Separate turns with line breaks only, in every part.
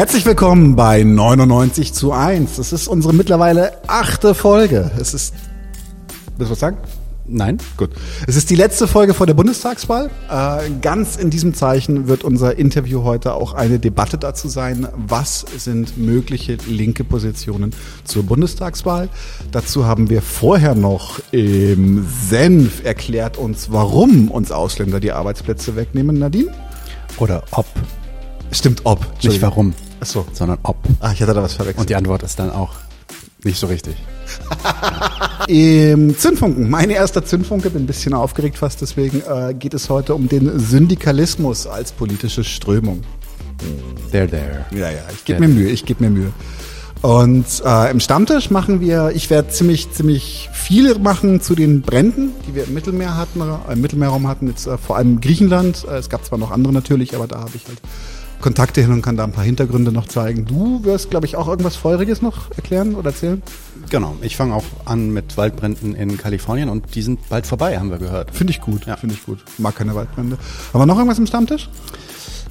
Herzlich willkommen bei 99 zu 1. Das ist unsere mittlerweile achte Folge. Es ist. Willst du was sagen? Nein? Gut. Es ist die letzte Folge vor der Bundestagswahl. Äh, ganz in diesem Zeichen wird unser Interview heute auch eine Debatte dazu sein, was sind mögliche linke Positionen zur Bundestagswahl. Dazu haben wir vorher noch im Senf erklärt uns, warum uns Ausländer die Arbeitsplätze wegnehmen. Nadine?
Oder ob.
Stimmt, ob.
Nicht warum,
Ach so.
sondern ob.
Ah, ich hatte da was verwechselt.
Und die Antwort ist dann auch nicht so richtig.
Im Zündfunken, mein erster Zündfunke, bin ein bisschen aufgeregt fast, deswegen äh, geht es heute um den Syndikalismus als politische Strömung.
There, there.
Ja, ja, ich gebe mir Mühe, ich gebe mir Mühe. Und äh, im Stammtisch machen wir, ich werde ziemlich, ziemlich viel machen zu den Bränden, die wir im Mittelmeer hatten, äh, im Mittelmeerraum hatten, jetzt äh, vor allem Griechenland. Äh, es gab zwar noch andere natürlich, aber da habe ich halt Kontakte hin und kann da ein paar Hintergründe noch zeigen. Du wirst, glaube ich, auch irgendwas Feuriges noch erklären oder erzählen?
Genau. Ich fange auch an mit Waldbränden in Kalifornien und die sind bald vorbei, haben wir gehört.
Finde ich gut,
Ja.
finde ich gut. Mag keine Waldbrände. Haben wir noch irgendwas im Stammtisch?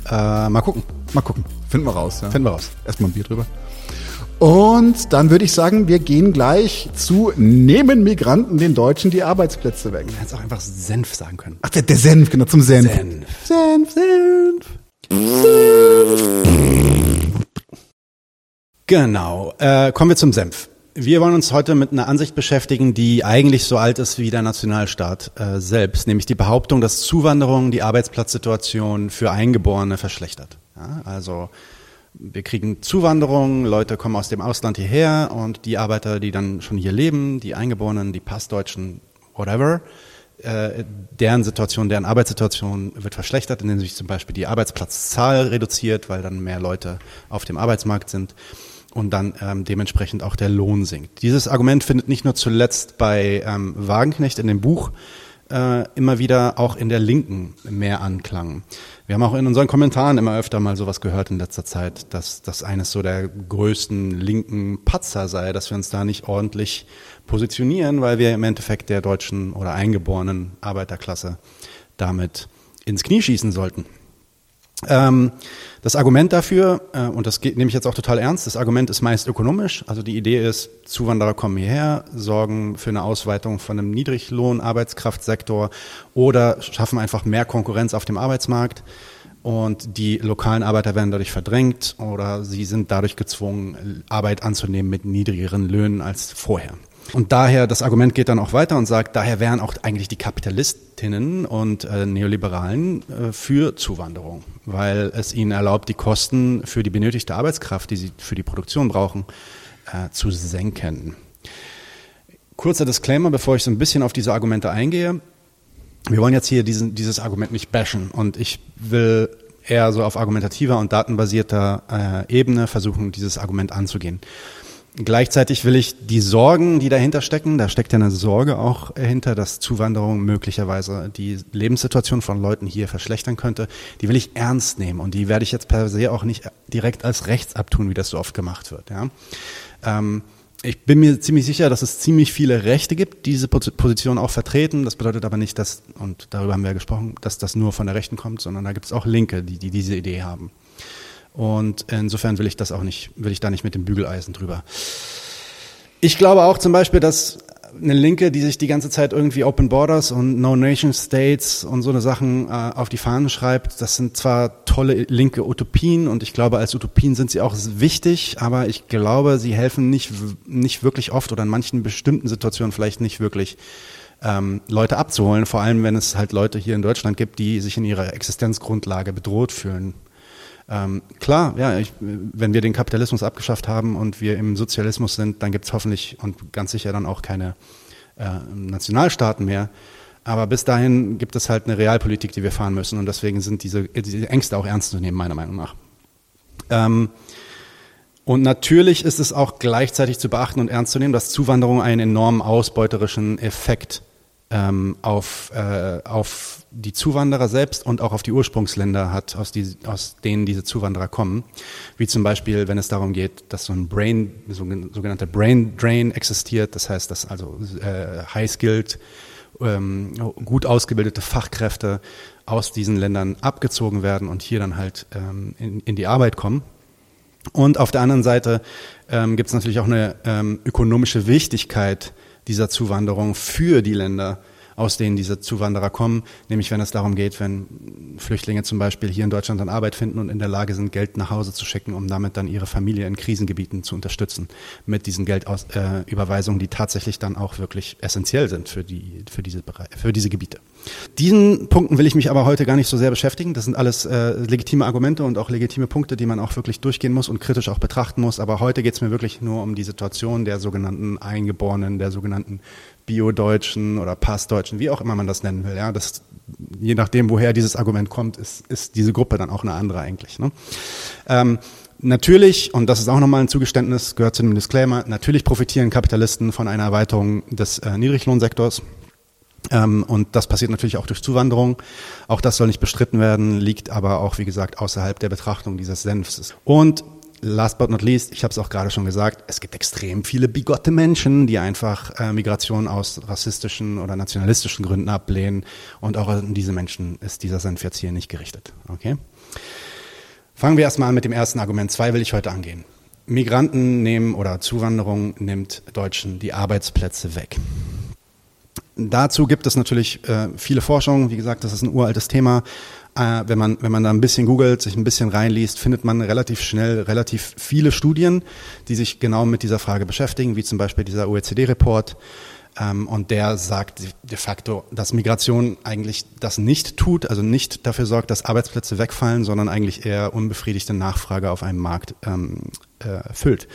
Äh, mal gucken.
Mal gucken. Finden wir raus. Ja.
Finden wir raus.
Erstmal ein Bier drüber. Und dann würde ich sagen, wir gehen gleich zu Nehmen Migranten den Deutschen die Arbeitsplätze weg.
Du hättest auch einfach Senf sagen können.
Ach, der, der Senf, genau, zum Senf.
Senf.
Senf, Senf.
Genau. Äh, kommen wir zum Senf. Wir wollen uns heute mit einer Ansicht beschäftigen, die eigentlich so alt ist wie der Nationalstaat äh, selbst, nämlich die Behauptung, dass Zuwanderung die Arbeitsplatzsituation für Eingeborene verschlechtert. Ja, also wir kriegen Zuwanderung, Leute kommen aus dem Ausland hierher und die Arbeiter, die dann schon hier leben, die Eingeborenen, die Passdeutschen, whatever, äh, deren Situation, deren Arbeitssituation wird verschlechtert, indem sich zum Beispiel die Arbeitsplatzzahl reduziert, weil dann mehr Leute auf dem Arbeitsmarkt sind und dann ähm, dementsprechend auch der Lohn sinkt. Dieses Argument findet nicht nur zuletzt bei ähm, Wagenknecht in dem Buch äh, immer wieder auch in der Linken mehr Anklang. Wir haben auch in unseren Kommentaren immer öfter mal sowas gehört in letzter Zeit, dass das eines so der größten linken Patzer sei, dass wir uns da nicht ordentlich positionieren, weil wir im Endeffekt der deutschen oder eingeborenen Arbeiterklasse damit ins Knie schießen sollten. Ähm, das Argument dafür, äh, und das geht, nehme ich jetzt auch total ernst, das Argument ist meist ökonomisch. Also die Idee ist, Zuwanderer kommen hierher, sorgen für eine Ausweitung von einem Niedriglohn-Arbeitskraftsektor oder schaffen einfach mehr Konkurrenz auf dem Arbeitsmarkt. Und die lokalen Arbeiter werden dadurch verdrängt oder sie sind dadurch gezwungen, Arbeit anzunehmen mit niedrigeren Löhnen als vorher. Und daher, das Argument geht dann auch weiter und sagt, daher wären auch eigentlich die Kapitalistinnen und äh, Neoliberalen äh, für Zuwanderung, weil es ihnen erlaubt, die Kosten für die benötigte Arbeitskraft, die sie für die Produktion brauchen, äh, zu senken. Kurzer Disclaimer, bevor ich so ein bisschen auf diese Argumente eingehe. Wir wollen jetzt hier diesen, dieses Argument nicht bashen und ich will eher so auf argumentativer und datenbasierter äh, Ebene versuchen, dieses Argument anzugehen. Gleichzeitig will ich die Sorgen, die dahinter stecken, da steckt ja eine Sorge auch hinter, dass Zuwanderung möglicherweise die Lebenssituation von Leuten hier verschlechtern könnte, die will ich ernst nehmen und die werde ich jetzt per se auch nicht direkt als rechts abtun, wie das so oft gemacht wird. Ja? Ähm, ich bin mir ziemlich sicher, dass es ziemlich viele Rechte gibt, die diese Position auch vertreten. Das bedeutet aber nicht, dass, und darüber haben wir ja gesprochen, dass das nur von der Rechten kommt, sondern da gibt es auch Linke, die, die diese Idee haben. Und insofern will ich das auch nicht, will ich da nicht mit dem Bügeleisen drüber. Ich glaube auch zum Beispiel, dass eine Linke, die sich die ganze Zeit irgendwie Open Borders und No Nation States und so eine Sachen äh, auf die Fahnen schreibt, das sind zwar tolle linke Utopien und ich glaube, als Utopien sind sie auch wichtig, aber ich glaube, sie helfen nicht, nicht wirklich oft oder in manchen bestimmten Situationen vielleicht nicht wirklich ähm, Leute abzuholen, vor allem wenn es halt Leute hier in Deutschland gibt, die sich in ihrer Existenzgrundlage bedroht fühlen. Ähm, klar, ja, ich, wenn wir den Kapitalismus abgeschafft haben und wir im Sozialismus sind, dann gibt es hoffentlich und ganz sicher dann auch keine äh, Nationalstaaten mehr. Aber bis dahin gibt es halt eine Realpolitik, die wir fahren müssen und deswegen sind diese, diese Ängste auch ernst zu nehmen, meiner Meinung nach. Ähm, und natürlich ist es auch gleichzeitig zu beachten und ernst zu nehmen, dass Zuwanderung einen enormen ausbeuterischen Effekt ähm, auf, äh, auf die Zuwanderer selbst und auch auf die Ursprungsländer hat, aus, die, aus denen diese Zuwanderer kommen. Wie zum Beispiel, wenn es darum geht, dass so ein Brain, so ein sogenannter Brain Drain existiert, das heißt, dass also äh, high-skilled, ähm, gut ausgebildete Fachkräfte aus diesen Ländern abgezogen werden und hier dann halt ähm, in, in die Arbeit kommen. Und auf der anderen Seite ähm, gibt es natürlich auch eine ähm, ökonomische Wichtigkeit dieser Zuwanderung für die Länder, aus denen diese Zuwanderer kommen, nämlich wenn es darum geht, wenn Flüchtlinge zum Beispiel hier in Deutschland dann Arbeit finden und in der Lage sind, Geld nach Hause zu schicken, um damit dann ihre Familie in Krisengebieten zu unterstützen, mit diesen Geldüberweisungen, äh, die tatsächlich dann auch wirklich essentiell sind für, die, für, diese, für diese Gebiete. Diesen Punkten will ich mich aber heute gar nicht so sehr beschäftigen. Das sind alles äh, legitime Argumente und auch legitime Punkte, die man auch wirklich durchgehen muss und kritisch auch betrachten muss. Aber heute geht es mir wirklich nur um die Situation der sogenannten Eingeborenen, der sogenannten Bio-Deutschen oder Passdeutschen, wie auch immer man das nennen will. Ja, das, je nachdem, woher dieses Argument kommt, ist, ist diese Gruppe dann auch eine andere eigentlich. Ne? Ähm, natürlich, und das ist auch nochmal ein Zugeständnis, gehört zu dem Disclaimer, natürlich profitieren Kapitalisten von einer Erweiterung des äh, Niedriglohnsektors. Ähm, und das passiert natürlich auch durch Zuwanderung. Auch das soll nicht bestritten werden, liegt aber auch, wie gesagt, außerhalb der Betrachtung dieses Senfs. Und last but not least, ich habe es auch gerade schon gesagt, es gibt extrem viele bigotte Menschen, die einfach äh, Migration aus rassistischen oder nationalistischen Gründen ablehnen. Und auch an diese Menschen ist dieser Senf jetzt hier nicht gerichtet. Okay? Fangen wir erstmal an mit dem ersten Argument. Zwei will ich heute angehen. Migranten nehmen oder Zuwanderung nimmt Deutschen die Arbeitsplätze weg. Dazu gibt es natürlich äh, viele Forschungen. Wie gesagt, das ist ein uraltes Thema. Äh, wenn, man, wenn man da ein bisschen googelt, sich ein bisschen reinliest, findet man relativ schnell relativ viele Studien, die sich genau mit dieser Frage beschäftigen, wie zum Beispiel dieser OECD-Report. Ähm, und der sagt de facto, dass Migration eigentlich das nicht tut, also nicht dafür sorgt, dass Arbeitsplätze wegfallen, sondern eigentlich eher unbefriedigte Nachfrage auf einem Markt ähm, äh, füllt.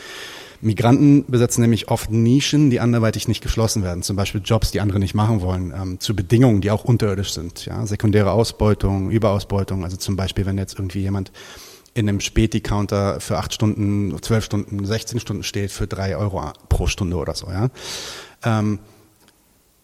Migranten besetzen nämlich oft Nischen, die anderweitig nicht geschlossen werden. Zum Beispiel Jobs, die andere nicht machen wollen, ähm, zu Bedingungen, die auch unterirdisch sind. Ja? Sekundäre Ausbeutung, Überausbeutung. Also zum Beispiel, wenn jetzt irgendwie jemand in einem Späti-Counter für acht Stunden, zwölf Stunden, 16 Stunden steht für drei Euro pro Stunde oder so. Ja? Ähm,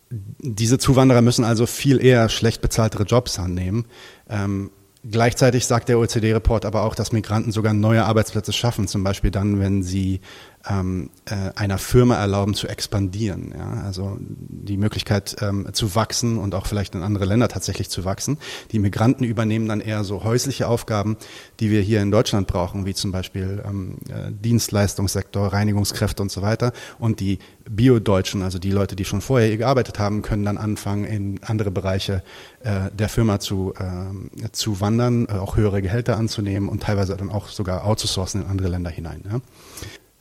diese Zuwanderer müssen also viel eher schlecht bezahltere Jobs annehmen. Ähm, Gleichzeitig sagt der OECD-Report aber auch, dass Migranten sogar neue Arbeitsplätze schaffen, zum Beispiel dann, wenn sie ähm, äh, einer Firma erlauben zu expandieren. Ja? Also die Möglichkeit ähm, zu wachsen und auch vielleicht in andere Länder tatsächlich zu wachsen. Die Migranten übernehmen dann eher so häusliche Aufgaben, die wir hier in Deutschland brauchen, wie zum Beispiel ähm, äh, Dienstleistungssektor, Reinigungskräfte und so weiter. Und die Bio-Deutschen, also die Leute, die schon vorher hier gearbeitet haben, können dann anfangen, in andere Bereiche äh, der Firma zu, äh, zu wandern, äh, auch höhere Gehälter anzunehmen und teilweise dann auch sogar outzusourcen in andere Länder hinein. Ja?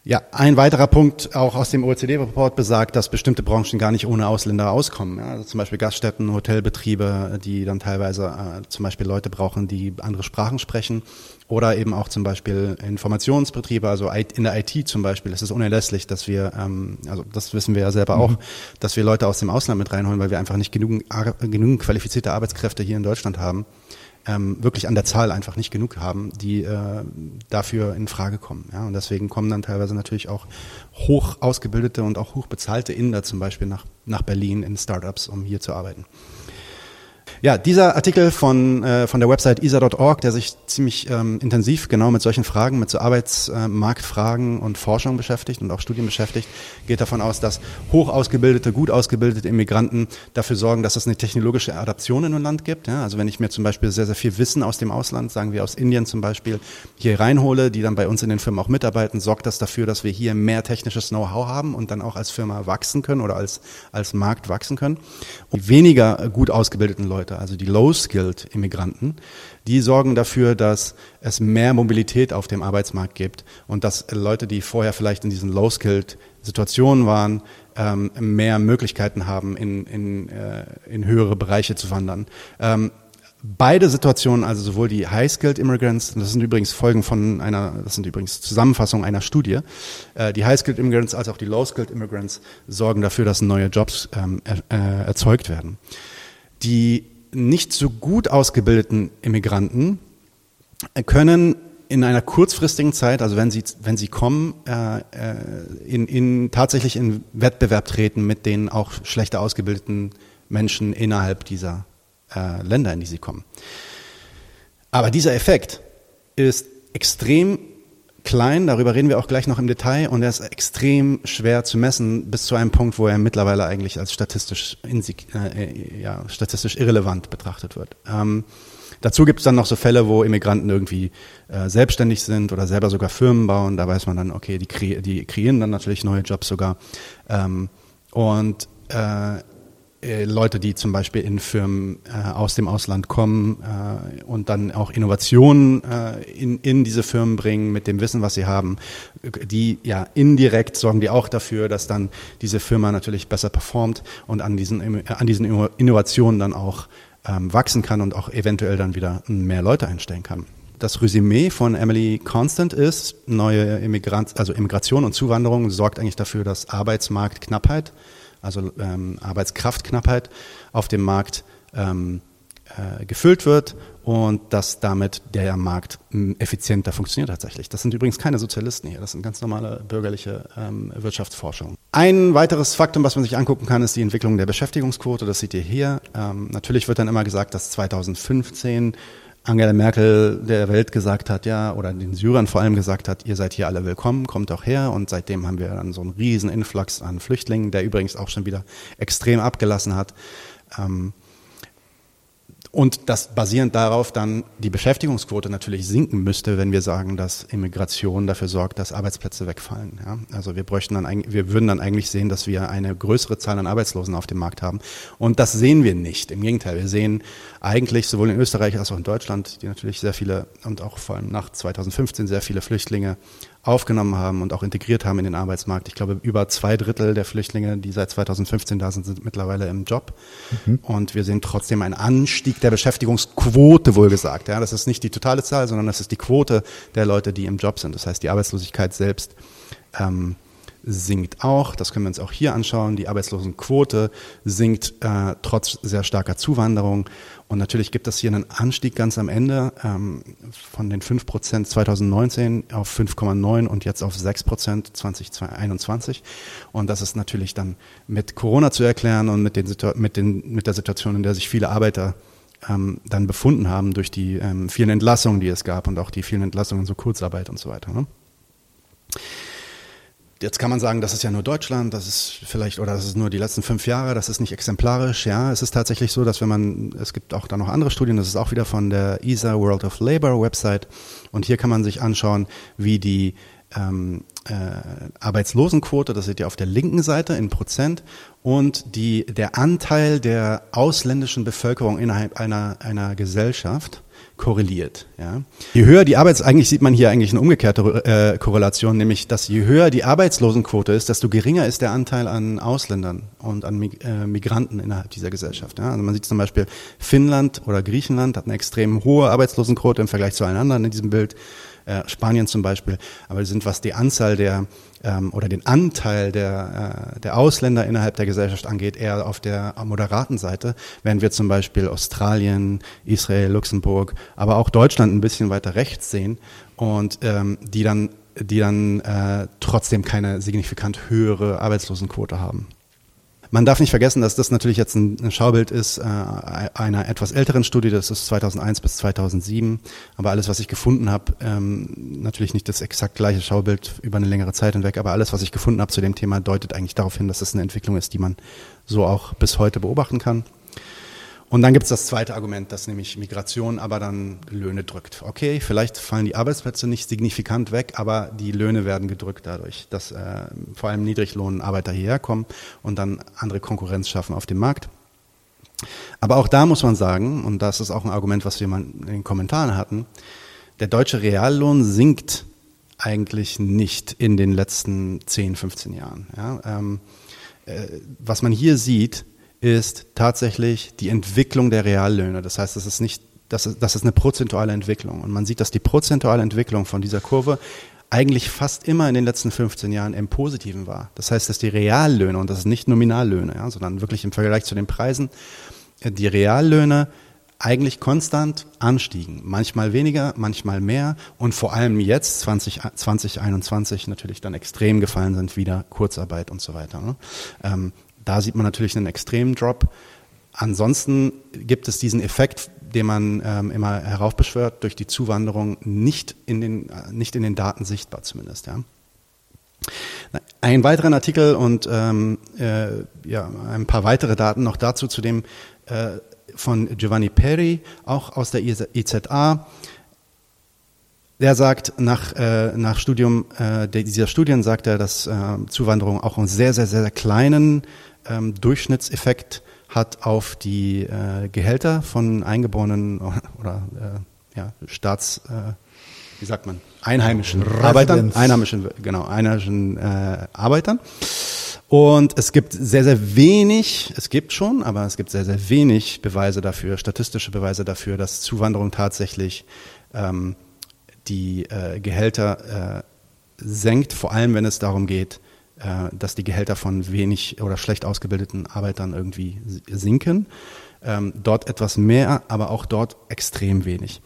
Ja, ein weiterer Punkt auch aus dem OECD-Report besagt, dass bestimmte Branchen gar nicht ohne Ausländer auskommen. Ja, also zum Beispiel Gaststätten, Hotelbetriebe, die dann teilweise äh, zum Beispiel Leute brauchen, die andere Sprachen sprechen. Oder eben auch zum Beispiel Informationsbetriebe, also in der IT zum Beispiel ist es unerlässlich, dass wir, ähm, also das wissen wir ja selber mhm. auch, dass wir Leute aus dem Ausland mit reinholen, weil wir einfach nicht genügend, genügend qualifizierte Arbeitskräfte hier in Deutschland haben ähm, wirklich an der Zahl einfach nicht genug haben, die äh, dafür in Frage kommen. Ja? Und deswegen kommen dann teilweise natürlich auch hoch ausgebildete und auch hoch bezahlte Inder zum Beispiel nach, nach Berlin in Startups, um hier zu arbeiten. Ja, dieser Artikel von, äh, von der Website isa.org, der sich ziemlich ähm, intensiv genau mit solchen Fragen, mit so Arbeitsmarktfragen und Forschung beschäftigt und auch Studien beschäftigt, geht davon aus, dass hoch ausgebildete, gut ausgebildete Immigranten dafür sorgen, dass es eine technologische Adaption in einem Land gibt. Ja? Also wenn ich mir zum Beispiel sehr, sehr viel Wissen aus dem Ausland, sagen wir aus Indien zum Beispiel, hier reinhole, die dann bei uns in den Firmen auch mitarbeiten, sorgt das dafür, dass wir hier mehr technisches Know-how haben und dann auch als Firma wachsen können oder als, als Markt wachsen können. Und weniger gut ausgebildeten Leute Leute, also die Low-Skilled Immigranten, die sorgen dafür, dass es mehr Mobilität auf dem Arbeitsmarkt gibt und dass Leute, die vorher vielleicht in diesen Low-Skilled Situationen waren, ähm, mehr Möglichkeiten haben, in, in, äh, in höhere Bereiche zu wandern. Ähm, beide Situationen, also sowohl die High-Skilled Immigrants, das sind übrigens Folgen von einer, das sind übrigens Zusammenfassungen einer Studie, äh, die High-Skilled Immigrants als auch die Low-Skilled Immigrants sorgen dafür, dass neue Jobs ähm, äh, erzeugt werden. Die nicht so gut ausgebildeten Immigranten können in einer kurzfristigen Zeit, also wenn sie, wenn sie kommen, äh, äh, in, in, tatsächlich in Wettbewerb treten mit den auch schlechter ausgebildeten Menschen innerhalb dieser äh, Länder, in die sie kommen. Aber dieser Effekt ist extrem klein, darüber reden wir auch gleich noch im Detail und er ist extrem schwer zu messen, bis zu einem Punkt, wo er mittlerweile eigentlich als statistisch, äh, ja, statistisch irrelevant betrachtet wird. Ähm, dazu gibt es dann noch so Fälle, wo Immigranten irgendwie äh, selbstständig sind oder selber sogar Firmen bauen. Da weiß man dann, okay, die, kre die kreieren dann natürlich neue Jobs sogar. Ähm, und äh, Leute, die zum Beispiel in Firmen äh, aus dem Ausland kommen äh, und dann auch Innovationen äh, in, in diese Firmen bringen mit dem Wissen, was sie haben, die ja indirekt sorgen die auch dafür, dass dann diese Firma natürlich besser performt und an diesen, an diesen Innovationen dann auch ähm, wachsen kann und auch eventuell dann wieder mehr Leute einstellen kann. Das Resümee von Emily Constant ist, neue Immigrant, also Immigration und Zuwanderung sorgt eigentlich dafür, dass Arbeitsmarktknappheit also ähm, Arbeitskraftknappheit auf dem Markt ähm, äh, gefüllt wird und dass damit der Markt effizienter funktioniert tatsächlich. Das sind übrigens keine Sozialisten hier, das sind ganz normale bürgerliche ähm, Wirtschaftsforschung. Ein weiteres Faktum, was man sich angucken kann, ist die Entwicklung der Beschäftigungsquote. Das seht ihr hier. Ähm, natürlich wird dann immer gesagt, dass 2015 Angela Merkel der Welt gesagt hat, ja, oder den Syrern vor allem gesagt hat, ihr seid hier alle willkommen, kommt auch her. Und seitdem haben wir dann so einen riesen Influx an Flüchtlingen, der übrigens auch schon wieder extrem abgelassen hat. Ähm, und das basierend darauf dann die Beschäftigungsquote natürlich sinken müsste, wenn wir sagen, dass Immigration dafür sorgt, dass Arbeitsplätze wegfallen. Ja? Also wir bräuchten dann, wir würden dann eigentlich sehen, dass wir eine größere Zahl an Arbeitslosen auf dem Markt haben. Und das sehen wir nicht. Im Gegenteil, wir sehen eigentlich sowohl in Österreich als auch in Deutschland, die natürlich sehr viele und auch vor allem nach 2015 sehr viele Flüchtlinge aufgenommen haben und auch integriert haben in den Arbeitsmarkt. Ich glaube, über zwei Drittel der Flüchtlinge, die seit 2015 da sind, sind mittlerweile im Job. Mhm. Und wir sehen trotzdem einen Anstieg der Beschäftigungsquote, wohlgesagt. Ja, das ist nicht die totale Zahl, sondern das ist die Quote der Leute, die im Job sind. Das heißt, die Arbeitslosigkeit selbst ähm, sinkt auch. Das können wir uns auch hier anschauen. Die Arbeitslosenquote sinkt äh, trotz sehr starker Zuwanderung. Und natürlich gibt es hier einen Anstieg ganz am Ende ähm, von den 5 Prozent 2019 auf 5,9 und jetzt auf 6 Prozent 2021. Und das ist natürlich dann mit Corona zu erklären und mit, den, mit, den, mit der Situation, in der sich viele Arbeiter ähm, dann befunden haben durch die ähm, vielen Entlassungen, die es gab und auch die vielen Entlassungen, so Kurzarbeit und so weiter. Ne? Jetzt kann man sagen, das ist ja nur Deutschland, das ist vielleicht, oder das ist nur die letzten fünf Jahre, das ist nicht exemplarisch. Ja, es ist tatsächlich so, dass wenn man, es gibt auch da noch andere Studien, das ist auch wieder von der ESA World of Labor Website. Und hier kann man sich anschauen, wie die ähm, äh, Arbeitslosenquote, das seht ihr auf der linken Seite in Prozent, und die, der Anteil der ausländischen Bevölkerung innerhalb einer, einer Gesellschaft korreliert. Ja. Je höher die Arbeits, eigentlich sieht man hier eigentlich eine umgekehrte äh, Korrelation, nämlich dass je höher die Arbeitslosenquote ist, desto geringer ist der Anteil an Ausländern und an Mig äh, Migranten innerhalb dieser Gesellschaft. Ja. Also man sieht zum Beispiel Finnland oder Griechenland hat eine extrem hohe Arbeitslosenquote im Vergleich zu allen anderen in diesem Bild. Äh, Spanien zum Beispiel, aber sind, was die Anzahl der ähm, oder den Anteil der, äh, der Ausländer innerhalb der Gesellschaft angeht, eher auf der moderaten Seite, während wir zum Beispiel Australien, Israel, Luxemburg, aber auch Deutschland ein bisschen weiter rechts sehen und ähm, die dann die dann äh, trotzdem keine signifikant höhere Arbeitslosenquote haben. Man darf nicht vergessen, dass das natürlich jetzt ein, Schaubild ist äh, einer etwas älteren Studie, das ist 2001 bis 2007. Aber alles, was ich gefunden habe, ähm, natürlich nicht das exakt gleiche Schaubild über eine längere Zeit hinweg, aber alles, was ich gefunden habe zu dem Thema, deutet eigentlich darauf hin, dass das eine Entwicklung ist, die man so auch bis heute beobachten kann. Und dann gibt es das zweite Argument, dass nämlich Migration aber dann Löhne drückt. Okay, vielleicht fallen die Arbeitsplätze nicht signifikant weg, aber die Löhne werden gedrückt dadurch, dass äh, vor allem Niedriglohnarbeiter hierher kommen und dann andere Konkurrenz schaffen auf dem Markt. Aber auch da muss man sagen, und das ist auch ein Argument, was wir mal in den Kommentaren hatten, der deutsche Reallohn sinkt eigentlich nicht in den letzten 10, 15 Jahren. Ja, ähm, äh, was man hier sieht, ist tatsächlich die Entwicklung der Reallöhne. Das heißt, das ist nicht, das ist, das ist eine prozentuale Entwicklung. Und man sieht, dass die prozentuale Entwicklung von dieser Kurve eigentlich fast immer in den letzten 15 Jahren im Positiven war. Das heißt, dass die Reallöhne, und das ist nicht Nominallöhne, ja, sondern wirklich im Vergleich zu den Preisen, die Reallöhne eigentlich konstant anstiegen. Manchmal weniger, manchmal mehr und vor allem jetzt, 20, 2021, natürlich dann extrem gefallen sind, wieder Kurzarbeit und so weiter. Ne? Ähm, da sieht man natürlich einen extremen Drop. Ansonsten gibt es diesen Effekt, den man ähm, immer heraufbeschwört, durch die Zuwanderung nicht in den, äh, nicht in den Daten sichtbar zumindest. Ja. Ein weiterer Artikel und ähm, äh, ja, ein paar weitere Daten noch dazu, zu dem äh, von Giovanni Peri, auch aus der IZA. Der sagt, nach, äh, nach Studium äh, dieser Studien sagt er, dass äh, Zuwanderung auch einen sehr, sehr, sehr kleinen ähm, Durchschnittseffekt hat auf die äh, Gehälter von Eingeborenen oder äh, ja, Staats, äh, wie sagt man, einheimischen Residence. Arbeitern, einheimischen, genau, einheimischen äh, Arbeitern. Und es gibt sehr, sehr wenig, es gibt schon, aber es gibt sehr, sehr wenig Beweise dafür, statistische Beweise dafür, dass Zuwanderung tatsächlich ähm, die äh, Gehälter äh, senkt, vor allem wenn es darum geht, dass die Gehälter von wenig oder schlecht ausgebildeten Arbeitern irgendwie sinken. Ähm, dort etwas mehr, aber auch dort extrem wenig.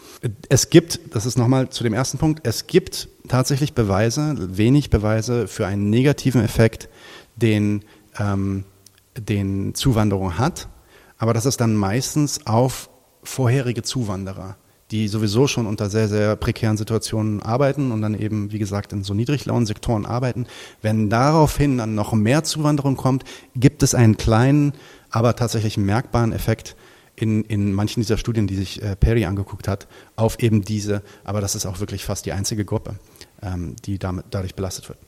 Es gibt, das ist nochmal zu dem ersten Punkt, es gibt tatsächlich Beweise, wenig Beweise für einen negativen Effekt den, ähm, den Zuwanderung hat, aber das ist dann meistens auf vorherige Zuwanderer, die sowieso schon unter sehr, sehr prekären Situationen arbeiten und dann eben, wie gesagt, in so Niedriglohnsektoren arbeiten. Wenn daraufhin dann noch mehr Zuwanderung kommt, gibt es einen kleinen, aber tatsächlich merkbaren Effekt in, in manchen dieser Studien, die sich äh, Perry angeguckt hat, auf eben diese, aber das ist auch wirklich fast die einzige Gruppe, ähm, die damit, dadurch belastet wird.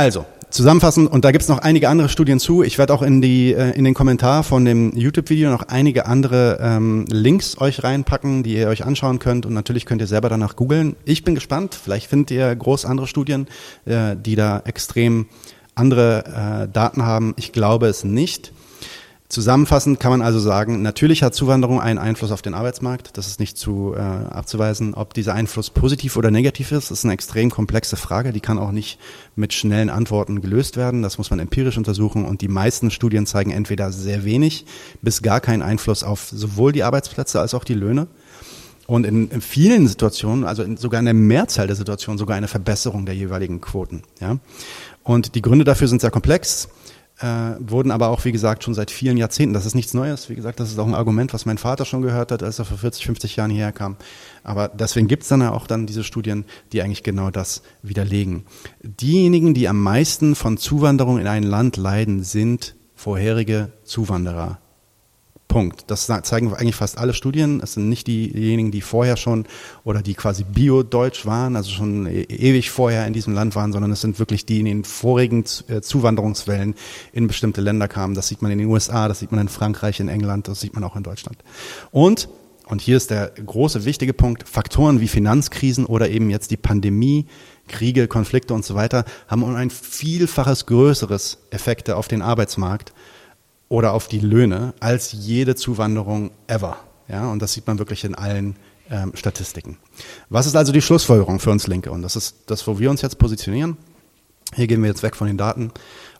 Also, zusammenfassend, und da gibt's noch einige andere Studien zu. Ich werde auch in, die, äh, in den Kommentar von dem YouTube-Video noch einige andere ähm, Links euch reinpacken, die ihr euch anschauen könnt. Und natürlich könnt ihr selber danach googeln. Ich bin gespannt. Vielleicht findet ihr groß andere Studien, äh, die da extrem andere äh, Daten haben. Ich glaube es nicht. Zusammenfassend kann man also sagen, natürlich hat Zuwanderung einen Einfluss auf den Arbeitsmarkt. Das ist nicht zu äh, abzuweisen. Ob dieser Einfluss positiv oder negativ ist, ist eine extrem komplexe Frage. Die kann auch nicht mit schnellen Antworten gelöst werden. Das muss man empirisch untersuchen. Und die meisten Studien zeigen entweder sehr wenig bis gar keinen Einfluss auf sowohl die Arbeitsplätze als auch die Löhne. Und in, in vielen Situationen, also in, sogar in der Mehrzahl der Situationen, sogar eine Verbesserung der jeweiligen Quoten. Ja? Und die Gründe dafür sind sehr komplex äh, wurden aber auch, wie gesagt, schon seit vielen Jahrzehnten, das ist nichts Neues, wie gesagt, das ist auch ein Argument, was mein Vater schon gehört hat, als er vor 40, 50 Jahren hierher kam. Aber deswegen gibt es dann ja auch dann diese Studien, die eigentlich genau das widerlegen. Diejenigen, die am meisten von Zuwanderung in ein Land leiden, sind vorherige Zuwanderer. Punkt. Das zeigen eigentlich fast alle Studien. Es sind nicht diejenigen, die vorher schon oder die quasi bio-deutsch waren, also schon e-, ewig vorher in diesem Land waren, sondern es sind wirklich die, die in den vorigen äh, Zuwanderungswellen in bestimmte Länder kamen. Das sieht man in den USA, das sieht man in Frankreich, in England, das sieht man auch in Deutschland. Und, und hier ist der große wichtige Punkt, Faktoren wie Finanzkrisen oder eben jetzt die Pandemie, Kriege, Konflikte und so weiter haben um ein vielfaches größeres Effekte auf den Arbeitsmarkt oder auf die Löhne als jede Zuwanderung ever. Ja, und das sieht man wirklich in allen ähm, Statistiken. Was ist also die Schlussfolgerung für uns Linke? Und das ist das, wo wir uns jetzt positionieren. Hier gehen wir jetzt weg von den Daten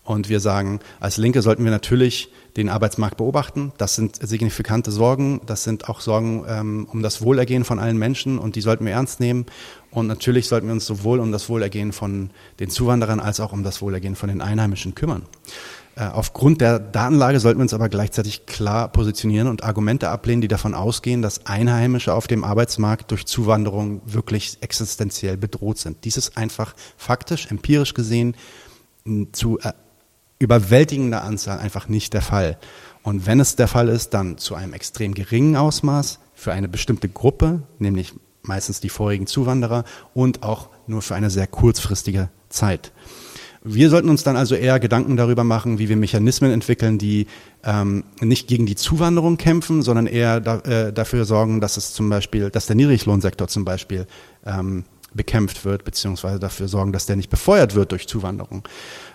und wir sagen, als Linke sollten wir natürlich den Arbeitsmarkt beobachten. Das sind signifikante Sorgen. Das sind auch Sorgen ähm, um das Wohlergehen von allen Menschen und die sollten wir ernst nehmen. Und natürlich sollten wir uns sowohl um das Wohlergehen von den Zuwanderern als auch um das Wohlergehen von den Einheimischen kümmern. Äh, aufgrund der Datenlage sollten wir uns aber gleichzeitig klar positionieren und Argumente ablehnen, die davon ausgehen, dass Einheimische auf dem Arbeitsmarkt durch Zuwanderung wirklich existenziell bedroht sind. Dies ist einfach faktisch, empirisch gesehen zu äh, überwältigender Anzahl einfach nicht der Fall. Und wenn es der Fall ist, dann zu einem extrem geringen Ausmaß für eine bestimmte Gruppe, nämlich meistens die vorigen Zuwanderer und auch nur für eine sehr kurzfristige Zeit. Wir sollten uns dann also eher Gedanken darüber machen, wie wir Mechanismen entwickeln, die ähm, nicht gegen die Zuwanderung kämpfen, sondern eher da, äh, dafür sorgen, dass es zum Beispiel, dass der Niedriglohnsektor zum Beispiel ähm, bekämpft wird, beziehungsweise dafür sorgen, dass der nicht befeuert wird durch Zuwanderung.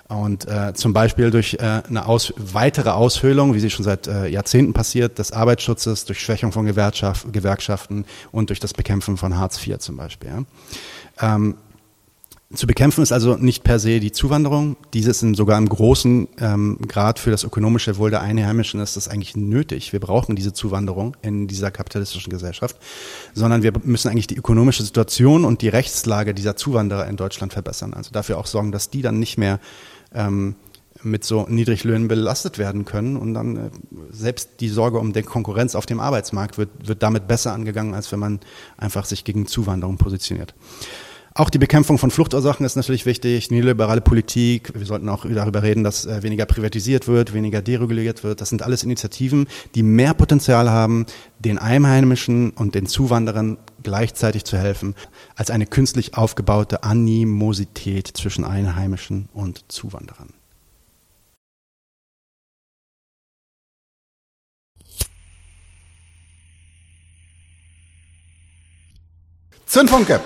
Und äh, zum Beispiel durch äh, eine aus, weitere Aushöhlung, wie sie schon seit äh, Jahrzehnten passiert, des Arbeitsschutzes, durch Schwächung von Gewerkschaft, Gewerkschaften und durch das Bekämpfen von Hartz IV zum Beispiel. Ja. Ähm, zu bekämpfen ist also nicht per se die Zuwanderung. Dieses in sogar im großen ähm, Grad für das ökonomische Wohl der Einheimischen ist das eigentlich nötig. Wir brauchen diese Zuwanderung in dieser kapitalistischen Gesellschaft, sondern wir müssen eigentlich die ökonomische Situation und die Rechtslage dieser Zuwanderer in Deutschland verbessern. Also dafür auch sorgen, dass die dann nicht mehr ähm, mit so Niedriglöhnen belastet werden können und dann äh, selbst die Sorge um die Konkurrenz auf dem Arbeitsmarkt wird, wird damit besser angegangen, als wenn man einfach sich gegen Zuwanderung positioniert. Auch die Bekämpfung von Fluchtursachen ist natürlich wichtig. Neoliberale Politik. Wir sollten auch darüber reden, dass äh, weniger privatisiert wird, weniger dereguliert wird. Das sind alles Initiativen, die mehr Potenzial haben, den Einheimischen und den Zuwanderern gleichzeitig zu helfen, als eine künstlich aufgebaute Animosität zwischen Einheimischen und Zuwanderern.
Zündfunke.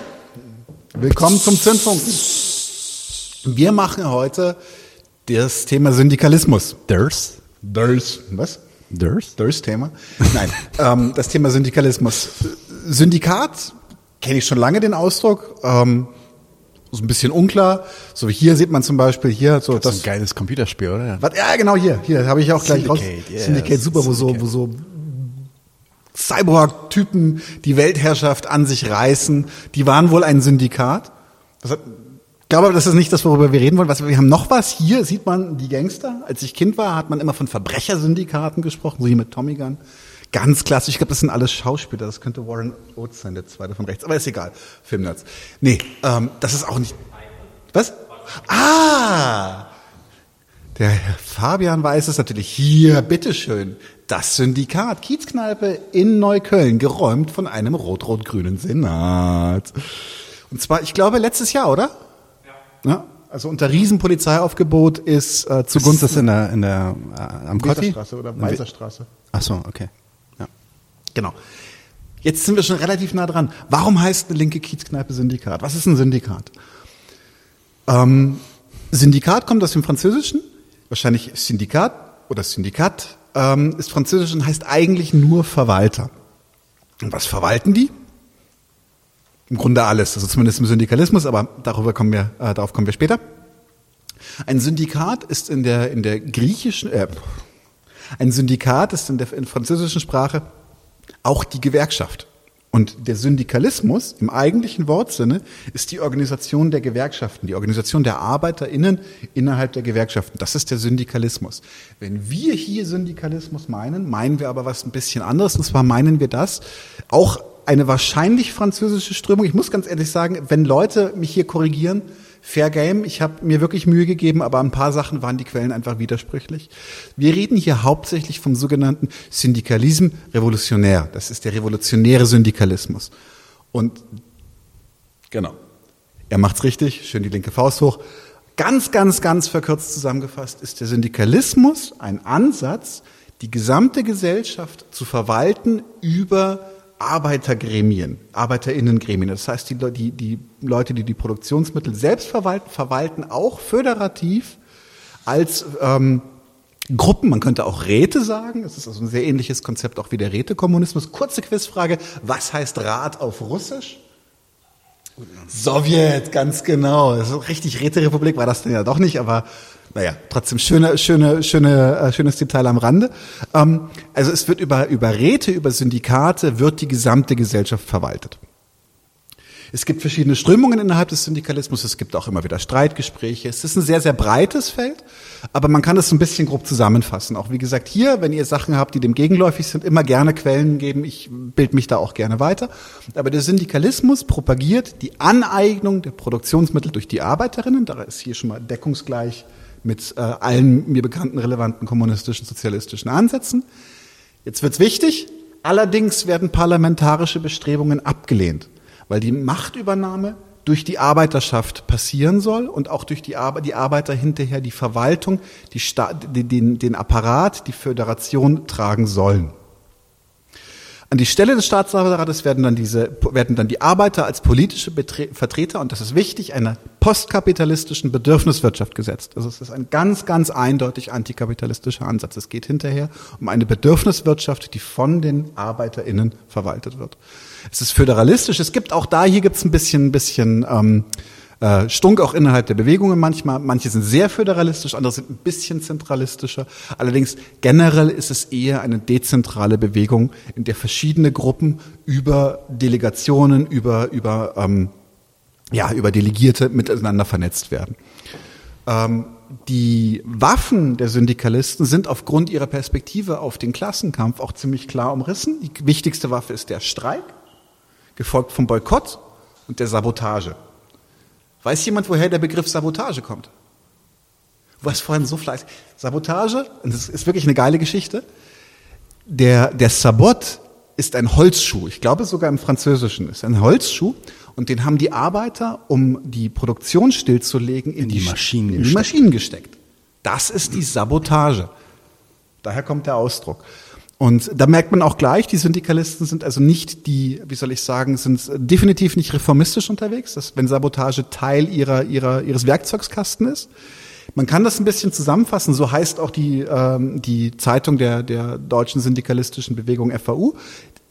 Willkommen zum Zündfunken. Wir machen heute das Thema Syndikalismus.
Durs?
Durs. Was?
Durs?
Durs-Thema? Nein, ähm, das Thema Syndikalismus. Syndikat, kenne ich schon lange den Ausdruck. Ähm, so ein bisschen unklar. So wie hier sieht man zum Beispiel hier so
das, das ist ein geiles Computerspiel, oder?
Was, ja, genau hier. Hier habe ich auch gleich
Syndicate,
raus.
yes.
Syndicate, super, wo so, wo so Cyborg-Typen die Weltherrschaft an sich reißen. Die waren wohl ein Syndikat. Das hat, ich glaube, das ist nicht das, worüber wir reden wollen. Wir haben noch was. Hier sieht man die Gangster. Als ich Kind war, hat man immer von Verbrechersyndikaten gesprochen, so wie mit Tommy Gun. Ganz klassisch. Ich glaube, das sind alles Schauspieler. Das könnte Warren Oates sein, der zweite von rechts. Aber ist egal. Filmnerds. Nee, ähm, das ist auch nicht. Was? Ah! Der Fabian weiß es natürlich. Hier, bitteschön. Das Syndikat Kiezkneipe in Neukölln, geräumt von einem rot-rot-grünen Senat. Und zwar, ich glaube, letztes Jahr, oder? Ja. ja also unter Riesenpolizeiaufgebot ist äh, zugunsten...
Ist das in der, in der äh, am?
Weserstraße oder Weiserstraße.
Ach so, okay. Ja.
Genau. Jetzt sind wir schon relativ nah dran. Warum heißt eine linke Kiezkneipe Syndikat? Was ist ein Syndikat? Ähm, Syndikat kommt aus dem Französischen, wahrscheinlich Syndikat oder Syndikat ähm, ist französisch und heißt eigentlich nur Verwalter. Und was verwalten die? Im Grunde alles, also zumindest im Syndikalismus, aber darüber kommen wir, äh, darauf kommen wir später. Ein Syndikat ist in der, in der griechischen, äh, ein Syndikat ist in der in französischen Sprache auch die Gewerkschaft. Und der Syndikalismus im eigentlichen Wortsinne ist die Organisation der Gewerkschaften, die Organisation der ArbeiterInnen innerhalb der Gewerkschaften. Das ist der Syndikalismus. Wenn wir hier Syndikalismus meinen, meinen wir aber was ein bisschen anderes. Und zwar meinen wir das auch eine wahrscheinlich französische Strömung. Ich muss ganz ehrlich sagen, wenn Leute mich hier korrigieren, Fair Game. Ich habe mir wirklich Mühe gegeben, aber ein paar Sachen waren die Quellen einfach widersprüchlich. Wir reden hier hauptsächlich vom sogenannten Syndikalism revolutionär. Das ist der revolutionäre Syndikalismus. Und genau, er macht's richtig, schön die linke Faust hoch. Ganz, ganz, ganz verkürzt zusammengefasst ist der Syndikalismus ein Ansatz, die gesamte Gesellschaft zu verwalten über Arbeitergremien, Arbeiterinnengremien. Das heißt, die, die, die Leute, die die Produktionsmittel selbst verwalten, verwalten auch föderativ als ähm, Gruppen. Man könnte auch Räte sagen. Es ist also ein sehr ähnliches Konzept auch wie der Rätekommunismus. Kurze Quizfrage. Was heißt Rat auf Russisch? Sowjet, ganz genau. Richtig Räterepublik war das denn ja doch nicht, aber naja, trotzdem schöne, schöne, schöne, äh, schönes Detail am Rande. Ähm, also es wird über, über Räte, über Syndikate wird die gesamte Gesellschaft verwaltet. Es gibt verschiedene Strömungen innerhalb des Syndikalismus. Es gibt auch immer wieder Streitgespräche. Es ist ein sehr, sehr breites Feld, aber man kann es ein bisschen grob zusammenfassen. Auch wie gesagt, hier, wenn ihr Sachen habt, die dem gegenläufig sind, immer gerne Quellen geben. Ich bild mich da auch gerne weiter. Aber der Syndikalismus propagiert die Aneignung der Produktionsmittel durch die Arbeiterinnen. Da ist hier schon mal deckungsgleich mit äh, allen mir bekannten relevanten kommunistischen, sozialistischen Ansätzen. Jetzt wird's wichtig. Allerdings werden parlamentarische Bestrebungen abgelehnt, weil die Machtübernahme durch die Arbeiterschaft passieren soll und auch durch die, Ar die Arbeiter hinterher die Verwaltung, die Sta den, den Apparat, die Föderation tragen sollen. An die Stelle des Staatsapparats werden dann diese, werden dann die Arbeiter als politische Betre Vertreter, und das ist wichtig, einer postkapitalistischen Bedürfniswirtschaft gesetzt. Also es ist ein ganz, ganz eindeutig antikapitalistischer Ansatz. Es geht hinterher um eine Bedürfniswirtschaft, die von den ArbeiterInnen verwaltet wird. Es ist föderalistisch. Es gibt auch da, hier gibt es ein bisschen, ein bisschen, ähm, äh, Stunk auch innerhalb der Bewegungen manchmal. Manche sind sehr föderalistisch, andere sind ein bisschen zentralistischer. Allerdings generell ist es eher eine dezentrale Bewegung, in der verschiedene Gruppen über Delegationen, über, über, ähm, ja, über Delegierte miteinander vernetzt werden. Ähm, die Waffen der Syndikalisten sind aufgrund ihrer Perspektive auf den Klassenkampf auch ziemlich klar umrissen. Die wichtigste Waffe ist der Streik, gefolgt vom Boykott und der Sabotage. Weiß jemand, woher der Begriff Sabotage kommt? Du warst vorhin so fleißig. Sabotage, und das ist wirklich eine geile Geschichte. Der, der Sabot ist ein Holzschuh. Ich glaube sogar im Französischen ist ein Holzschuh. Und den haben die Arbeiter, um die Produktion stillzulegen, in, in die, die, Maschinen, in die Maschinen gesteckt. Das ist die Sabotage. Daher kommt der Ausdruck. Und da merkt man auch gleich, die Syndikalisten sind also nicht die, wie soll ich sagen, sind definitiv nicht reformistisch unterwegs, dass, wenn Sabotage Teil ihrer, ihrer, ihres Werkzeugskasten ist. Man kann das ein bisschen zusammenfassen, so heißt auch die, ähm, die Zeitung der, der deutschen syndikalistischen Bewegung FAU,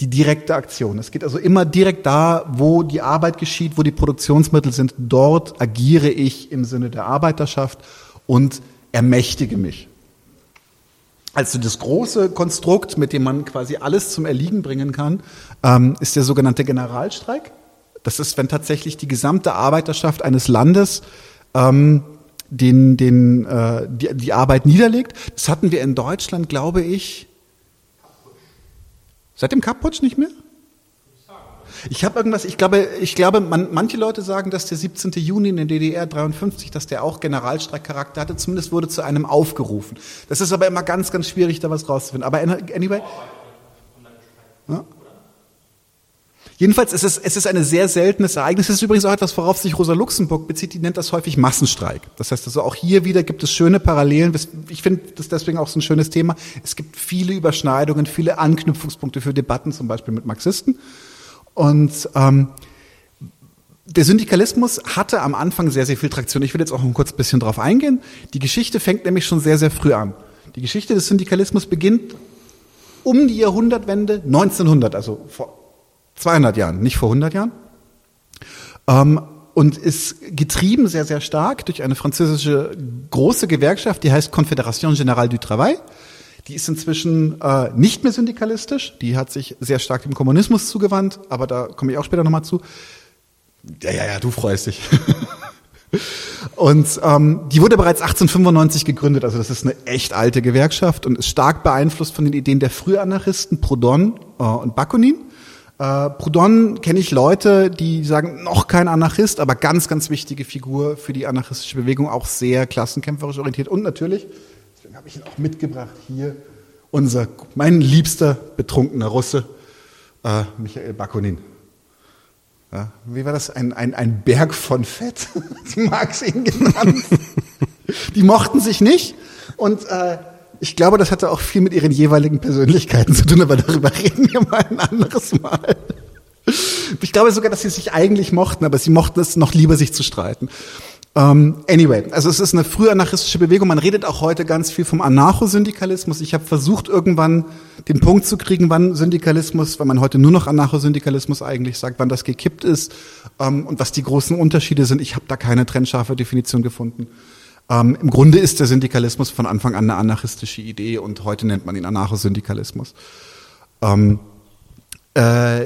die direkte Aktion. Es geht also immer direkt da, wo die Arbeit geschieht, wo die Produktionsmittel sind, dort agiere ich im Sinne der Arbeiterschaft und ermächtige mich. Also das große Konstrukt, mit dem man quasi alles zum Erliegen bringen kann, ähm, ist der sogenannte Generalstreik. Das ist, wenn tatsächlich die gesamte Arbeiterschaft eines Landes ähm, den, den, äh, die, die Arbeit niederlegt. Das hatten wir in Deutschland, glaube ich, seit dem Kapputsch nicht mehr? Ich habe irgendwas, ich glaube, ich glaube, man, manche Leute sagen, dass der 17. Juni in der DDR 53, dass der auch Generalstreikcharakter hatte, zumindest wurde zu einem aufgerufen. Das ist aber immer ganz, ganz schwierig, da was rauszufinden. Aber anyway. Ja. Jedenfalls ist es, es ist ein sehr seltenes Ereignis. Es ist übrigens auch etwas, worauf sich Rosa Luxemburg bezieht. Die nennt das häufig Massenstreik. Das heißt also auch hier wieder gibt es schöne Parallelen. Ich finde das deswegen auch so ein schönes Thema. Es gibt viele Überschneidungen, viele Anknüpfungspunkte für Debatten, zum Beispiel mit Marxisten. Und ähm, der Syndikalismus hatte am Anfang sehr, sehr viel Traktion. Ich will jetzt auch ein kurz bisschen drauf eingehen. Die Geschichte fängt nämlich schon sehr, sehr früh an. Die Geschichte des Syndikalismus beginnt um die Jahrhundertwende 1900, also vor 200 Jahren, nicht vor 100 Jahren. Ähm, und ist getrieben sehr, sehr stark durch eine französische große Gewerkschaft, die heißt Confédération Générale du Travail. Die ist inzwischen äh, nicht mehr syndikalistisch, die hat sich sehr stark dem Kommunismus zugewandt, aber da komme ich auch später nochmal zu. Ja, ja, ja, du freust dich. und ähm, die wurde bereits 1895 gegründet, also das ist eine echt alte Gewerkschaft und ist stark beeinflusst von den Ideen der Frühanarchisten Proudhon äh, und Bakunin. Äh, Proudhon kenne ich Leute, die sagen, noch kein Anarchist, aber ganz, ganz wichtige Figur für die anarchistische Bewegung, auch sehr klassenkämpferisch orientiert und natürlich habe ich ihn auch mitgebracht hier. Unser, mein liebster betrunkener Russe, äh, Michael Bakunin. Ja, wie war das? Ein, ein, ein Berg von Fett, Marx ihn genannt. Die mochten sich nicht und äh, ich glaube, das hatte auch viel mit ihren jeweiligen Persönlichkeiten zu tun, aber darüber reden wir mal ein anderes Mal. Ich glaube sogar, dass sie sich eigentlich mochten, aber sie mochten es noch lieber, sich zu streiten. Um, ähm, anyway, also es ist eine früh anarchistische Bewegung. Man redet auch heute ganz viel vom Anarchosyndikalismus. Ich habe versucht, irgendwann den Punkt zu kriegen, wann Syndikalismus, weil man heute nur noch Anarchosyndikalismus eigentlich sagt, wann das gekippt ist um, ähm, und was die großen Unterschiede sind. Ich habe da keine trennscharfe Definition gefunden. Um, ähm, Im Grunde ist der Syndikalismus von Anfang an eine anarchistische Idee und heute nennt man ihn Anarchosyndikalismus. Ähm, äh,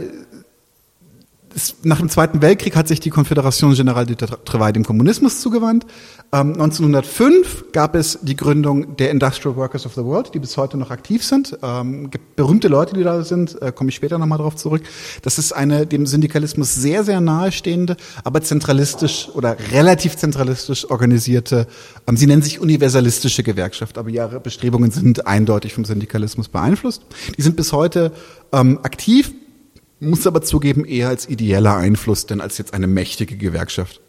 nach dem Zweiten Weltkrieg hat sich die Confédération Générale du Travail dem Kommunismus zugewandt. Ähm, 1905 gab es die Gründung der Industrial Workers of the World, die bis heute noch aktiv sind. Ähm, gibt berühmte Leute, die da sind, äh, komme ich später nochmal drauf zurück. Das ist eine dem Syndikalismus sehr, sehr nahestehende, aber zentralistisch oder relativ zentralistisch organisierte, ähm, sie nennen sich universalistische Gewerkschaft, aber ihre Bestrebungen sind eindeutig vom Syndikalismus beeinflusst. Die sind bis heute ähm, aktiv, muss aber zugeben, eher als ideeller Einfluss, denn als jetzt eine mächtige Gewerkschaft.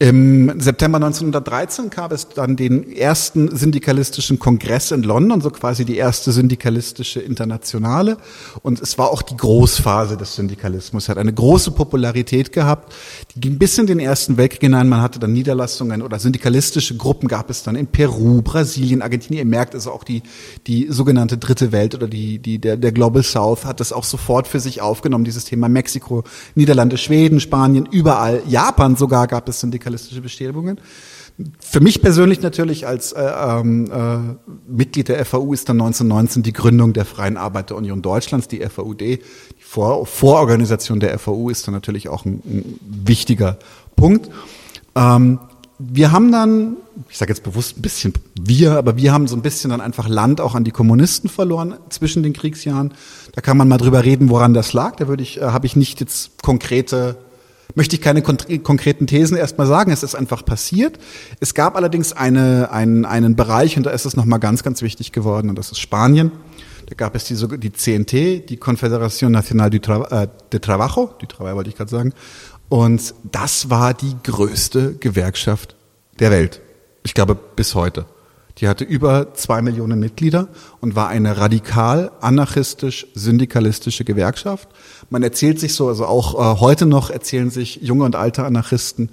Im September 1913 gab es dann den ersten syndikalistischen Kongress in London, so quasi die erste syndikalistische Internationale. Und es war auch die Großphase des Syndikalismus. Es hat eine große Popularität gehabt. Die ging bis in den Ersten Weltkrieg hinein. Man hatte dann Niederlassungen oder syndikalistische Gruppen gab es dann in Peru, Brasilien, Argentinien. Ihr merkt also auch die, die sogenannte Dritte Welt oder die, die, der, der Global South hat das auch sofort für sich aufgenommen, dieses Thema Mexiko, Niederlande, Schweden, Spanien, überall. Japan sogar gab es Syndikalismus syndikalistische Bestrebungen. Für mich persönlich natürlich als äh, ähm, äh, Mitglied der FAU ist dann 1919 die Gründung der Freien Arbeiterunion Deutschlands, die FAUD. Die Vor Vororganisation der FAU ist dann natürlich auch ein, ein wichtiger Punkt. Ähm, wir haben dann, ich sage jetzt bewusst ein bisschen wir, aber wir haben so ein bisschen dann einfach Land auch an die Kommunisten verloren zwischen den Kriegsjahren. Da kann man mal drüber reden, woran das lag. Da würde ich, äh, habe ich nicht jetzt konkrete, möchte ich keine konkreten Thesen erstmal sagen. Es ist einfach passiert. Es gab allerdings eine, einen, einen Bereich und da ist es nochmal ganz, ganz wichtig geworden und das ist Spanien. Da gab es die, die CNT, die Confederación Nacional de, Tra äh, de Trabajo, die Trabajo wollte ich gerade sagen, und das war die größte Gewerkschaft der Welt. Ich glaube bis heute. Die hatte über zwei Millionen Mitglieder und war eine radikal anarchistisch-syndikalistische Gewerkschaft. Man erzählt sich so, also auch äh, heute noch erzählen sich junge und alte Anarchisten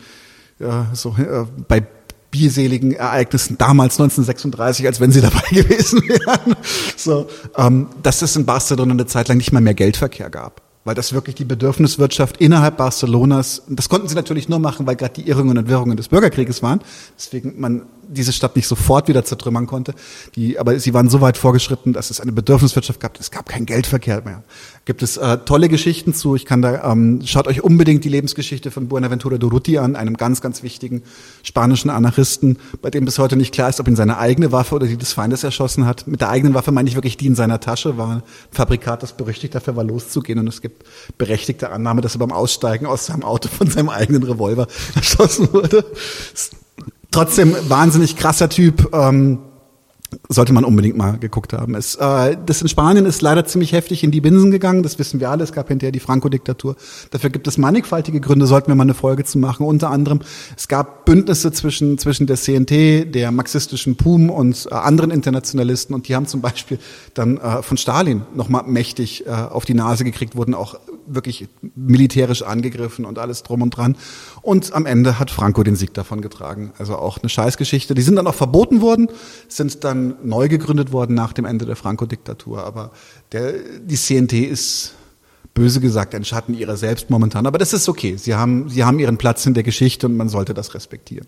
äh, so äh, bei bierseligen Ereignissen damals 1936, als wenn sie dabei gewesen wären. So, ähm, dass es in Barcelona eine Zeit lang nicht mal mehr Geldverkehr gab weil das wirklich die Bedürfniswirtschaft innerhalb Barcelonas, das konnten sie natürlich nur machen, weil gerade die Irrungen und Wirrungen des Bürgerkrieges waren, deswegen man diese Stadt nicht sofort wieder zertrümmern konnte. Die, aber sie waren so weit vorgeschritten, dass es eine Bedürfniswirtschaft gab. Es gab keinen Geldverkehr mehr. Gibt es äh, tolle Geschichten zu. Ich kann da ähm, schaut euch unbedingt die Lebensgeschichte von Buenaventura Durruti an, einem ganz ganz wichtigen spanischen Anarchisten, bei dem bis heute nicht klar ist, ob ihn seine eigene Waffe oder die des Feindes erschossen hat. Mit der eigenen Waffe meine ich wirklich die in seiner Tasche. War ein Fabrikat, das berüchtigt dafür war, loszugehen. Und es gibt berechtigte Annahme, dass er beim Aussteigen aus seinem Auto von seinem eigenen Revolver erschossen wurde trotzdem wahnsinnig krasser Typ. Ähm, sollte man unbedingt mal geguckt haben. Es, äh, das in Spanien ist leider ziemlich heftig in die Binsen gegangen, das wissen wir alle. Es gab hinterher die Franco-Diktatur. Dafür gibt es mannigfaltige Gründe, sollten wir mal eine Folge zu machen. Unter anderem, es gab Bündnisse zwischen, zwischen der CNT, der marxistischen PUM und äh, anderen Internationalisten und die haben zum Beispiel dann äh, von Stalin nochmal mächtig äh, auf die Nase gekriegt, wurden auch wirklich militärisch angegriffen und alles drum und dran. Und am Ende hat Franco den Sieg davon getragen. Also auch eine Scheißgeschichte. Die sind dann auch verboten worden, sind dann neu gegründet worden nach dem Ende der Franco-Diktatur. Aber der, die CNT ist böse gesagt ein Schatten ihrer selbst momentan. Aber das ist okay. Sie haben, sie haben ihren Platz in der Geschichte und man sollte das respektieren.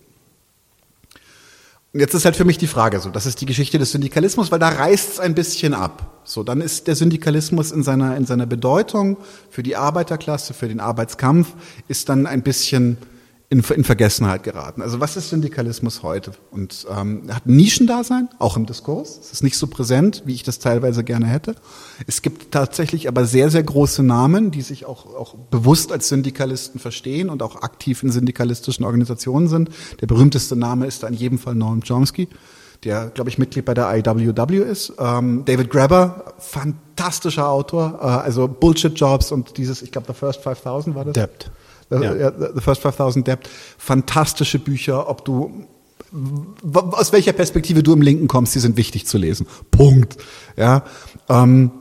Jetzt ist halt für mich die Frage so, das ist die Geschichte des Syndikalismus, weil da reißt es ein bisschen ab. So, dann ist der Syndikalismus in seiner, in seiner Bedeutung für die Arbeiterklasse, für den Arbeitskampf, ist dann ein bisschen in, in Vergessenheit geraten. Also was ist Syndikalismus heute? Und ähm, hat ein Nischendasein, auch im Diskurs. Es ist nicht so präsent, wie ich das teilweise gerne hätte. Es gibt tatsächlich aber sehr, sehr große Namen, die sich auch, auch bewusst als Syndikalisten verstehen und auch aktiv in syndikalistischen Organisationen sind. Der berühmteste Name ist da in jedem Fall Noam Chomsky der, glaube ich, Mitglied bei der IWW ist. Ähm, David Grabber, fantastischer Autor, äh, also Bullshit Jobs und dieses, ich glaube, The First 5000 war das.
Debt.
The, ja. The First 5000 Debt, fantastische Bücher, ob du aus welcher Perspektive du im Linken kommst, die sind wichtig zu lesen. Punkt. Ja. Ähm,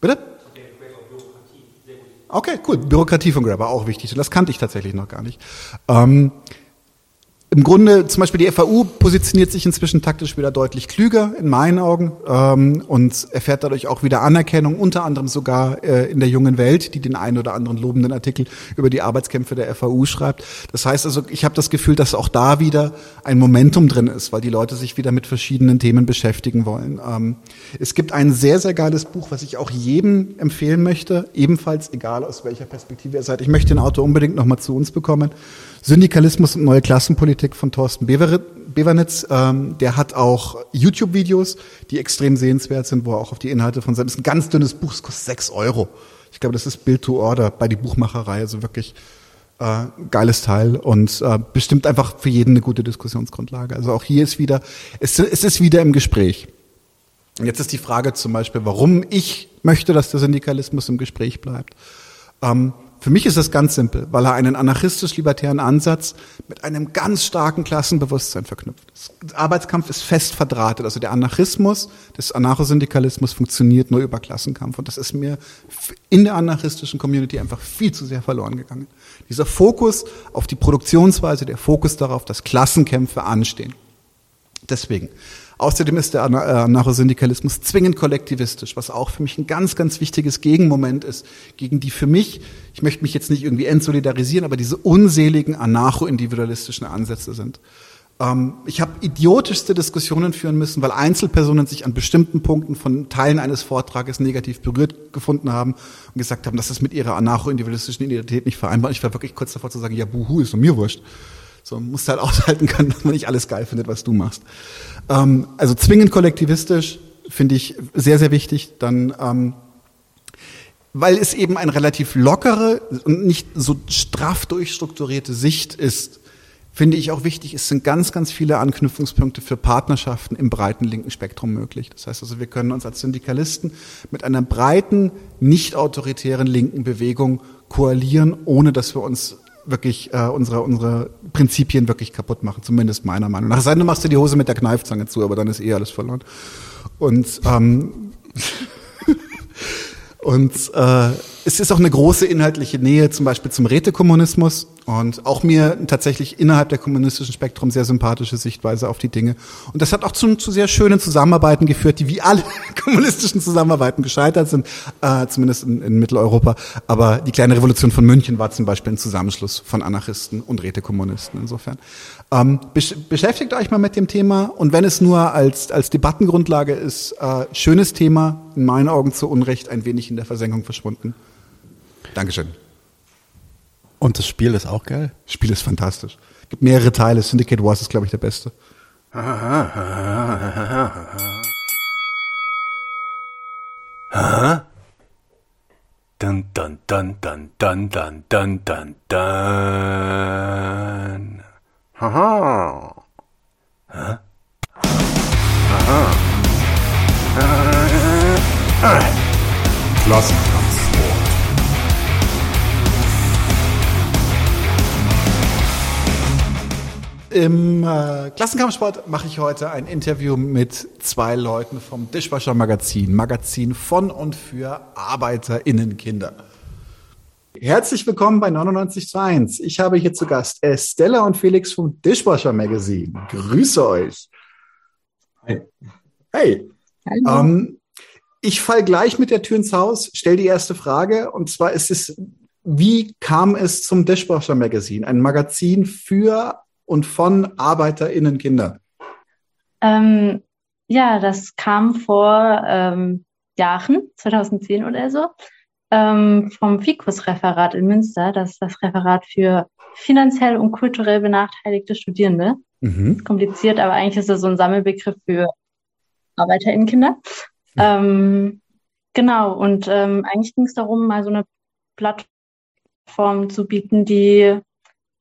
Bitte? Okay, cool. Bürokratie von Grabber auch wichtig. Das kannte ich tatsächlich noch gar nicht. Ähm, im Grunde, zum Beispiel die FAU positioniert sich inzwischen taktisch wieder deutlich klüger, in meinen Augen, ähm, und erfährt dadurch auch wieder Anerkennung, unter anderem sogar äh, in der jungen Welt, die den einen oder anderen lobenden Artikel über die Arbeitskämpfe der FAU schreibt. Das heißt also, ich habe das Gefühl, dass auch da wieder ein Momentum drin ist, weil die Leute sich wieder mit verschiedenen Themen beschäftigen wollen. Ähm, es gibt ein sehr, sehr geiles Buch, was ich auch jedem empfehlen möchte, ebenfalls egal aus welcher Perspektive ihr seid. Ich möchte den Autor unbedingt nochmal zu uns bekommen. Syndikalismus und neue Klassenpolitik von Thorsten Bevernitz. Ähm, der hat auch YouTube-Videos, die extrem sehenswert sind, wo er auch auf die Inhalte von seinem, ist ein ganz dünnes Buch, es kostet sechs Euro. Ich glaube, das ist Build to Order bei die Buchmacherei, also wirklich äh, geiles Teil und äh, bestimmt einfach für jeden eine gute Diskussionsgrundlage. Also auch hier ist wieder, es, es ist wieder im Gespräch. Und jetzt ist die Frage zum Beispiel, warum ich möchte, dass der Syndikalismus im Gespräch bleibt. Ähm, für mich ist das ganz simpel, weil er einen anarchistisch-libertären Ansatz mit einem ganz starken Klassenbewusstsein verknüpft. Der Arbeitskampf ist fest verdrahtet. Also der Anarchismus des Anarchosyndikalismus funktioniert nur über Klassenkampf. Und das ist mir in der anarchistischen Community einfach viel zu sehr verloren gegangen. Dieser Fokus auf die Produktionsweise, der Fokus darauf, dass Klassenkämpfe anstehen. Deswegen, Außerdem ist der äh, Anarchosyndikalismus zwingend kollektivistisch, was auch für mich ein ganz, ganz wichtiges Gegenmoment ist, gegen die für mich, ich möchte mich jetzt nicht irgendwie entsolidarisieren, aber diese unseligen anarcho-individualistischen Ansätze sind. Ähm, ich habe idiotischste Diskussionen führen müssen, weil Einzelpersonen sich an bestimmten Punkten von Teilen eines Vortrages negativ berührt gefunden haben und gesagt haben, das ist mit ihrer anarcho-individualistischen Identität nicht vereinbar. Ich war wirklich kurz davor zu sagen, ja, buhu, ist mir wurscht. So, musst halt aushalten können, dass man nicht alles geil findet, was du machst. Ähm, also zwingend kollektivistisch finde ich sehr, sehr wichtig. Dann, ähm, weil es eben eine relativ lockere und nicht so straff durchstrukturierte Sicht ist, finde ich auch wichtig, es sind ganz, ganz viele Anknüpfungspunkte für Partnerschaften im breiten linken Spektrum möglich. Das heißt also, wir können uns als Syndikalisten mit einer breiten, nicht autoritären linken Bewegung koalieren, ohne dass wir uns wirklich äh, unsere, unsere Prinzipien wirklich kaputt machen, zumindest meiner Meinung nach. Sei denn, du machst dir die Hose mit der Kneifzange zu, aber dann ist eh alles verloren. Und ähm, und äh, es ist auch eine große inhaltliche Nähe zum Beispiel zum Rätekommunismus und auch mir tatsächlich innerhalb der kommunistischen Spektrum sehr sympathische Sichtweise auf die Dinge. Und das hat auch zu, zu sehr schönen Zusammenarbeiten geführt, die wie alle kommunistischen Zusammenarbeiten gescheitert sind, äh, zumindest in, in Mitteleuropa. Aber die kleine Revolution von München war zum Beispiel ein Zusammenschluss von Anarchisten und Rätekommunisten insofern. Ähm, besch beschäftigt euch mal mit dem Thema und wenn es nur als, als Debattengrundlage ist, äh, schönes Thema, in meinen Augen zu Unrecht ein wenig in der Versenkung verschwunden. Dankeschön.
Und das Spiel ist auch geil?
Das Spiel ist fantastisch. Es gibt mehrere Teile. Syndicate Wars ist, glaube ich, der beste.
Dun dun dun dun dun dun dun dun dun. Haha. Hä? Aha.
Klassenkampfsport. Im äh, Klassenkampfsport mache ich heute ein Interview mit zwei Leuten vom Dishwasher Magazin, Magazin von und für ArbeiterInnenkinder. Herzlich willkommen bei 99.1. Ich habe hier zu Gast Estella und Felix vom Dishwasher Magazine. Grüße euch.
Hi.
Hey.
Hallo.
Ähm, ich fall gleich mit der Tür ins Haus, stell die erste Frage und zwar ist es, wie kam es zum Dishwasher Magazine, ein Magazin für und von ArbeiterInnen-Kinder?
Ähm, ja, das kam vor ähm, Jahren, 2010 oder so, ähm, vom FICUS-Referat in Münster. Das ist das Referat für finanziell und kulturell benachteiligte Studierende.
Mhm.
Kompliziert, aber eigentlich ist das so ein Sammelbegriff für ArbeiterInnen-Kinder. Ähm, genau, und ähm, eigentlich ging es darum, mal so eine Plattform zu bieten, die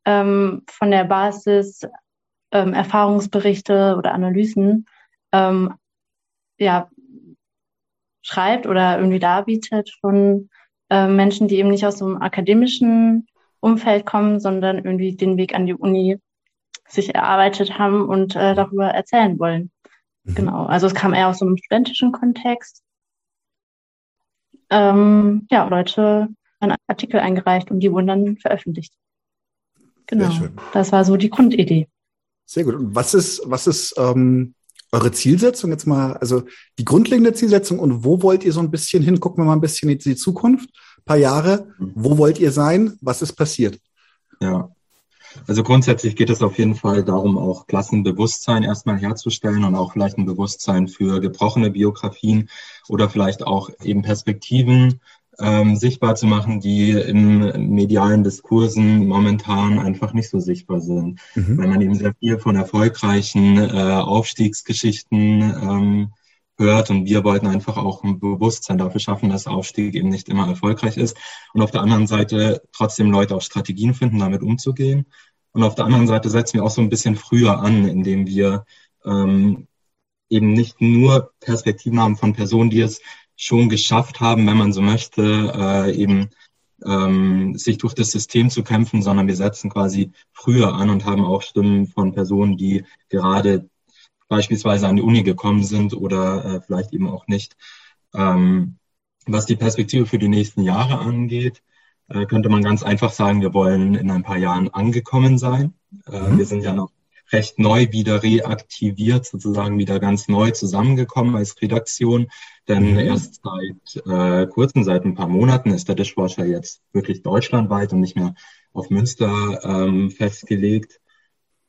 ähm, von der Basis ähm, Erfahrungsberichte oder Analysen ähm, ja, schreibt oder irgendwie darbietet von äh, Menschen, die eben nicht aus so einem akademischen Umfeld kommen, sondern irgendwie den Weg an die Uni sich erarbeitet haben und äh, darüber erzählen wollen.
Mhm.
Genau. Also es kam eher aus so einem studentischen Kontext. Ähm, ja, Leute haben Artikel eingereicht und die wurden dann veröffentlicht. Genau. Das war so die Grundidee.
Sehr gut. Und was ist, was ist ähm, eure Zielsetzung jetzt mal, also die grundlegende Zielsetzung und wo wollt ihr so ein bisschen hin? Gucken wir mal ein bisschen in die Zukunft, paar Jahre. Wo wollt ihr sein? Was ist passiert?
Ja. Also grundsätzlich geht es auf jeden Fall darum, auch Klassenbewusstsein erstmal herzustellen und auch vielleicht ein Bewusstsein für gebrochene Biografien oder vielleicht auch eben Perspektiven ähm, sichtbar zu machen, die in medialen Diskursen momentan einfach nicht so sichtbar sind,
Mhm.
weil man eben sehr viel von erfolgreichen äh, Aufstiegsgeschichten ähm, hört und wir wollten einfach auch ein Bewusstsein dafür schaffen, dass Aufstieg eben nicht immer erfolgreich ist und auf der anderen Seite trotzdem Leute auch Strategien finden, damit umzugehen. Und auf der anderen Seite setzen wir auch so ein bisschen früher an, indem wir ähm, eben nicht nur Perspektiven haben von Personen, die es schon geschafft haben, wenn man so möchte, äh, eben ähm, sich durch das System zu kämpfen, sondern wir setzen quasi früher an und haben auch Stimmen von Personen, die gerade beispielsweise an die Uni gekommen sind oder äh, vielleicht eben auch nicht. Ähm, was die Perspektive für die nächsten Jahre angeht, äh, könnte man ganz einfach sagen, wir wollen in ein paar Jahren angekommen sein. Äh,
Mhm.
Wir sind ja noch recht neu wieder reaktiviert, sozusagen wieder ganz neu zusammengekommen als Redaktion. Denn
Mhm.
erst seit äh, kurzem, seit ein paar Monaten, ist der Dishwasher jetzt wirklich deutschlandweit und nicht mehr auf Münster ähm, festgelegt.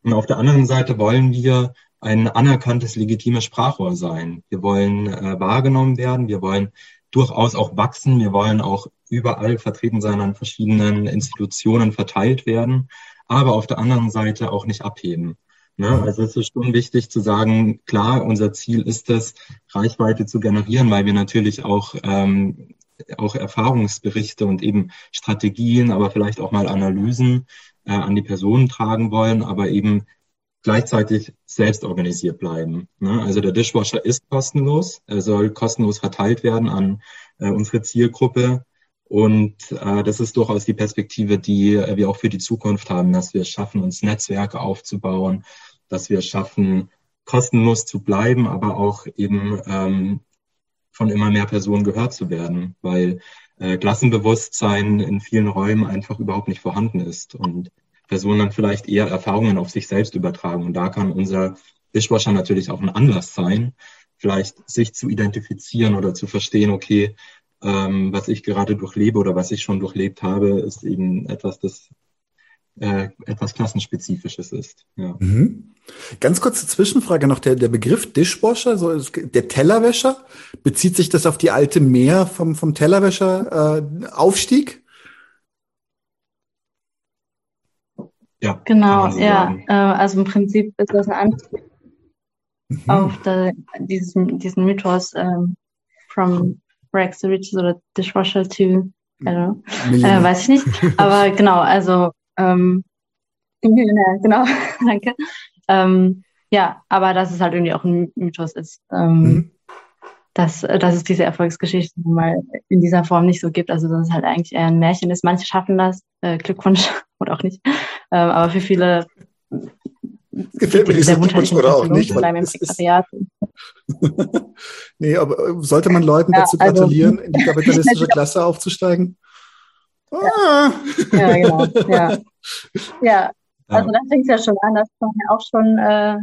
Und auf der anderen Seite wollen wir ein anerkanntes, legitimes Sprachrohr sein. Wir wollen äh, wahrgenommen werden, wir wollen durchaus auch wachsen, wir wollen auch überall vertreten sein an verschiedenen Institutionen verteilt werden, aber auf der anderen Seite auch nicht abheben. Ne? Also es ist schon wichtig zu sagen, klar, unser Ziel ist es, Reichweite zu generieren, weil wir natürlich auch, ähm, auch Erfahrungsberichte und eben Strategien, aber vielleicht auch mal Analysen äh, an die Personen tragen wollen, aber eben gleichzeitig selbst organisiert bleiben. Ne? Also der Dishwasher ist kostenlos, er soll kostenlos verteilt werden an äh, unsere Zielgruppe. Und äh, das ist durchaus die Perspektive, die äh, wir auch für die Zukunft haben, dass wir es schaffen, uns Netzwerke aufzubauen, dass wir es schaffen, kostenlos zu bleiben, aber auch eben ähm, von immer mehr Personen gehört zu werden, weil äh, Klassenbewusstsein in vielen Räumen einfach überhaupt nicht vorhanden ist. Und Personen dann vielleicht eher Erfahrungen auf sich selbst übertragen. Und da kann unser Dishwasher natürlich auch ein Anlass sein, vielleicht sich zu identifizieren oder zu verstehen, okay, ähm, was ich gerade durchlebe oder was ich schon durchlebt habe, ist eben etwas, das äh, etwas Klassenspezifisches ist. Ja.
Mhm. Ganz kurze Zwischenfrage noch, der, der Begriff Dishwasher, so der Tellerwäscher, bezieht sich das auf die alte Meer vom, vom Tellerwäscher äh, Aufstieg?
Ja, genau, ja. Äh, also im Prinzip ist das ein Anspiel mhm. auf der, diesen, diesen Mythos ähm, from Rags to Riches oder Dishwasher to, I don't know, äh, weiß ich nicht. Aber genau, also ähm, genau, danke. Ähm, ja, aber dass es halt irgendwie auch ein Mythos ist. Ähm, mhm. dass, dass es diese Erfolgsgeschichten mal in dieser Form nicht so gibt. Also dass es halt eigentlich eher ein Märchen ist. Manche schaffen das, äh, Glückwunsch oder auch nicht. Ähm, aber für viele
gefällt mir dieser Glückwunsch oder auch nicht. Weil es ist nee, aber äh, sollte man Leuten ja, dazu also gratulieren, also, in die kapitalistische Klasse aufzusteigen?
Ah. Ja, genau. Ja. ja. also das fängt ja schon an, das kann man auch schon äh,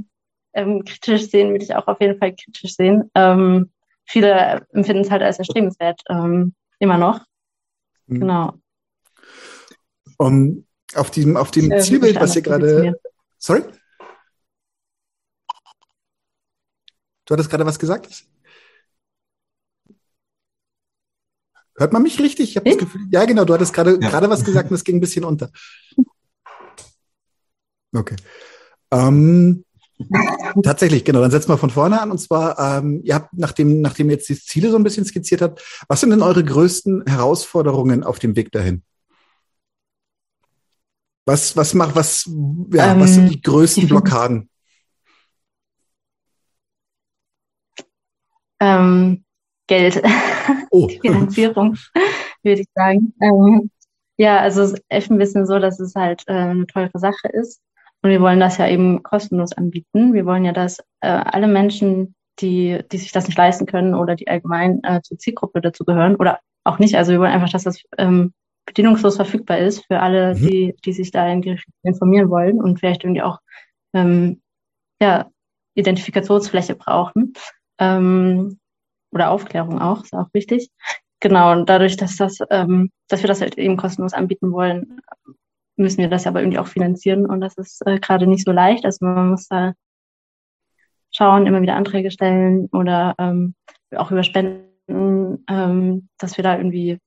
ähm, kritisch sehen, würde ich auch auf jeden Fall kritisch sehen. Ähm, viele empfinden es halt als erstrebenswert, ähm, immer noch. Mhm. Genau.
Um, auf dem, auf dem äh, Zielbild, was ihr gerade. Sorry? Du hattest gerade was gesagt? Hört man mich richtig? Ich habe das Gefühl, ja genau, du hattest gerade ja. gerade was gesagt und es ging ein bisschen unter. Okay. Ähm, tatsächlich, genau, dann setzen wir von vorne an. Und zwar, ähm, ihr habt, nachdem, nachdem ihr jetzt die Ziele so ein bisschen skizziert habt, was sind denn eure größten Herausforderungen auf dem Weg dahin? Was, was macht, was, ja, ähm, was sind die größten Blockaden?
Ähm, Geld. Oh. Finanzierung, würde ich sagen. Ähm, ja, also Elfenwissen so, dass es halt äh, eine teure Sache ist. Und wir wollen das ja eben kostenlos anbieten. Wir wollen ja, dass äh, alle Menschen, die, die sich das nicht leisten können oder die allgemein äh, zur Zielgruppe dazu gehören oder auch nicht, also wir wollen einfach, dass das ähm, bedingungslos verfügbar ist für alle, mhm. die, die sich da in informieren wollen und vielleicht irgendwie auch ähm, ja, Identifikationsfläche brauchen. Ähm, oder Aufklärung auch, ist auch wichtig. Genau, und dadurch, dass das, ähm, dass wir das halt eben kostenlos anbieten wollen, müssen wir das aber irgendwie auch finanzieren und das ist äh, gerade nicht so leicht. Also man muss da schauen, immer wieder Anträge stellen oder ähm, auch über Spenden, ähm, dass wir da irgendwie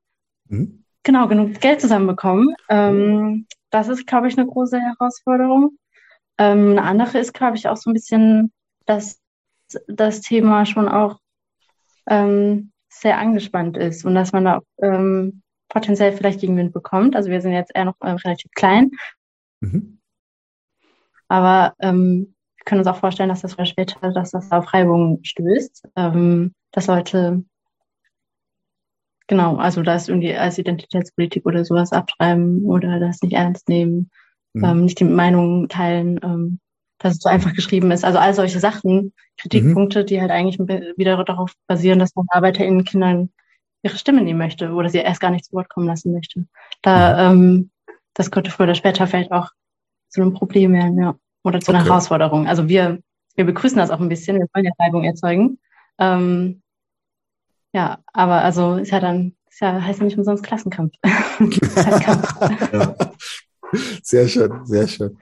mhm genau genug Geld zusammenbekommen. Ähm, das ist, glaube ich, eine große Herausforderung. Ähm, eine andere ist, glaube ich, auch so ein bisschen, dass das Thema schon auch ähm, sehr angespannt ist und dass man da ähm, potenziell vielleicht Gegenwind bekommt. Also wir sind jetzt eher noch äh, relativ klein. Mhm. Aber ähm, wir können uns auch vorstellen, dass das später, dass das auf Reibungen stößt, ähm, dass Leute Genau, also das irgendwie als Identitätspolitik oder sowas abschreiben oder das nicht ernst nehmen, mhm. ähm, nicht die Meinung teilen, ähm, dass es so einfach geschrieben ist. Also all solche Sachen, Kritikpunkte, mhm. die halt eigentlich wieder darauf basieren, dass man ArbeiterInnen Kindern ihre Stimme nehmen möchte oder sie erst gar nicht zu Wort kommen lassen möchte. Da, mhm. ähm, das könnte früher oder später vielleicht auch zu einem Problem werden, ja. Oder zu einer okay. Herausforderung. Also wir, wir begrüßen das auch ein bisschen, wir wollen ja Reibung erzeugen. Ähm, ja, aber also ist ja dann, ist ja, heißt ja nicht umsonst Klassenkampf.
ja. Sehr schön, sehr schön.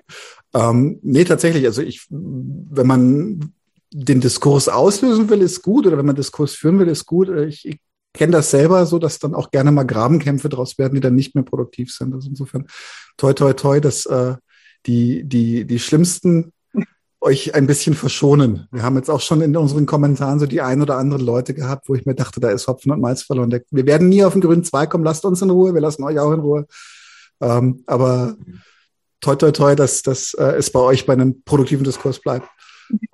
Ähm, nee, tatsächlich. Also ich, wenn man den Diskurs auslösen will, ist gut, oder wenn man Diskurs führen will, ist gut. Ich, ich kenne das selber so, dass dann auch gerne mal Grabenkämpfe draus werden, die dann nicht mehr produktiv sind. Also insofern toi toi toi, dass äh, die, die, die schlimmsten euch ein bisschen verschonen. Wir haben jetzt auch schon in unseren Kommentaren so die ein oder anderen Leute gehabt, wo ich mir dachte, da ist Hopfen und Malz verloren. Wir werden nie auf den grünen Zweig kommen, lasst uns in Ruhe, wir lassen euch auch in Ruhe. Ähm, aber toi toi toi, dass, dass äh, es bei euch bei einem produktiven Diskurs bleibt.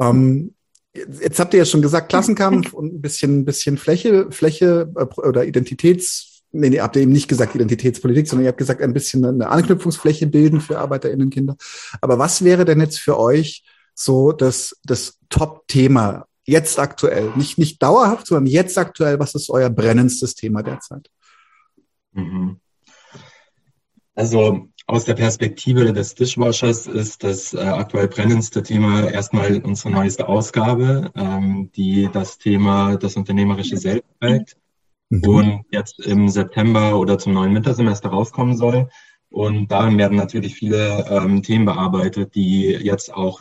Ähm, jetzt habt ihr ja schon gesagt, Klassenkampf und ein bisschen, bisschen Fläche, Fläche äh, oder Identitäts, nee, nee, habt ihr eben nicht gesagt Identitätspolitik, sondern ihr habt gesagt, ein bisschen eine Anknüpfungsfläche bilden für ArbeiterInnenkinder. Aber was wäre denn jetzt für euch so das, das Top-Thema jetzt aktuell? Nicht, nicht dauerhaft, sondern jetzt aktuell. Was ist euer brennendstes Thema derzeit?
Mhm. Also aus der Perspektive des Dishwashers ist das äh, aktuell brennendste Thema erstmal unsere neueste Ausgabe, ähm, die das Thema das Unternehmerische selbst trägt mhm. und jetzt im September oder zum neuen Wintersemester rauskommen soll. Und darin werden natürlich viele ähm, Themen bearbeitet, die jetzt auch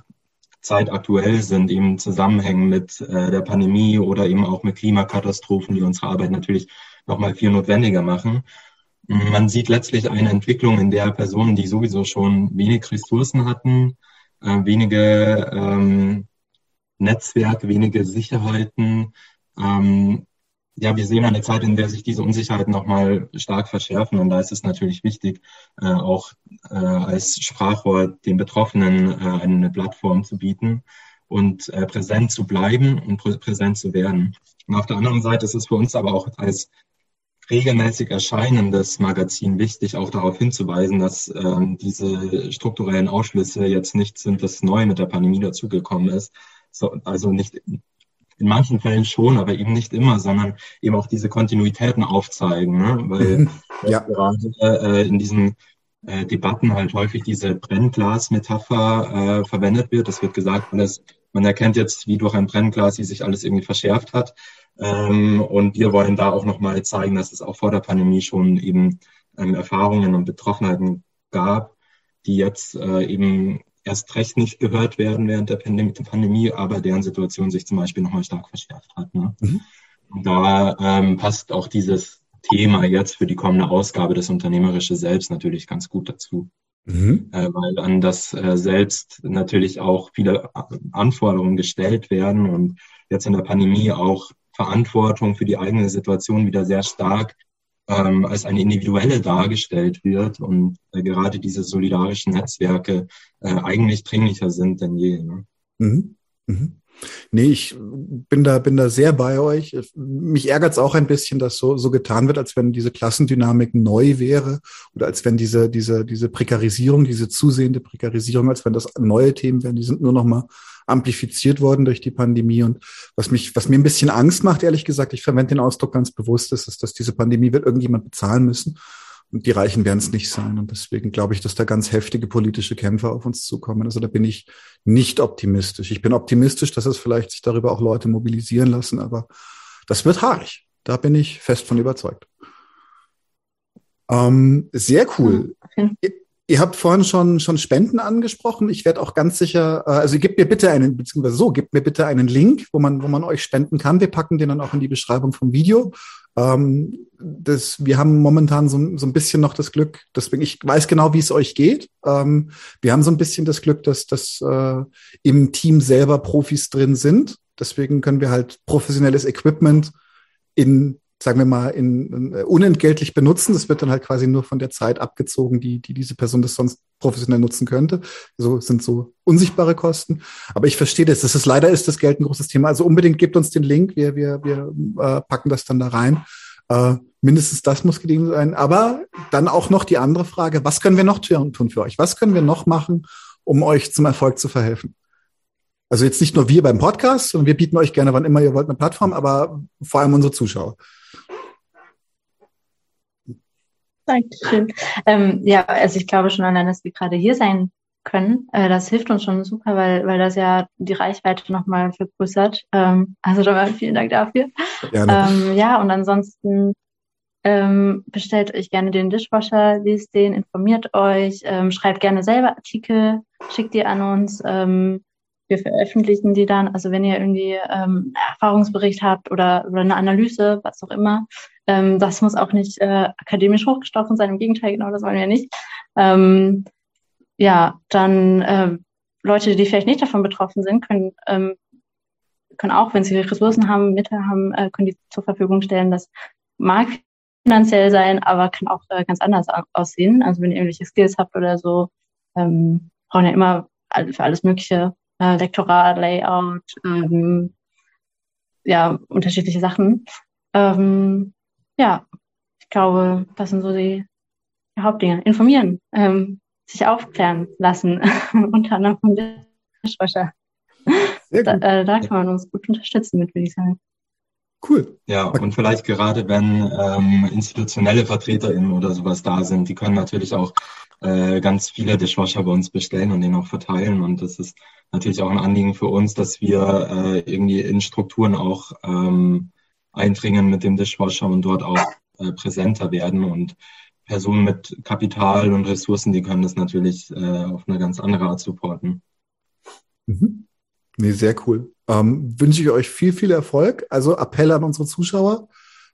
zeitaktuell sind, eben zusammenhängen mit äh, der Pandemie oder eben auch mit Klimakatastrophen, die unsere Arbeit natürlich nochmal viel notwendiger machen. Man sieht letztlich eine Entwicklung, in der Personen, die sowieso schon wenig Ressourcen hatten, äh, wenige ähm, Netzwerk, wenige Sicherheiten, ähm, ja, wir sehen eine Zeit, in der sich diese Unsicherheiten nochmal stark verschärfen. Und da ist es natürlich wichtig, äh, auch äh, als Sprachrohr den Betroffenen äh, eine Plattform zu bieten und äh, präsent zu bleiben und prä präsent zu werden. Und auf der anderen Seite ist es für uns aber auch als regelmäßig erscheinendes Magazin wichtig, auch darauf hinzuweisen, dass ähm, diese strukturellen Ausschlüsse jetzt nicht sind, dass neu mit der Pandemie dazugekommen ist. So, also nicht in manchen Fällen schon, aber eben nicht immer, sondern eben auch diese Kontinuitäten aufzeigen, ne? weil mhm. ja. gerade äh, in diesen äh, Debatten halt häufig diese Brennglas-Metapher äh, verwendet wird. Es wird gesagt, alles, man erkennt jetzt wie durch ein Brennglas, wie sich alles irgendwie verschärft hat. Ähm, und wir wollen da auch nochmal zeigen, dass es auch vor der Pandemie schon eben ähm, Erfahrungen und Betroffenheiten gab, die jetzt äh, eben erst recht nicht gehört werden während der Pandemie, aber deren Situation sich zum Beispiel nochmal stark verschärft hat. Ne? Mhm. Und da ähm, passt auch dieses Thema jetzt für die kommende Ausgabe des Unternehmerische Selbst natürlich ganz gut dazu. Mhm. Äh, weil an das äh, Selbst natürlich auch viele Anforderungen gestellt werden und jetzt in der Pandemie auch Verantwortung für die eigene Situation wieder sehr stark ähm, als eine individuelle dargestellt wird und äh, gerade diese solidarischen Netzwerke äh, eigentlich dringlicher sind denn je. Ne?
Mhm. Mhm. Nee, ich bin da, bin da sehr bei euch. Mich ärgert es auch ein bisschen, dass so, so getan wird, als wenn diese Klassendynamik neu wäre oder als wenn diese, diese, diese Prekarisierung, diese zusehende Prekarisierung, als wenn das neue Themen wären. Die sind nur noch mal amplifiziert worden durch die Pandemie. Und was mich, was mir ein bisschen Angst macht, ehrlich gesagt, ich verwende den Ausdruck ganz bewusst, ist dass diese Pandemie wird irgendjemand bezahlen müssen. Und die Reichen werden es nicht sein. Und deswegen glaube ich, dass da ganz heftige politische Kämpfe auf uns zukommen. Also da bin ich nicht optimistisch. Ich bin optimistisch, dass es vielleicht sich darüber auch Leute mobilisieren lassen, aber das wird haarig. Da bin ich fest von überzeugt. Ähm, sehr cool. Okay. Ihr habt vorhin schon, schon Spenden angesprochen. Ich werde auch ganz sicher, äh, also gebt mir bitte einen, beziehungsweise so, gebt mir bitte einen Link, wo man, wo man euch spenden kann. Wir packen den dann auch in die Beschreibung vom Video. Ähm, das, wir haben momentan so, so ein bisschen noch das Glück, deswegen, ich weiß genau, wie es euch geht. Ähm, wir haben so ein bisschen das Glück, dass, dass äh, im Team selber Profis drin sind. Deswegen können wir halt professionelles Equipment in sagen wir mal, in, in, äh, unentgeltlich benutzen. Das wird dann halt quasi nur von der Zeit abgezogen, die, die diese Person das sonst professionell nutzen könnte. So sind so unsichtbare Kosten. Aber ich verstehe das. Das ist leider ist das Geld ein großes Thema. Also unbedingt gebt uns den Link. Wir, wir, wir äh, packen das dann da rein. Äh, mindestens das muss gegeben sein. Aber dann auch noch die andere Frage, was können wir noch tun für euch? Was können wir noch machen, um euch zum Erfolg zu verhelfen? Also jetzt nicht nur wir beim Podcast, sondern wir bieten euch gerne, wann immer ihr wollt, eine Plattform, aber vor allem unsere Zuschauer.
Dankeschön. Ähm, ja, also ich glaube schon allein, dass wir gerade hier sein können, äh, das hilft uns schon super, weil, weil das ja die Reichweite nochmal vergrößert. Ähm, also schon mal vielen Dank dafür. Ähm, ja, und ansonsten
Ähm, bestellt euch gerne den Dishwasher, liest den, informiert euch, ähm, schreibt gerne selber Artikel, schickt die an uns. Ähm, wir veröffentlichen die dann. Also wenn ihr irgendwie ähm, Erfahrungsbericht habt oder, oder eine Analyse, was auch immer, ähm, das muss auch nicht äh, akademisch hochgestochen sein. Im Gegenteil, genau das wollen wir nicht. Ähm, ja, dann äh, Leute, die vielleicht nicht davon betroffen sind, können ähm, können auch, wenn sie Ressourcen haben, Mittel haben, äh, können die zur Verfügung stellen. Das mag finanziell sein, aber kann auch äh, ganz anders aussehen. Also wenn ihr irgendwelche Skills habt oder so, ähm, brauchen ja immer für alles Mögliche äh, Lektorat, Layout, ähm, ja, unterschiedliche Sachen. Ähm, ja, ich glaube, das sind so die, die Hauptdinge. Informieren, ähm, sich aufklären lassen, unter anderem vom Dishwasher. Da, äh, da kann man uns gut unterstützen mit, würde ich sagen.
Cool. Ja, und vielleicht gerade wenn ähm, institutionelle VertreterInnen oder sowas da sind, die können natürlich auch äh, ganz viele Dishwasher bei uns bestellen und den auch verteilen. Und das ist natürlich auch ein Anliegen für uns, dass wir äh, irgendwie in Strukturen auch ähm, eindringen mit dem Dishwasher und dort auch äh, präsenter werden. Und Personen mit Kapital und Ressourcen, die können das natürlich äh, auf eine ganz andere Art supporten.
Mhm. Nee, sehr cool. Ähm, wünsche ich euch viel, viel Erfolg. Also Appell an unsere Zuschauer.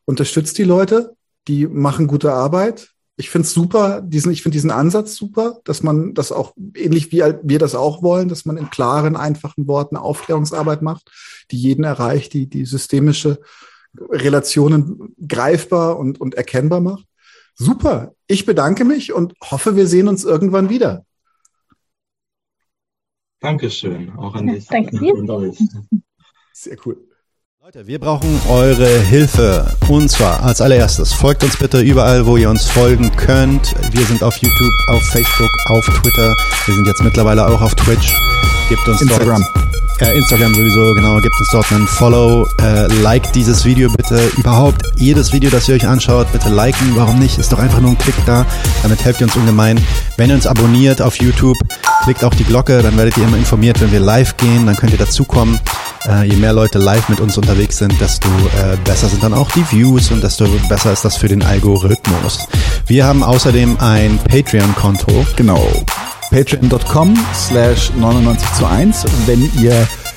Unterstützt die Leute, die machen gute Arbeit. Ich finde es super, diesen, ich finde diesen Ansatz super, dass man das auch, ähnlich wie wir das auch wollen, dass man in klaren, einfachen Worten Aufklärungsarbeit macht, die jeden erreicht, die, die systemische Relationen greifbar und, und erkennbar macht. Super. Ich bedanke mich und hoffe, wir sehen uns irgendwann wieder.
Dankeschön, auch an dich
Danke dir.
Sehr cool.
Leute, wir brauchen eure Hilfe. Und zwar als allererstes, folgt uns bitte überall, wo ihr uns folgen könnt. Wir sind auf YouTube, auf Facebook, auf Twitter. Wir sind jetzt mittlerweile auch auf Twitch. Gebt uns
Instagram.
Dort äh, Instagram sowieso, genau, gebt uns dort einen Follow, äh, like dieses Video bitte, überhaupt jedes Video, das ihr euch anschaut, bitte liken, warum nicht, ist doch einfach nur ein Klick da, damit helft ihr uns ungemein. Wenn ihr uns abonniert auf YouTube, klickt auch die Glocke, dann werdet ihr immer informiert, wenn wir live gehen, dann könnt ihr dazukommen. Äh, je mehr Leute live mit uns unterwegs sind, desto äh, besser sind dann auch die Views und desto besser ist das für den Algorithmus. Wir haben außerdem ein Patreon-Konto.
Genau patreon.com slash 99 zu 1. Wenn ihr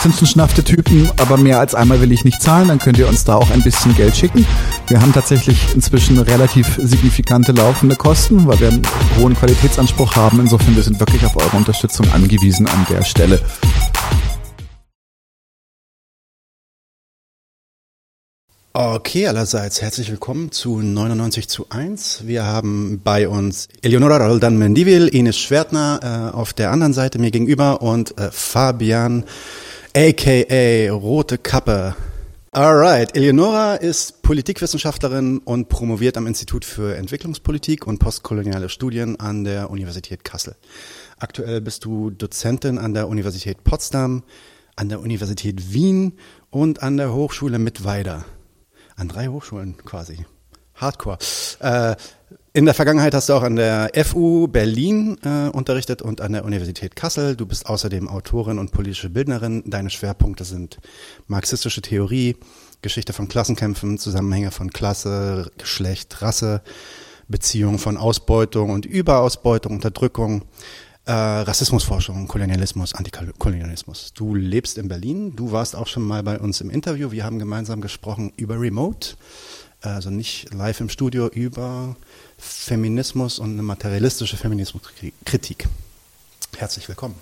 sind Typen, aber mehr als einmal will ich nicht zahlen, dann könnt ihr uns da auch ein bisschen Geld schicken. Wir haben tatsächlich inzwischen relativ signifikante laufende Kosten, weil wir einen hohen Qualitätsanspruch haben. Insofern, wir sind wirklich auf eure Unterstützung angewiesen an der Stelle.
Okay, allerseits herzlich willkommen zu 99 zu 1. Wir haben bei uns Eleonora Roldan Mendivil, Ines Schwertner äh, auf der anderen Seite mir gegenüber und äh, Fabian aka Rote Kappe. Alright, Eleonora ist Politikwissenschaftlerin und promoviert am Institut für Entwicklungspolitik und postkoloniale Studien an der Universität Kassel. Aktuell bist du Dozentin an der Universität Potsdam, an der Universität Wien und an der Hochschule Mittweida. An drei Hochschulen quasi. Hardcore. Äh, in der Vergangenheit hast du auch an der FU Berlin äh, unterrichtet und an der Universität Kassel. Du bist außerdem Autorin und politische Bildnerin. Deine Schwerpunkte sind marxistische Theorie, Geschichte von Klassenkämpfen, Zusammenhänge von Klasse, Geschlecht, Rasse, Beziehungen von Ausbeutung und Überausbeutung, Unterdrückung, äh, Rassismusforschung, Kolonialismus, Antikolonialismus. Du lebst in Berlin. Du warst auch schon mal bei uns im Interview. Wir haben gemeinsam gesprochen über Remote, also nicht live im Studio, über Feminismus und eine materialistische Feminismuskritik. Herzlich willkommen.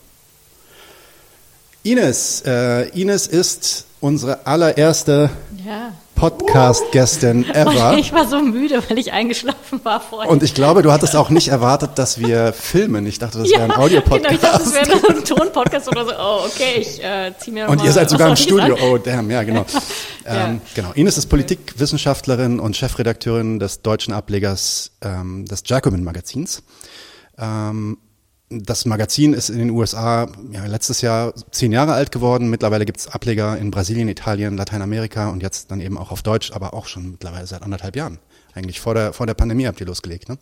Ines, äh, Ines ist unsere allererste ja. Podcast-Gästin ever.
Ich war so müde, weil ich eingeschlafen war vorher.
Und ich glaube, du hattest auch nicht erwartet, dass wir filmen. Ich dachte, das ja, wäre ein Audiopodcast. Genau, ich dachte, das
wäre ein Tonpodcast oder so. Oh, okay, ich äh, ziehe mir
Und mal, ihr seid sogar im Studio. Oh, damn, ja, genau. ja. Ähm, genau. Ines ist Politikwissenschaftlerin und Chefredakteurin des deutschen Ablegers ähm, des Jacobin-Magazins. Ähm, das Magazin ist in den USA ja, letztes Jahr zehn Jahre alt geworden. Mittlerweile gibt es Ableger in Brasilien, Italien, Lateinamerika und jetzt dann eben auch auf Deutsch, aber auch schon mittlerweile seit anderthalb Jahren. Eigentlich vor der, vor der Pandemie habt ihr losgelegt. Ne?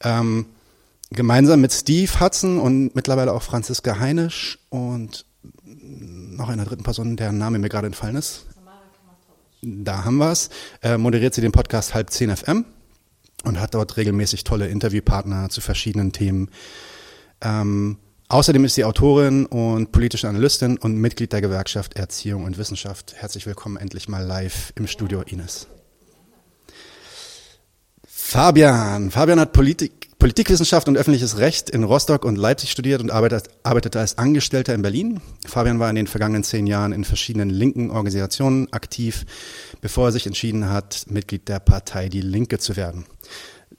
Ähm, gemeinsam mit Steve Hudson und mittlerweile auch Franziska Heinisch und noch einer dritten Person, deren Name mir gerade entfallen ist. Da haben wir es. Äh, moderiert sie den Podcast Halb 10 FM und hat dort regelmäßig tolle Interviewpartner zu verschiedenen Themen. Ähm, außerdem ist sie Autorin und politische Analystin und Mitglied der Gewerkschaft Erziehung und Wissenschaft. Herzlich willkommen endlich mal live im Studio Ines. Fabian. Fabian hat Politik, Politikwissenschaft und öffentliches Recht in Rostock und Leipzig studiert und arbeitet, arbeitete als Angestellter in Berlin. Fabian war in den vergangenen zehn Jahren in verschiedenen linken Organisationen aktiv, bevor er sich entschieden hat, Mitglied der Partei Die Linke zu werden.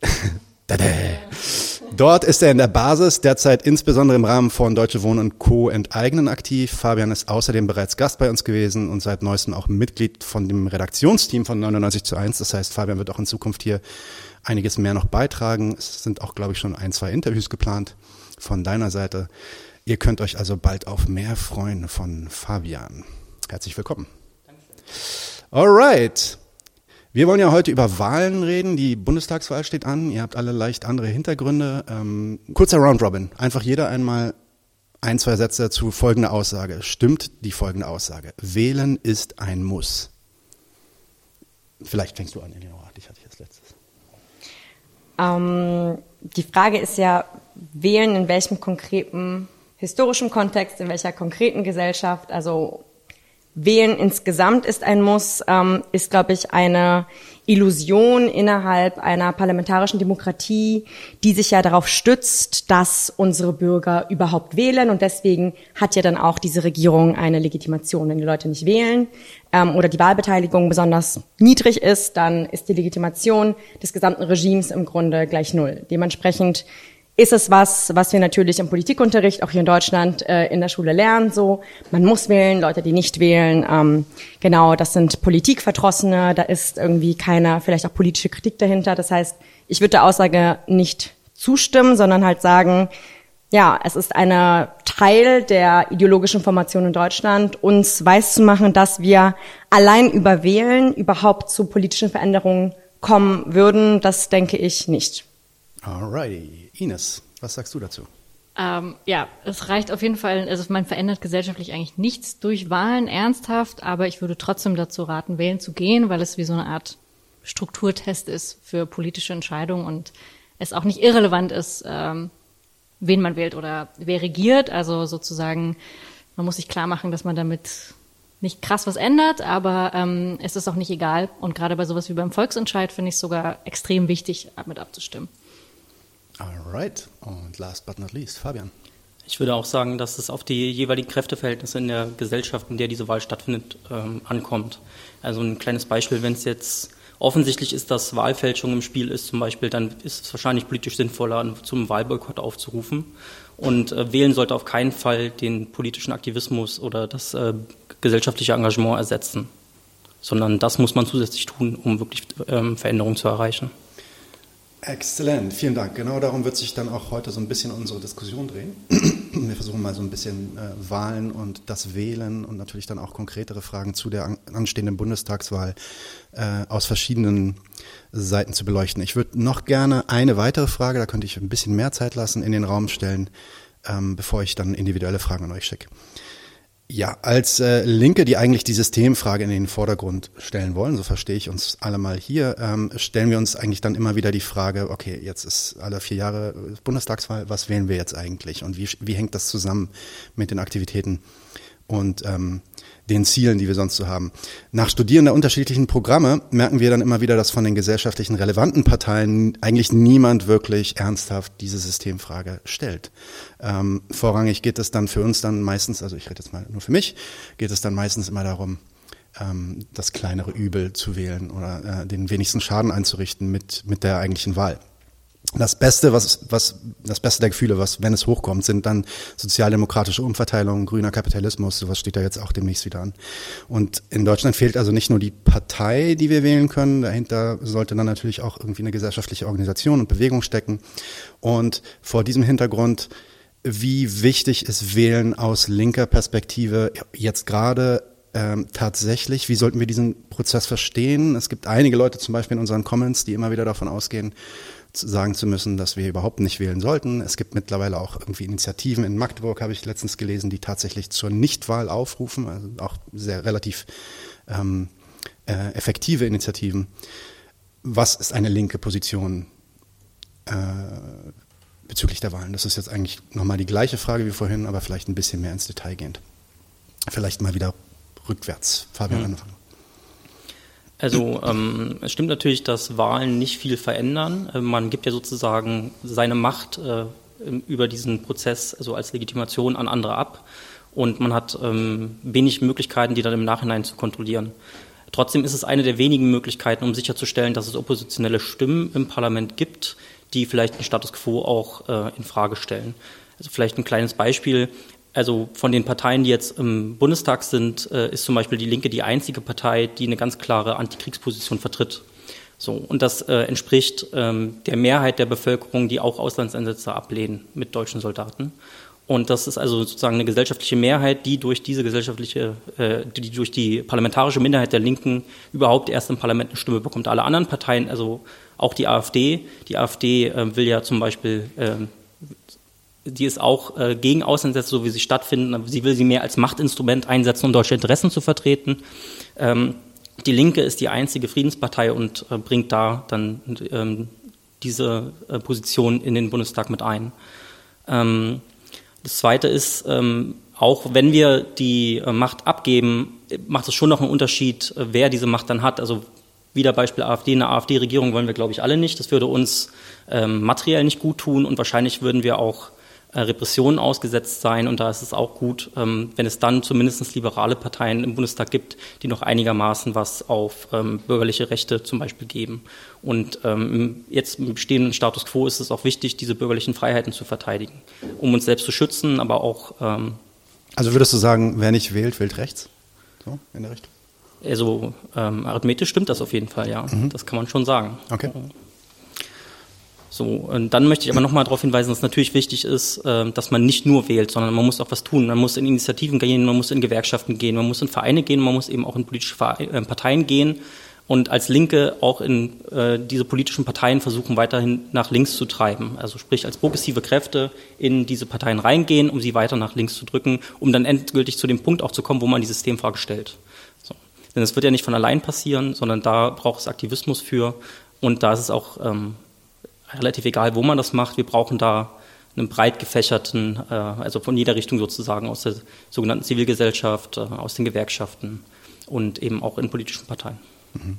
Dort ist er in der Basis derzeit insbesondere im Rahmen von Deutsche Wohnen und Co. enteignen aktiv. Fabian ist außerdem bereits Gast bei uns gewesen und seit neuestem auch Mitglied von dem Redaktionsteam von 99 zu 1. Das heißt, Fabian wird auch in Zukunft hier einiges mehr noch beitragen. Es sind auch, glaube ich, schon ein, zwei Interviews geplant von deiner Seite. Ihr könnt euch also bald auf mehr freuen von Fabian. Herzlich willkommen. Alright. Wir wollen ja heute über Wahlen reden. Die Bundestagswahl steht an. Ihr habt alle leicht andere Hintergründe. Ähm, kurzer Roundrobin. Einfach jeder einmal ein, zwei Sätze zu folgender Aussage. Stimmt die folgende Aussage? Wählen ist ein Muss. Vielleicht fängst du an, Eleonora. Dich hatte ich als letztes.
Ähm, die Frage ist ja, wählen in welchem konkreten historischen Kontext, in welcher konkreten Gesellschaft, also Wählen insgesamt ist ein Muss, ähm, ist, glaube ich, eine Illusion innerhalb einer parlamentarischen Demokratie, die sich ja darauf stützt, dass unsere Bürger überhaupt wählen. Und deswegen hat ja dann auch diese Regierung eine Legitimation. Wenn die Leute nicht wählen ähm, oder die Wahlbeteiligung besonders niedrig ist, dann ist die Legitimation des gesamten Regimes im Grunde gleich null. Dementsprechend ist es was, was wir natürlich im Politikunterricht auch hier in Deutschland äh, in der Schule lernen. So, man muss wählen, Leute, die nicht wählen, ähm, genau, das sind Politikverdrossene. Da ist irgendwie keine, vielleicht auch politische Kritik dahinter. Das heißt, ich würde der Aussage nicht zustimmen, sondern halt sagen, ja, es ist eine Teil der ideologischen Formation in Deutschland, uns weiß zu machen, dass wir allein über Wählen überhaupt zu politischen Veränderungen kommen würden. Das denke ich nicht.
Alrighty. Ines, was sagst du dazu?
Ähm, ja, es reicht auf jeden Fall, also man verändert gesellschaftlich eigentlich nichts durch Wahlen ernsthaft, aber ich würde trotzdem dazu raten, wählen zu gehen, weil es wie so eine Art Strukturtest ist für politische Entscheidungen und es auch nicht irrelevant ist, ähm, wen man wählt oder wer regiert. Also sozusagen, man muss sich klar machen, dass man damit nicht krass was ändert, aber ähm, es ist auch nicht egal. Und gerade bei sowas wie beim Volksentscheid finde ich es sogar extrem wichtig, mit abzustimmen.
Alright. Und last but not least, Fabian.
Ich würde auch sagen, dass es auf die jeweiligen Kräfteverhältnisse in der Gesellschaft, in der diese Wahl stattfindet, ähm, ankommt. Also ein kleines Beispiel, wenn es jetzt offensichtlich ist, dass Wahlfälschung im Spiel ist zum Beispiel, dann ist es wahrscheinlich politisch sinnvoller, zum Wahlboykott aufzurufen. Und äh, wählen sollte auf keinen Fall den politischen Aktivismus oder das äh, gesellschaftliche Engagement ersetzen, sondern das muss man zusätzlich tun, um wirklich ähm, Veränderungen zu erreichen.
Exzellent, vielen Dank. Genau darum wird sich dann auch heute so ein bisschen unsere Diskussion drehen. Wir versuchen mal so ein bisschen äh, Wahlen und das Wählen und natürlich dann auch konkretere Fragen zu der an, anstehenden Bundestagswahl äh, aus verschiedenen Seiten zu beleuchten. Ich würde noch gerne eine weitere Frage, da könnte ich ein bisschen mehr Zeit lassen, in den Raum stellen, ähm, bevor ich dann individuelle Fragen an euch schicke. Ja, als äh, Linke, die eigentlich die Systemfrage in den Vordergrund stellen wollen, so verstehe ich uns alle mal hier, ähm, stellen wir uns eigentlich dann immer wieder die Frage, okay, jetzt ist alle vier Jahre Bundestagswahl, was wählen wir jetzt eigentlich? Und wie, wie hängt das zusammen mit den Aktivitäten? Und ähm, den Zielen, die wir sonst so haben. Nach Studieren der unterschiedlichen Programme merken wir dann immer wieder, dass von den gesellschaftlichen relevanten Parteien eigentlich niemand wirklich ernsthaft diese Systemfrage stellt. Ähm, vorrangig geht es dann für uns dann meistens, also ich rede jetzt mal nur für mich, geht es dann meistens immer darum, ähm, das kleinere Übel zu wählen oder äh, den wenigsten Schaden einzurichten mit, mit der eigentlichen Wahl. Das Beste, was, was, das Beste der Gefühle, was, wenn es hochkommt, sind dann sozialdemokratische Umverteilung, grüner Kapitalismus, sowas steht da jetzt auch demnächst wieder an. Und in Deutschland fehlt also nicht nur die Partei, die wir wählen können, dahinter sollte dann natürlich auch irgendwie eine gesellschaftliche Organisation und Bewegung stecken. Und vor diesem Hintergrund, wie wichtig ist Wählen aus linker Perspektive jetzt gerade ähm, tatsächlich, wie sollten wir diesen Prozess verstehen? Es gibt einige Leute zum Beispiel in unseren Comments, die immer wieder davon ausgehen, sagen zu müssen, dass wir überhaupt nicht wählen sollten. Es gibt mittlerweile auch irgendwie Initiativen in Magdeburg, habe ich letztens gelesen, die tatsächlich zur Nichtwahl aufrufen, also auch sehr relativ ähm, äh, effektive Initiativen. Was ist eine linke Position äh, bezüglich der Wahlen? Das ist jetzt eigentlich nochmal die gleiche Frage wie vorhin, aber vielleicht ein bisschen mehr ins Detail gehend. Vielleicht mal wieder rückwärts. Fabian, mhm. anfangen.
Also ähm, es stimmt natürlich, dass Wahlen nicht viel verändern. Äh, man gibt ja sozusagen seine Macht äh, über diesen Prozess, also als Legitimation an andere ab. Und man hat ähm, wenig Möglichkeiten, die dann im Nachhinein zu kontrollieren. Trotzdem ist es eine der wenigen Möglichkeiten, um sicherzustellen, dass es oppositionelle Stimmen im Parlament gibt, die vielleicht den Status quo auch äh, in Frage stellen. Also vielleicht ein kleines Beispiel. Also von den Parteien, die jetzt im Bundestag sind, äh, ist zum Beispiel die Linke die einzige Partei, die eine ganz klare Antikriegsposition vertritt. So, und das äh, entspricht ähm, der Mehrheit der Bevölkerung, die auch Auslandseinsätze ablehnen mit deutschen Soldaten. Und das ist also sozusagen eine gesellschaftliche Mehrheit, die durch diese gesellschaftliche, äh, die durch die parlamentarische Minderheit der Linken überhaupt erst im Parlament eine Stimme bekommt. Alle anderen Parteien, also auch die AfD, die AfD äh, will ja zum Beispiel äh, die ist auch äh, gegen Außensätze, so wie sie stattfinden. Sie will sie mehr als Machtinstrument einsetzen, um deutsche Interessen zu vertreten. Ähm, die Linke ist die einzige Friedenspartei und äh, bringt da dann ähm, diese äh, Position in den Bundestag mit ein. Ähm, das Zweite ist, ähm, auch wenn wir die äh, Macht abgeben, macht es schon noch einen Unterschied, äh, wer diese Macht dann hat. Also wieder Beispiel AfD, eine AfD-Regierung wollen wir, glaube ich, alle nicht. Das würde uns ähm, materiell nicht gut tun und wahrscheinlich würden wir auch Repressionen ausgesetzt sein. Und da ist es auch gut, ähm, wenn es dann zumindest liberale Parteien im Bundestag gibt, die noch einigermaßen was auf ähm, bürgerliche Rechte zum Beispiel geben. Und ähm, jetzt im bestehenden Status quo ist es auch wichtig, diese bürgerlichen Freiheiten zu verteidigen, um uns selbst zu schützen, aber auch.
also würdest du sagen, wer nicht wählt, wählt rechts? So, in der Richtung?
Also ähm, arithmetisch stimmt das auf jeden Fall, ja. Mhm. Das kann man schon sagen.
Okay.
So, und dann möchte ich aber nochmal darauf hinweisen, dass natürlich wichtig ist, ähm, dass man nicht nur wählt, sondern man muss auch was tun. Man muss in Initiativen gehen, man muss in Gewerkschaften gehen, man muss in Vereine gehen, man muss eben auch in politische äh, Parteien gehen und als Linke auch in äh, diese politischen Parteien versuchen, weiterhin nach links zu treiben. Also sprich als progressive Kräfte in diese Parteien reingehen, um sie weiter nach links zu drücken, um dann endgültig zu dem Punkt auch zu kommen, wo man die Systemfrage stellt. So. Denn es wird ja nicht von allein passieren, sondern da braucht es Aktivismus für und da ist es auch ähm, relativ egal, wo man das macht. Wir brauchen da einen breit gefächerten, äh, also von jeder Richtung sozusagen, aus der sogenannten Zivilgesellschaft, äh, aus den Gewerkschaften und eben auch in politischen Parteien. Mhm.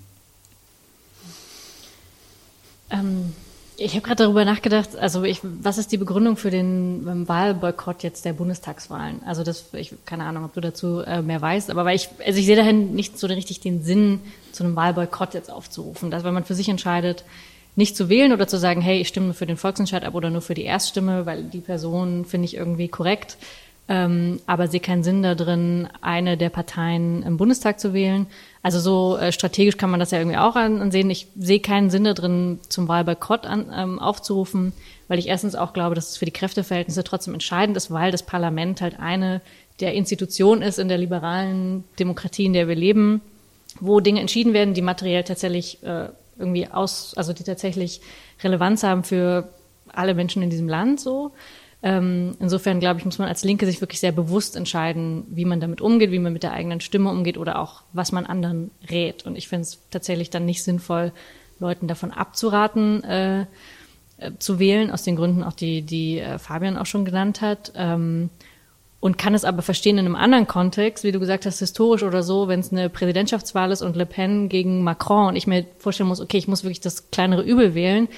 Ähm, ich habe gerade darüber nachgedacht, also ich, was ist die Begründung für den ähm, Wahlboykott jetzt der Bundestagswahlen? Also das, ich keine Ahnung, ob du dazu äh, mehr weißt, aber weil ich, also ich sehe dahin nicht so richtig den Sinn, zu einem Wahlboykott jetzt aufzurufen, dass wenn man für sich entscheidet, nicht zu wählen oder zu sagen, hey, ich stimme für den Volksentscheid ab oder nur für die Erststimme, weil die Person finde ich irgendwie korrekt, ähm, aber sehe keinen Sinn da drin, eine der Parteien im Bundestag zu wählen. Also so äh, strategisch kann man das ja irgendwie auch ansehen. Ich sehe keinen Sinn da drin, zum Wahlboykott an, ähm, aufzurufen, weil ich erstens auch glaube, dass es für die Kräfteverhältnisse trotzdem entscheidend ist, weil das Parlament halt eine der Institutionen ist in der liberalen Demokratie, in der wir leben, wo Dinge entschieden werden, die materiell tatsächlich äh, irgendwie aus, also die tatsächlich Relevanz haben für alle Menschen in diesem Land so. Ähm, insofern glaube ich, muss man als Linke sich wirklich sehr bewusst entscheiden, wie man damit umgeht, wie man mit der eigenen Stimme umgeht oder auch, was man anderen rät. Und ich finde es tatsächlich dann nicht sinnvoll, Leuten davon abzuraten, äh, äh, zu wählen, aus den Gründen auch, die, die äh, Fabian auch schon genannt hat. Ähm, und kann es aber verstehen in einem anderen Kontext, wie du gesagt hast, historisch oder so, wenn es eine Präsidentschaftswahl ist und Le Pen gegen Macron und ich mir vorstellen muss, okay, ich muss wirklich das kleinere Übel wählen,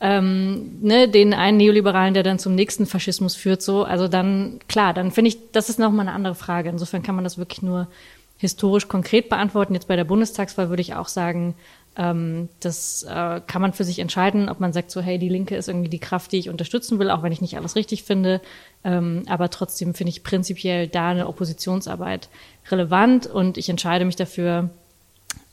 ähm, ne, den einen Neoliberalen, der dann zum nächsten Faschismus führt, so, also dann, klar, dann finde ich, das ist nochmal eine andere Frage. Insofern kann man das wirklich nur historisch konkret beantworten. Jetzt bei der Bundestagswahl würde ich auch sagen, Ähm, das äh, kann man für sich entscheiden, ob man sagt so, hey, die Linke ist irgendwie die Kraft, die ich unterstützen will, auch wenn ich nicht alles richtig finde. Ähm, aber trotzdem finde ich prinzipiell da eine Oppositionsarbeit relevant und ich entscheide mich dafür.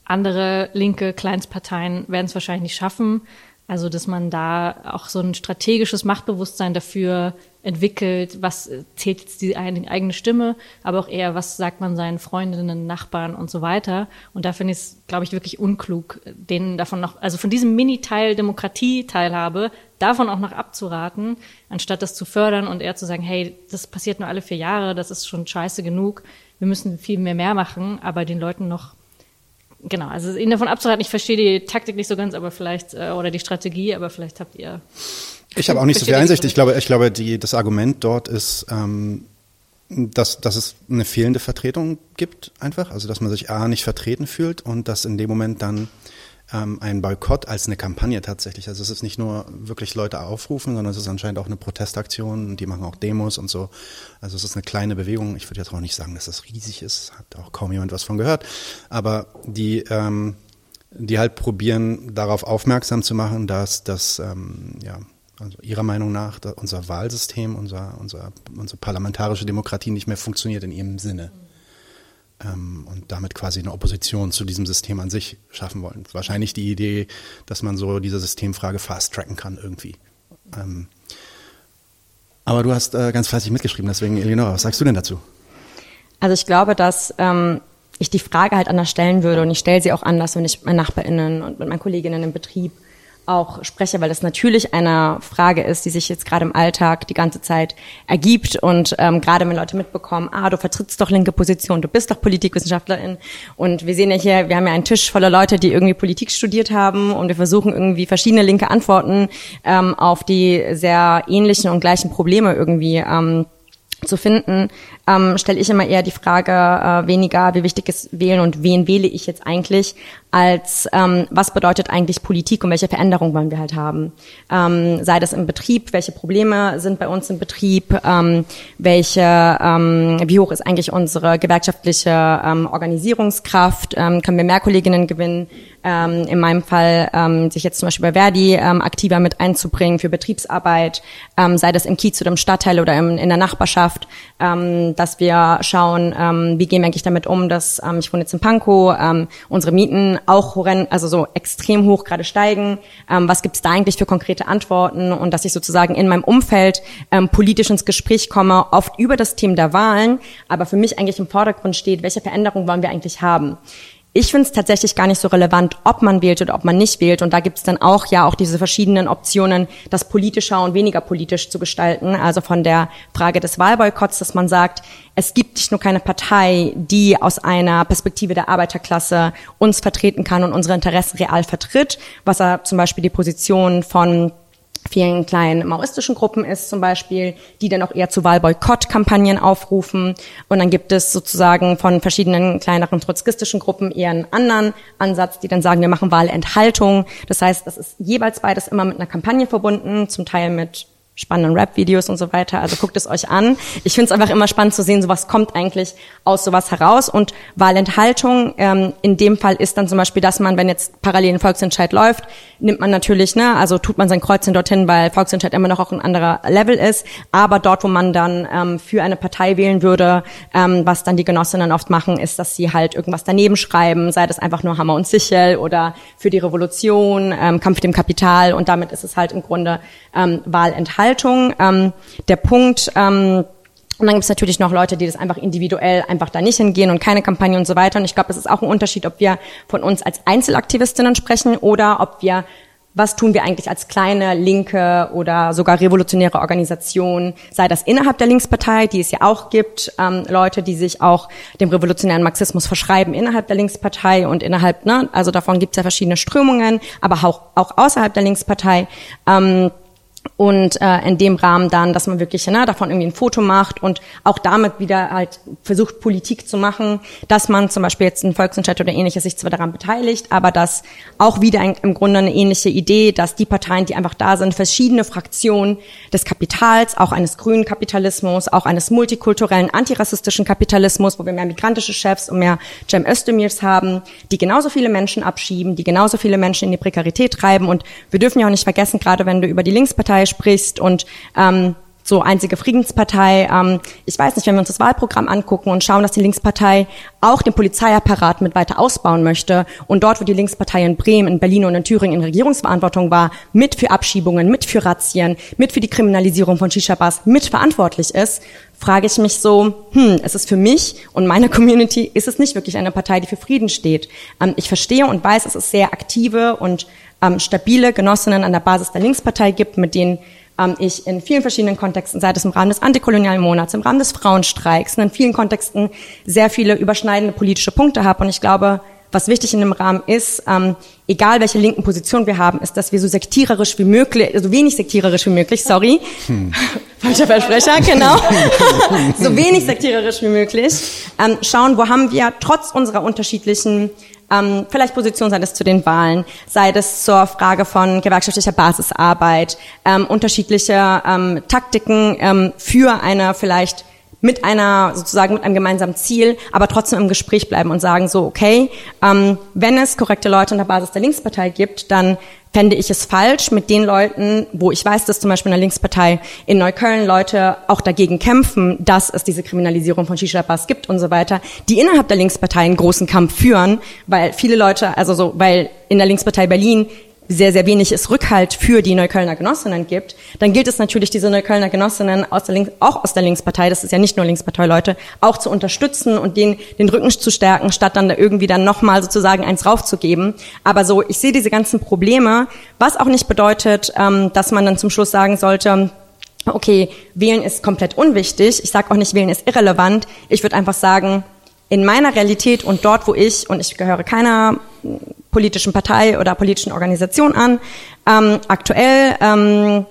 Andere linke Kleinstparteien werden es wahrscheinlich nicht schaffen. Also, dass man da auch so ein strategisches Machtbewusstsein dafür entwickelt, was zählt jetzt die eigene Stimme, aber auch eher, was sagt man seinen Freundinnen, Nachbarn und so weiter. Und da finde ich es, glaube ich, wirklich unklug, denen davon noch, also von diesem Mini-Teil Demokratie-Teilhabe, davon auch noch abzuraten, anstatt das zu fördern und eher zu sagen, hey, das passiert nur alle vier Jahre, das ist schon scheiße genug, wir müssen viel mehr mehr machen, aber den Leuten noch genau, also ihnen davon abzuraten, ich verstehe die Taktik nicht so ganz, aber vielleicht, äh, oder die Strategie, aber vielleicht habt ihr.
Ich habe auch nicht so viel Einsicht. Ich glaube, ich glaube, die, das Argument dort ist, ähm, dass, dass es eine fehlende Vertretung gibt, einfach. Also, dass man sich A nicht vertreten fühlt und dass in dem Moment dann ähm, ein Boykott als eine Kampagne tatsächlich. Also es ist nicht nur wirklich Leute aufrufen, sondern es ist anscheinend auch eine Protestaktion und die machen auch Demos und so. Also es ist eine kleine Bewegung. Ich würde jetzt auch nicht sagen, dass das riesig ist, hat auch kaum jemand was von gehört. Aber die, ähm, die halt probieren, darauf aufmerksam zu machen, dass das, ähm, ja, also ihrer Meinung nach unser Wahlsystem, unser, unser, unsere parlamentarische Demokratie nicht mehr funktioniert in ihrem Sinne ähm, und damit quasi eine Opposition zu diesem System an sich schaffen wollen. Wahrscheinlich die Idee, dass man so diese Systemfrage fast-tracken kann irgendwie. Ähm, aber du hast äh, ganz fleißig mitgeschrieben, deswegen, Eleonora, was sagst du denn dazu?
Also ich glaube, dass ähm, ich die Frage halt anders stellen würde und ich stelle sie auch anders, wenn ich mit meinen NachbarInnen und mit meinen Kolleginnen im Betrieb auch spreche, weil das natürlich eine Frage ist, die sich jetzt gerade im Alltag die ganze Zeit ergibt. Und ähm, gerade wenn Leute mitbekommen, ah, du vertrittst doch linke Position, du bist doch Politikwissenschaftlerin. Und wir sehen ja hier, wir haben ja einen Tisch voller Leute, die irgendwie Politik studiert haben. Und wir versuchen irgendwie verschiedene linke Antworten ähm, auf die sehr ähnlichen und gleichen Probleme irgendwie ähm, zu finden, ähm, stelle ich immer eher die Frage äh, weniger, wie wichtig ist Wählen und wen wähle ich jetzt eigentlich, als ähm, was bedeutet eigentlich Politik und welche Veränderungen wollen wir halt haben. Ähm, sei das im Betrieb, welche Probleme sind bei uns im Betrieb, ähm, welche, ähm, wie hoch ist eigentlich unsere gewerkschaftliche ähm, Organisierungskraft, ähm, können wir mehr Kolleginnen gewinnen, ähm, in meinem Fall ähm, sich jetzt zum Beispiel bei Verdi ähm, aktiver mit einzubringen für Betriebsarbeit, ähm, sei das im Kiez oder im Stadtteil oder im, in der Nachbarschaft, ähm, dass wir schauen, ähm, wie gehen wir eigentlich damit um, dass ähm, ich wohne jetzt in Pankow, ähm, unsere Mieten auch horrend, also so extrem hoch gerade steigen. Ähm, was gibt es da eigentlich für konkrete Antworten und dass ich sozusagen in meinem Umfeld ähm, politisch ins Gespräch komme, oft über das Thema der Wahlen, aber für mich eigentlich im Vordergrund steht, welche Veränderungen wollen wir eigentlich haben. Ich finde es tatsächlich gar nicht so relevant, ob man wählt oder ob man nicht wählt. Und da gibt es dann auch ja auch diese verschiedenen Optionen, das politischer und weniger politisch zu gestalten. Also von der Frage des Wahlboykotts, dass man sagt, es gibt nicht nur keine Partei, die aus einer Perspektive der Arbeiterklasse uns vertreten kann und unsere Interessen real vertritt, was er zum Beispiel die Position von vielen kleinen maoistischen Gruppen ist zum Beispiel, die dann auch eher zu Wahlboykott-Kampagnen aufrufen. Und dann gibt es sozusagen von verschiedenen kleineren trotzkistischen Gruppen eher einen anderen Ansatz, die dann sagen, wir machen Wahlenthaltung. Das heißt, das ist jeweils beides immer mit einer Kampagne verbunden, zum Teil mit spannenden Rap-Videos und so weiter. Also guckt es euch an. Ich finde es einfach immer spannend zu sehen, so was kommt eigentlich aus sowas heraus. Und Wahlenthaltung ähm, in dem Fall ist dann zum Beispiel, dass man, wenn jetzt parallel ein Volksentscheid läuft, nimmt man natürlich, ne, also tut man sein Kreuzchen dorthin, weil Volksentscheid immer noch auch ein anderer Level ist. Aber dort, wo man dann ähm, für eine Partei wählen würde, ähm, was dann die Genossinnen oft machen, ist, dass sie halt irgendwas daneben schreiben, sei das einfach nur Hammer und Sichel oder für die Revolution, ähm, Kampf dem Kapital. Und damit ist es halt im Grunde ähm, Wahlenthaltung. Ähm, der Punkt, ähm, und dann gibt es natürlich noch Leute, die das einfach individuell einfach da nicht hingehen und keine Kampagne und so weiter. Und ich glaube, es ist auch ein Unterschied, ob wir von uns als Einzelaktivistinnen sprechen oder ob wir was tun wir eigentlich als kleine linke oder sogar revolutionäre Organisation, sei das innerhalb der Linkspartei, die es ja auch gibt, ähm, Leute, die sich auch dem revolutionären Marxismus verschreiben innerhalb der Linkspartei und innerhalb, ne, also davon gibt es ja verschiedene Strömungen, aber auch, auch außerhalb der Linkspartei. Ähm, und äh, in dem Rahmen dann, dass man wirklich ne, davon irgendwie ein Foto macht und auch damit wieder halt versucht, Politik zu machen, dass man zum Beispiel jetzt ein Volksentscheid oder ähnliches sich zwar daran beteiligt, aber dass auch wieder ein, im Grunde eine ähnliche Idee, dass die Parteien, die einfach da sind, verschiedene Fraktionen des Kapitals, auch eines grünen Kapitalismus, auch eines multikulturellen, antirassistischen Kapitalismus, wo wir mehr migrantische Chefs und mehr Cem Özdemirs haben, die genauso viele Menschen abschieben, die genauso viele Menschen in die Prekarität treiben. Und wir dürfen ja auch nicht vergessen, gerade wenn du über die Linkspartei sprichst und ähm, so einzige Friedenspartei. Ähm, ich weiß nicht, wenn wir uns das Wahlprogramm angucken und schauen, dass die Linkspartei auch den Polizeiapparat mit weiter ausbauen möchte und dort, wo die Linkspartei in Bremen, in Berlin und in Thüringen in Regierungsverantwortung war, mit für Abschiebungen, mit für Razzien, mit für die Kriminalisierung von Shisha-Bars mit verantwortlich ist, frage ich mich so, hm, es ist für mich und meine Community, ist es nicht wirklich eine Partei, die für Frieden steht. Ähm, ich verstehe und weiß, es ist sehr aktive und ähm, stabile Genossinnen an der Basis der Linkspartei gibt, mit denen ähm, ich in vielen verschiedenen Kontexten, sei es im Rahmen des antikolonialen Monats, im Rahmen des Frauenstreiks, in vielen Kontexten sehr viele überschneidende politische Punkte habe. Und ich glaube, was wichtig in dem Rahmen ist, ähm, egal welche linken Position wir haben, ist, dass wir so sektiererisch wie möglich, so also wenig sektiererisch wie möglich, sorry, hm. falscher Versprecher, genau, so wenig sektiererisch wie möglich, ähm, schauen, wo haben wir trotz unserer unterschiedlichen ähm, vielleicht Position, sei das zu den Wahlen, sei das zur Frage von gewerkschaftlicher Basisarbeit, ähm, unterschiedliche ähm, Taktiken ähm, für eine vielleicht mit einer sozusagen mit einem gemeinsamen Ziel, aber trotzdem im Gespräch bleiben und sagen so, okay, ähm, wenn es korrekte Leute an der Basis der Linkspartei gibt, dann fände ich es falsch mit den Leuten, wo ich weiß, dass zum Beispiel in der Linkspartei in Neukölln Leute auch dagegen kämpfen, dass es diese Kriminalisierung von Shisha-Bars gibt und so weiter, die innerhalb der Linkspartei einen großen Kampf führen, weil viele Leute, also so, weil in der Linkspartei Berlin sehr, sehr wenig es Rückhalt für die Neuköllner Genossinnen gibt, dann gilt es natürlich, diese Neuköllner Genossinnen aus der Links, auch aus der Linkspartei, das ist ja nicht nur Linkspartei-Leute, auch zu unterstützen und denen den Rücken zu stärken, statt dann da irgendwie dann nochmal sozusagen eins raufzugeben. Aber so, ich sehe diese ganzen Probleme, was auch nicht bedeutet, ähm, dass man dann zum Schluss sagen sollte, okay, wählen ist komplett unwichtig. Ich sage auch nicht, wählen ist irrelevant. Ich würde einfach sagen, in meiner Realität und dort, wo ich, und ich gehöre keiner politischen Partei oder politischen Organisation an. Ähm, aktuell ähm,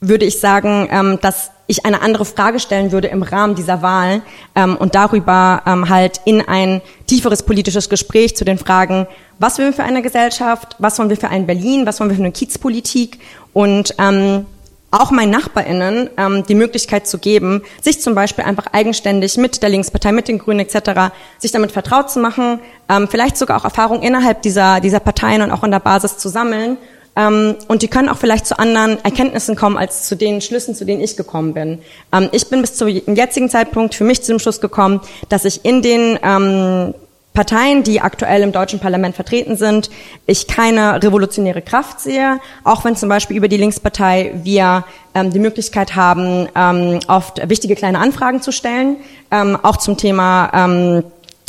würde ich sagen, ähm, dass ich eine andere Frage stellen würde im Rahmen dieser Wahl ähm, und darüber ähm, halt in ein tieferes politisches Gespräch zu den Fragen, was wollen wir für eine Gesellschaft, was wollen wir für ein Berlin, was wollen wir für eine Kiezpolitik und ähm, auch meinen NachbarInnen ähm, die Möglichkeit zu geben, sich zum Beispiel einfach eigenständig mit der Linkspartei, mit den Grünen etc., sich damit vertraut zu machen, ähm, vielleicht sogar auch Erfahrungen innerhalb dieser, dieser Parteien und auch in der Basis zu sammeln. Ähm, und die können auch vielleicht zu anderen Erkenntnissen kommen, als zu den Schlüssen, zu denen ich gekommen bin. Ähm, ich bin bis zum jetzigen Zeitpunkt für mich zu dem Schluss gekommen, dass ich in den ähm, Parteien, die aktuell im deutschen Parlament vertreten sind, ich keine revolutionäre Kraft sehe, auch wenn zum Beispiel über die Linkspartei wir ähm, die Möglichkeit haben, ähm, oft wichtige kleine Anfragen zu stellen, ähm, auch zum Thema ähm,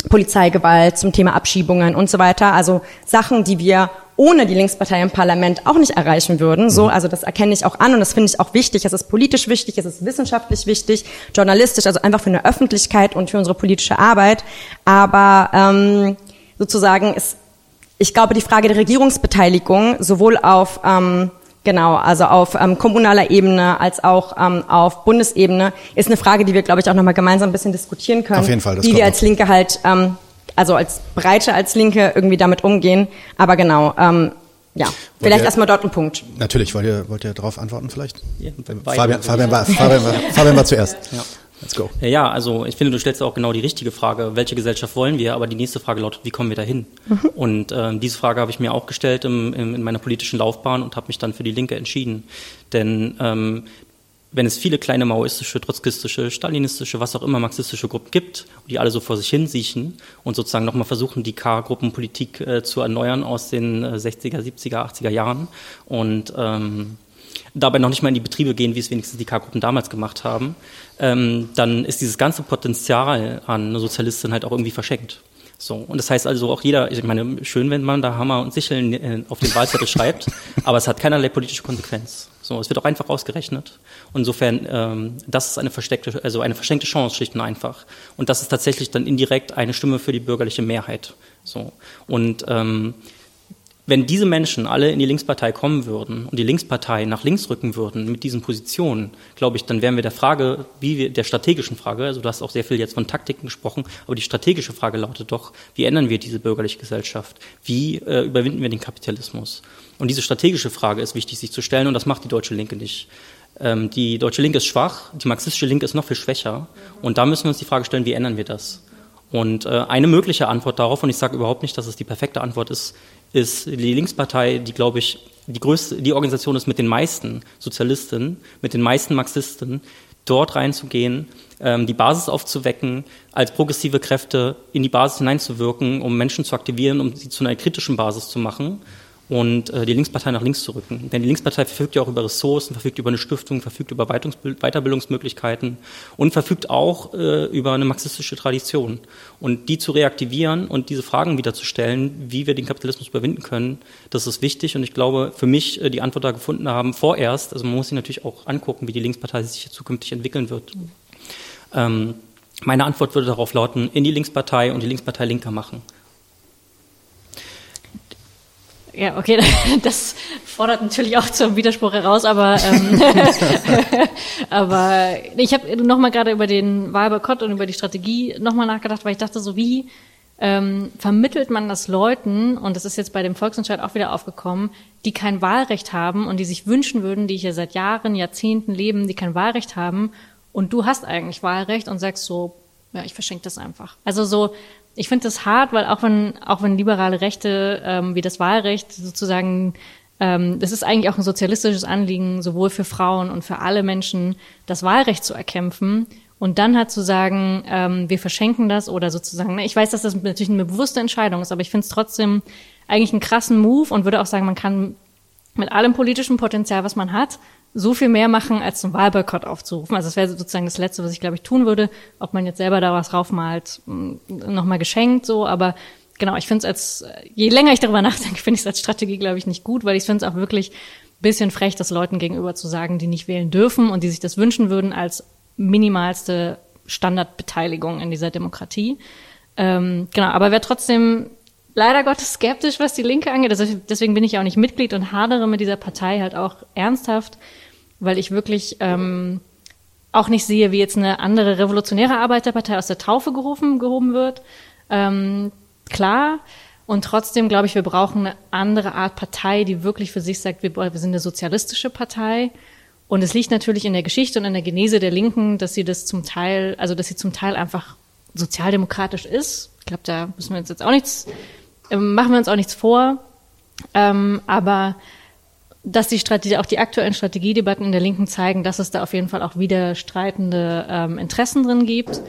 Polizeigewalt, zum Thema Abschiebungen und so weiter. Also Sachen, die wir ohne die Linkspartei im Parlament auch nicht erreichen würden. So, also das erkenne ich auch an und das finde ich auch wichtig. Es ist politisch wichtig, es ist wissenschaftlich wichtig, journalistisch, also einfach für eine Öffentlichkeit und für unsere politische Arbeit. Aber ähm, sozusagen ist, ich glaube, die Frage der Regierungsbeteiligung sowohl auf ähm, Genau, also auf ähm, kommunaler Ebene als auch ähm, auf Bundesebene ist eine Frage, die wir, glaube ich, auch nochmal gemeinsam ein bisschen diskutieren können.
Auf jeden Fall. Das
wie wir als Linke halt ähm, also als Breite, als Linke irgendwie damit umgehen. Aber genau, ähm, ja, wollt vielleicht ihr, erstmal dort ein Punkt.
Natürlich, wollt ihr, wollt ihr darauf antworten vielleicht? Ja, Fabian, Fabian, war, Fabian, war, Fabian war zuerst.
Ja. Let's go. Ja, also ich finde, du stellst auch genau die richtige Frage, welche Gesellschaft wollen wir, aber die nächste Frage lautet, wie kommen wir dahin? Mhm. Und äh, diese Frage habe ich mir auch gestellt im, im, in meiner politischen Laufbahn und habe mich dann für die Linke entschieden. Denn ähm, wenn es viele kleine maoistische, trotzkistische, stalinistische, was auch immer marxistische Gruppen gibt, die alle so vor sich hin siechen und sozusagen nochmal versuchen, die K-Gruppenpolitik äh, zu erneuern aus den äh, 60er, 70er, 80er Jahren und ähm, dabei noch nicht mal in die Betriebe gehen, wie es wenigstens die K-Gruppen damals gemacht haben, ähm, dann ist dieses ganze Potenzial an Sozialisten halt auch irgendwie verschenkt. So, und das heißt also auch jeder, ich meine, schön, wenn man da Hammer und Sicheln äh, auf den Wahlzettel schreibt, aber es hat keinerlei politische Konsequenz. So, es wird auch einfach ausgerechnet. Insofern, ähm, das ist eine versteckte, also eine verschenkte Chance, schlicht und einfach. Und das ist tatsächlich dann indirekt eine Stimme für die bürgerliche Mehrheit. So. Und ähm, wenn diese Menschen alle in die Linkspartei kommen würden und die Linkspartei nach links rücken würden mit diesen Positionen, glaube ich, dann wären wir der Frage, wie wir, der strategischen Frage, also du hast auch sehr viel jetzt von Taktiken gesprochen, aber die strategische Frage lautet doch, wie ändern wir diese bürgerliche Gesellschaft? Wie äh, überwinden wir den Kapitalismus? Und diese strategische Frage ist wichtig, sich zu stellen und das macht die deutsche Linke nicht. Ähm, die deutsche Linke ist schwach, die marxistische Linke ist noch viel schwächer und da müssen wir uns die Frage stellen, wie ändern wir das? Und äh, eine mögliche Antwort darauf, und ich sage überhaupt nicht, dass es die perfekte Antwort ist, ist die Linkspartei, die, glaube ich, die größte, die Organisation ist mit den meisten Sozialisten, mit den meisten Marxisten, dort reinzugehen, ähm, die Basis aufzuwecken, als progressive Kräfte in die Basis hineinzuwirken, um Menschen zu aktivieren, um sie zu einer kritischen Basis zu machen und äh, die Linkspartei nach links zu rücken. Denn die Linkspartei verfügt ja auch über Ressourcen, verfügt über eine Stiftung, verfügt über Weiterbildungsmöglichkeiten und verfügt auch äh, über eine marxistische Tradition. Und die zu reaktivieren und diese Fragen wieder zu stellen, wie wir den Kapitalismus überwinden können, das ist wichtig. Und ich glaube, für mich äh, die Antwort da gefunden haben, vorerst, also man muss sich natürlich auch angucken, wie die Linkspartei sich zukünftig entwickeln wird. Ähm, meine Antwort würde darauf lauten, in die Linkspartei und die Linkspartei linker machen.
Ja, okay, das fordert natürlich auch zum Widerspruch heraus, aber ähm, aber ich habe nochmal gerade über den Wahlboykott und über die Strategie nochmal nachgedacht, weil ich dachte so, wie ähm, vermittelt man das Leuten, und das ist jetzt bei dem Volksentscheid auch wieder aufgekommen, die kein Wahlrecht haben und die sich wünschen würden, die hier seit Jahren, Jahrzehnten leben, die kein Wahlrecht haben, und du hast eigentlich Wahlrecht und sagst so, ja, ich verschenke das einfach. Also so, ich finde das hart, weil auch wenn, auch wenn liberale Rechte ähm, wie das Wahlrecht sozusagen, ähm, das ist eigentlich auch ein sozialistisches Anliegen, sowohl für Frauen und für alle Menschen, das Wahlrecht zu erkämpfen. Und dann halt zu sagen, ähm, wir verschenken das oder sozusagen, ne, ich weiß, dass das natürlich eine bewusste Entscheidung ist, aber ich finde es trotzdem eigentlich einen krassen Move und würde auch sagen, man kann mit allem politischen Potenzial, was man hat, so viel mehr machen, als zum Wahlboykott aufzurufen. Also das wäre sozusagen das Letzte, was ich, glaube ich, tun würde. Ob man jetzt selber da was raufmalt, mm, nochmal geschenkt so, aber genau, ich finde es als, je länger ich darüber nachdenke, finde ich es als Strategie, glaube ich, nicht gut, weil ich finde es auch wirklich bisschen frech, das Leuten gegenüber zu sagen, die nicht wählen dürfen und die sich das wünschen würden als minimalste Standardbeteiligung in dieser Demokratie. Ähm, genau, aber wer trotzdem leider Gottes skeptisch, was die Linke angeht. Also deswegen bin ich auch nicht Mitglied und hadere mit dieser Partei halt auch ernsthaft, weil ich wirklich ähm, auch nicht sehe, wie jetzt eine andere revolutionäre Arbeiterpartei aus der Taufe gerufen, gehoben wird. Ähm, klar. Und trotzdem glaube ich, wir brauchen eine andere Art Partei, die wirklich für sich sagt, wir, wir sind eine sozialistische Partei. Und es liegt natürlich in der Geschichte und in der Genese der Linken, dass sie das zum Teil, also dass sie zum Teil einfach sozialdemokratisch ist. Ich glaube, da müssen wir uns jetzt auch nichts ähm, machen wir uns auch nichts vor. Ähm, aber dass die Strategie, auch die aktuellen Strategiedebatten in der Linken zeigen, dass es da auf jeden Fall auch widerstreitende ähm, Interessen drin gibt.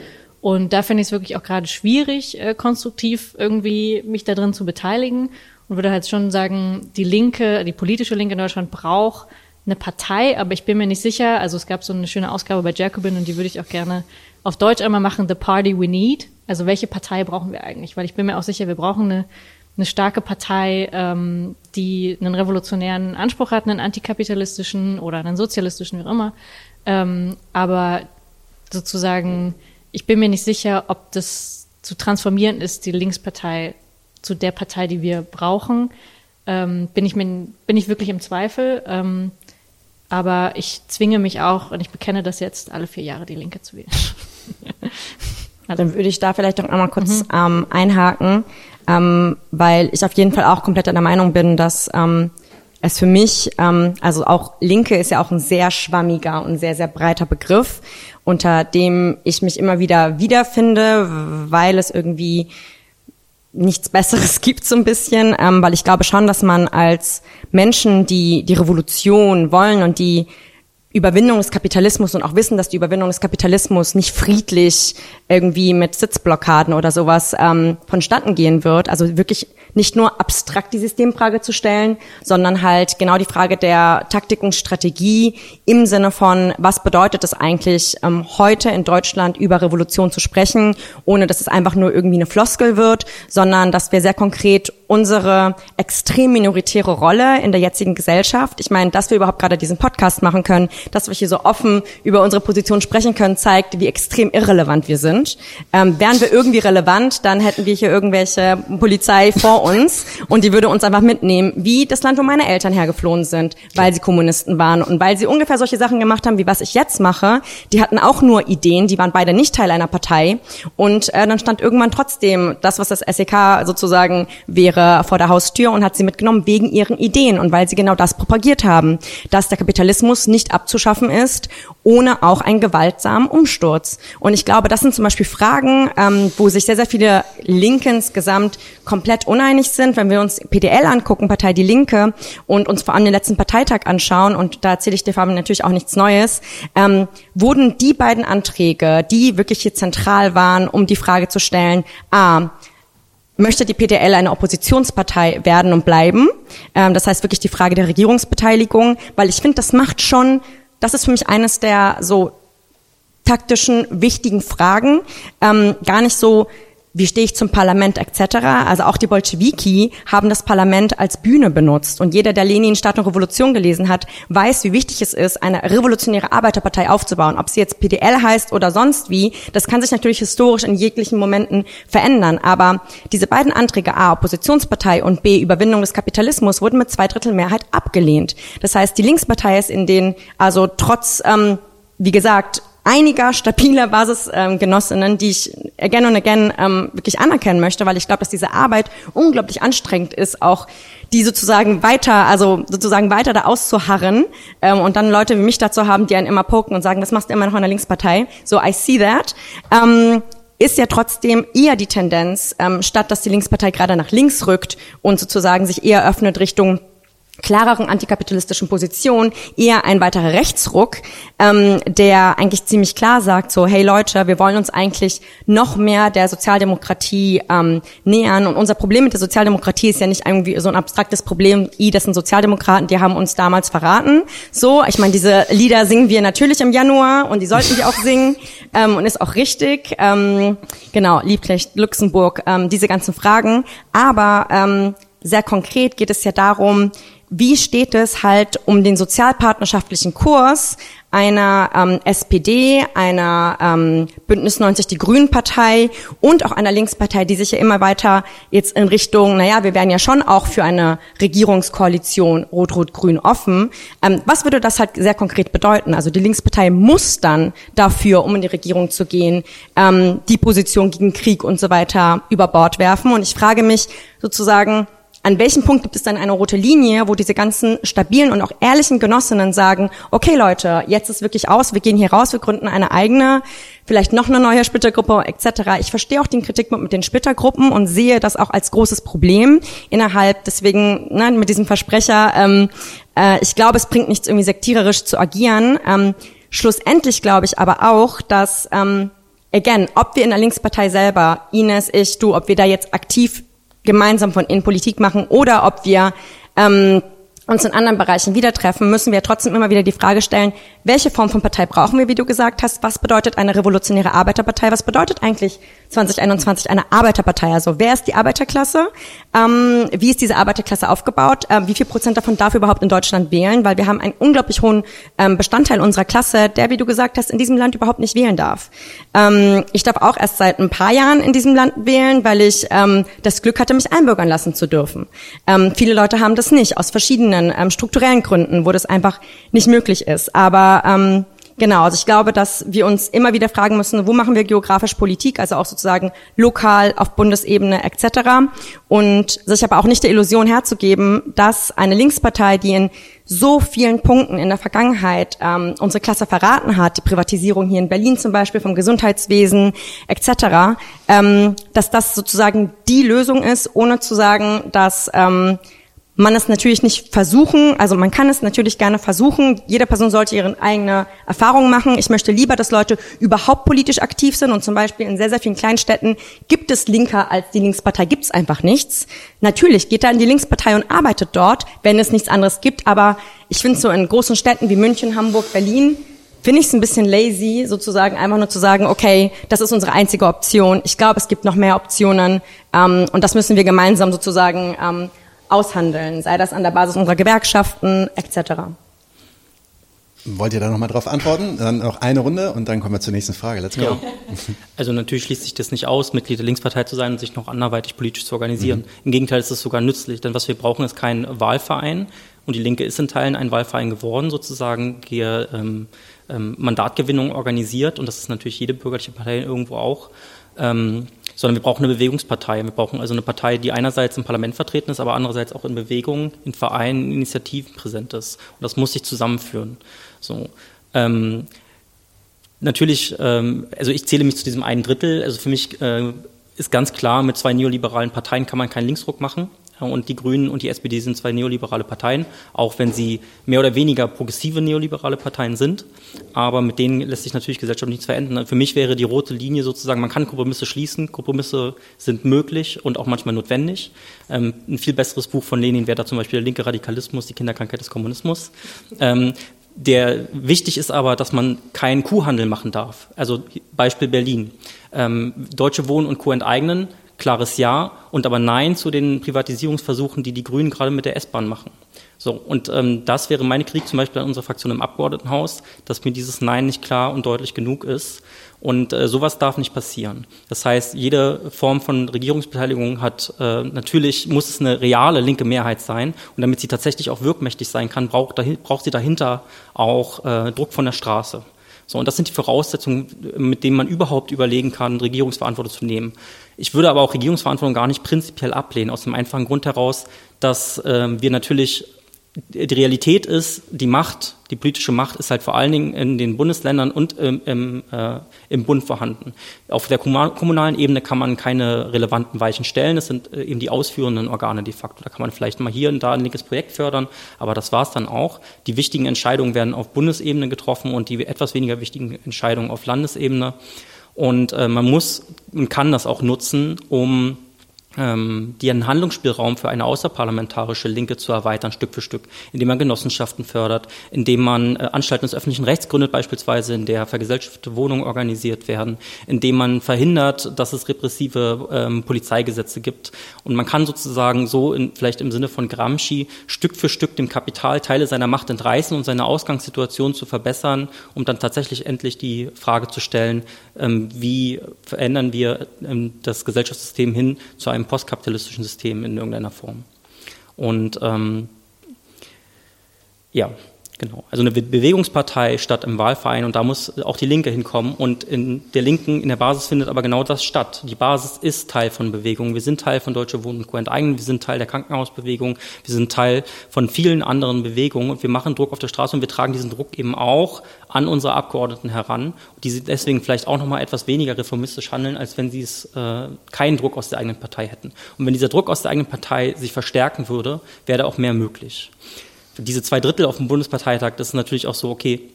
Und da finde ich es wirklich auch gerade schwierig, äh, konstruktiv irgendwie mich da drin zu beteiligen. Und würde halt schon sagen, die Linke, die politische Linke in Deutschland braucht eine Partei, aber ich bin mir nicht sicher. Also es gab so eine schöne Ausgabe bei Jacobin und die würde ich auch gerne auf Deutsch einmal machen, The Party We Need. Also welche Partei brauchen wir eigentlich? Weil ich bin mir auch sicher, wir brauchen eine, eine starke Partei, ähm, die einen revolutionären Anspruch hat, einen antikapitalistischen oder einen sozialistischen, wie auch immer. Ähm, aber sozusagen, ich bin mir nicht sicher, ob das zu transformieren ist, die Linkspartei zu der Partei, die wir brauchen. Ähm, bin ich mir, bin ich wirklich im Zweifel. Ähm, aber ich zwinge mich auch, und ich bekenne das jetzt, alle vier Jahre die Linke zu wählen.
Dann würde ich da vielleicht auch einmal kurz mhm. ähm, einhaken, ähm, weil ich auf jeden Fall auch komplett der Meinung bin, dass ähm, es für mich, ähm, also auch Linke ist ja auch ein sehr schwammiger und sehr, sehr breiter Begriff, unter dem ich mich immer wieder wiederfinde, weil es irgendwie nichts Besseres gibt so ein bisschen, ähm, weil ich glaube schon, dass man als Menschen, die die Revolution wollen und die Überwindung des Kapitalismus und auch wissen, dass die Überwindung des Kapitalismus nicht friedlich irgendwie mit Sitzblockaden oder sowas ähm, vonstatten gehen wird. Also wirklich nicht nur abstrakt die Systemfrage zu stellen, sondern halt genau die Frage der Taktik und Strategie im Sinne von, was bedeutet es eigentlich, ähm, heute in Deutschland über Revolution zu sprechen, ohne dass es einfach nur irgendwie eine Floskel wird, sondern dass wir sehr konkret unsere extrem minoritäre Rolle in der jetzigen Gesellschaft. Ich meine, dass wir überhaupt gerade diesen Podcast machen können, dass wir hier so offen über unsere Position sprechen können, zeigt, wie extrem irrelevant wir sind. Ähm, wären wir irgendwie relevant, dann hätten wir hier irgendwelche Polizei vor uns und die würde uns einfach mitnehmen, wie das Land, wo meine Eltern hergeflohen sind, weil sie Kommunisten waren und weil sie ungefähr solche Sachen gemacht haben, wie was ich jetzt mache. Die hatten auch nur Ideen, die waren beide nicht Teil einer Partei und äh, dann stand irgendwann trotzdem das, was das SEK sozusagen wäre, vor der Haustür und hat sie mitgenommen wegen ihren Ideen und weil sie genau das propagiert haben, dass der Kapitalismus nicht abzuschaffen ist, ohne auch einen gewaltsamen Umsturz. Und ich glaube, das sind zum Beispiel Fragen, ähm, wo sich sehr, sehr viele Linken insgesamt komplett uneinig sind. Wenn wir uns PDL angucken, Partei Die Linke, und uns vor allem den letzten Parteitag anschauen, und da erzähle ich dir Fabian natürlich auch nichts Neues, ähm, wurden die beiden Anträge, die wirklich hier zentral waren, um die Frage zu stellen, a, möchte die PDL eine Oppositionspartei werden und bleiben? Ähm, das heißt wirklich die Frage der Regierungsbeteiligung, weil ich finde, das macht schon, das ist für mich eines der so taktischen, wichtigen Fragen. Ähm, gar nicht so, wie stehe ich zum Parlament etc. Also auch die Bolschewiki haben das Parlament als Bühne benutzt. Und jeder, der Lenin Staat und Revolution gelesen hat, weiß, wie wichtig es ist, eine revolutionäre Arbeiterpartei aufzubauen. Ob sie jetzt PDL heißt oder sonst wie, das kann sich natürlich historisch in jeglichen Momenten verändern. Aber diese beiden Anträge, A, Oppositionspartei und B, Überwindung des Kapitalismus, wurden mit zwei Drittel Mehrheit abgelehnt. Das heißt, die Linkspartei ist in den, also trotz, ähm, wie gesagt, einiger stabiler Basisgenossinnen, die ich again und again ähm, wirklich anerkennen möchte, weil ich glaube, dass diese Arbeit unglaublich anstrengend ist, auch die sozusagen weiter, also sozusagen weiter da auszuharren ähm, und dann Leute wie mich dazu haben, die einen immer poken und sagen, das machst du immer noch in der Linkspartei. So, I see that. Ähm, ist ja trotzdem eher die Tendenz, ähm, statt dass die Linkspartei gerade nach links rückt und sozusagen sich eher öffnet Richtung klareren antikapitalistischen Position eher ein weiterer Rechtsruck, ähm, der eigentlich ziemlich klar sagt, so, hey Leute, wir wollen uns eigentlich noch mehr der Sozialdemokratie ähm, nähern. Und unser Problem mit der Sozialdemokratie ist ja nicht irgendwie so ein abstraktes Problem, i, das sind Sozialdemokraten, die haben uns damals verraten. So, ich meine, diese Lieder singen wir natürlich im Januar und die sollten wir auch singen ähm, und ist auch richtig. Ähm, genau, Liebknecht, Luxemburg, ähm, diese ganzen Fragen. Aber ähm, sehr konkret geht es ja darum, wie steht es halt um den sozialpartnerschaftlichen Kurs einer ähm, SPD, einer ähm, Bündnis 90 die Grünen Partei und auch einer Linkspartei, die sich ja immer weiter jetzt in Richtung, naja, wir wären ja schon auch für eine Regierungskoalition Rot-Rot-Grün offen. Ähm, was würde das halt sehr konkret bedeuten? Also die Linkspartei muss dann dafür, um in die Regierung zu gehen, ähm, die Position gegen Krieg und so weiter über Bord werfen. Und ich frage mich sozusagen, an welchem Punkt gibt es dann eine rote Linie, wo diese ganzen stabilen und auch ehrlichen Genossinnen sagen, okay Leute, jetzt ist wirklich aus, wir gehen hier raus, wir gründen eine eigene, vielleicht noch eine neue Splittergruppe etc. Ich verstehe auch den Kritikpunkt mit den Splittergruppen und sehe das auch als großes Problem innerhalb, deswegen ne, mit diesem Versprecher, ähm, äh, ich glaube, es bringt nichts, irgendwie sektiererisch zu agieren. Ähm, schlussendlich glaube ich aber auch, dass, ähm, again, ob wir in der Linkspartei selber, Ines, ich, du, ob wir da jetzt aktiv gemeinsam von Innenpolitik machen oder ob wir ähm, uns in anderen Bereichen wieder treffen, müssen wir trotzdem immer wieder die Frage stellen, welche Form von Partei brauchen wir, wie du gesagt hast? Was bedeutet eine revolutionäre Arbeiterpartei? Was bedeutet eigentlich 2021 eine Arbeiterpartei? Also wer ist die Arbeiterklasse? Ähm, wie ist diese Arbeiterklasse aufgebaut? Ähm, wie viel Prozent davon darf überhaupt in Deutschland wählen? Weil wir haben einen unglaublich hohen ähm, Bestandteil unserer Klasse, der, wie du gesagt hast, in diesem Land überhaupt nicht wählen darf. Ähm, ich darf auch erst seit ein paar Jahren in diesem Land wählen, weil ich ähm, das Glück hatte, mich einbürgern lassen zu dürfen. Ähm, viele Leute haben das nicht, aus verschiedenen ähm, strukturellen Gründen, wo das einfach nicht möglich ist. Aber ähm, Genau, also ich glaube, dass wir uns immer wieder fragen müssen, wo machen wir geografisch Politik, also auch sozusagen lokal auf Bundesebene etc. Und sich aber auch nicht der Illusion herzugeben, dass eine Linkspartei, die in so vielen Punkten in der Vergangenheit ähm, unsere Klasse verraten hat, die Privatisierung hier in Berlin zum Beispiel vom Gesundheitswesen etc., ähm, dass das sozusagen die Lösung ist, ohne zu sagen, dass ähm, man es natürlich nicht versuchen, also man kann es natürlich gerne versuchen. Jede Person sollte ihre eigene Erfahrung machen. Ich möchte lieber, dass Leute überhaupt politisch aktiv sind und zum Beispiel in sehr, sehr vielen Kleinstädten gibt es linker als die Linkspartei, gibt es einfach nichts. Natürlich geht da in die Linkspartei und arbeitet dort, wenn es nichts anderes gibt, aber ich finde so in großen Städten wie München, Hamburg, Berlin, finde ich es ein bisschen lazy, sozusagen einfach nur zu sagen, okay, das ist unsere einzige Option. Ich glaube, es gibt noch mehr Optionen ähm, und das müssen wir gemeinsam sozusagen ähm, aushandeln, sei das an der Basis unserer Gewerkschaften etc.
Wollt ihr da nochmal drauf antworten? Dann noch eine Runde und dann kommen wir zur nächsten Frage. Let's go. Ja.
Also natürlich schließt sich das nicht aus, Mitglied der Linkspartei zu sein und sich noch anderweitig politisch zu organisieren. Mhm. Im Gegenteil ist es sogar nützlich, denn was wir brauchen, ist kein Wahlverein. Und die Linke ist in Teilen ein Wahlverein geworden, sozusagen, die ähm, ähm, Mandatgewinnung organisiert. Und das ist natürlich jede bürgerliche Partei irgendwo auch. Ähm, sondern wir brauchen eine Bewegungspartei. Wir brauchen also eine Partei, die einerseits im Parlament vertreten ist, aber andererseits auch in Bewegungen, in Vereinen, in Initiativen präsent ist. Und das muss sich zusammenführen. So. Ähm, natürlich, ähm, also ich zähle mich zu diesem einen Drittel. Also für mich äh, ist ganz klar, mit zwei neoliberalen Parteien kann man keinen Linksruck machen. Und die Grünen und die SPD sind zwei neoliberale Parteien, auch wenn sie mehr oder weniger progressive neoliberale Parteien sind. Aber mit denen lässt sich natürlich Gesellschaft nichts verändern. Für mich wäre die rote Linie sozusagen, man kann Kompromisse schließen. Kompromisse sind möglich und auch manchmal notwendig. Ähm, ein viel besseres Buch von Lenin wäre da zum Beispiel der linke Radikalismus, die Kinderkrankheit des Kommunismus. Ähm, der wichtig ist aber, dass man keinen Kuhhandel machen darf. Also Beispiel Berlin. Ähm, Deutsche Wohnen und Co. enteignen klares Ja und aber Nein zu den Privatisierungsversuchen, die die Grünen gerade mit der S-Bahn machen. So, und ähm, das wäre meine Kritik zum Beispiel an unserer Fraktion im Abgeordnetenhaus, dass mir dieses Nein nicht klar und deutlich genug ist. Und äh, sowas darf nicht passieren. Das heißt, jede Form von Regierungsbeteiligung hat äh, natürlich muss es eine reale linke Mehrheit sein. Und damit sie tatsächlich auch wirkmächtig sein kann, braucht, braucht sie dahinter auch äh, Druck von der Straße. So, und das sind die Voraussetzungen, mit denen man überhaupt überlegen kann, Regierungsverantwortung zu nehmen. Ich würde aber auch Regierungsverantwortung gar nicht prinzipiell ablehnen, aus dem einfachen Grund heraus, dass äh, wir natürlich die Realität ist, die Macht, die politische Macht ist halt vor allen Dingen in den Bundesländern und im, im, äh, im Bund vorhanden. Auf der kommunalen Ebene kann man keine relevanten Weichen stellen. Es sind äh, eben die ausführenden Organe de facto. Da kann man vielleicht mal hier und da ein linkes Projekt fördern, aber das war es dann auch. Die wichtigen Entscheidungen werden auf Bundesebene getroffen und die etwas weniger wichtigen Entscheidungen auf Landesebene. Und äh, man muss und kann das auch nutzen, um ähm, den Handlungsspielraum für eine außerparlamentarische Linke zu erweitern, Stück für Stück, indem man Genossenschaften fördert, indem man äh, Anstalten des öffentlichen Rechts gründet, beispielsweise in der vergesellschaftete Wohnungen organisiert werden, indem man verhindert, dass es repressive ähm, Polizeigesetze gibt. Und man kann sozusagen so, in, vielleicht im Sinne von Gramsci, Stück für Stück dem Kapital Teile seiner Macht entreißen und seine Ausgangssituation zu verbessern, um dann tatsächlich endlich die Frage zu stellen, ähm, wie verändern wir ähm, das Gesellschaftssystem hin zu einem einem postkapitalistischen System in irgendeiner Form. Und ähm, ja, Genau. Also eine Bewegungspartei statt im Wahlverein und da muss auch die Linke hinkommen und in der Linken, in der Basis findet aber genau das statt. Die Basis ist Teil von Bewegungen. Wir sind Teil von Deutsche Wohnen und Co. enteignen, wir sind Teil der Krankenhausbewegung, wir sind Teil von vielen anderen Bewegungen und wir machen Druck auf der Straße und wir tragen diesen Druck eben auch an unsere Abgeordneten heran, die deswegen vielleicht auch nochmal etwas weniger reformistisch handeln, als wenn sie es äh, keinen Druck aus der eigenen Partei hätten. Und wenn dieser Druck aus der eigenen Partei sich verstärken würde, wäre auch mehr möglich diese zwei Drittel auf dem Bundesparteitag, das ist natürlich auch so, okay,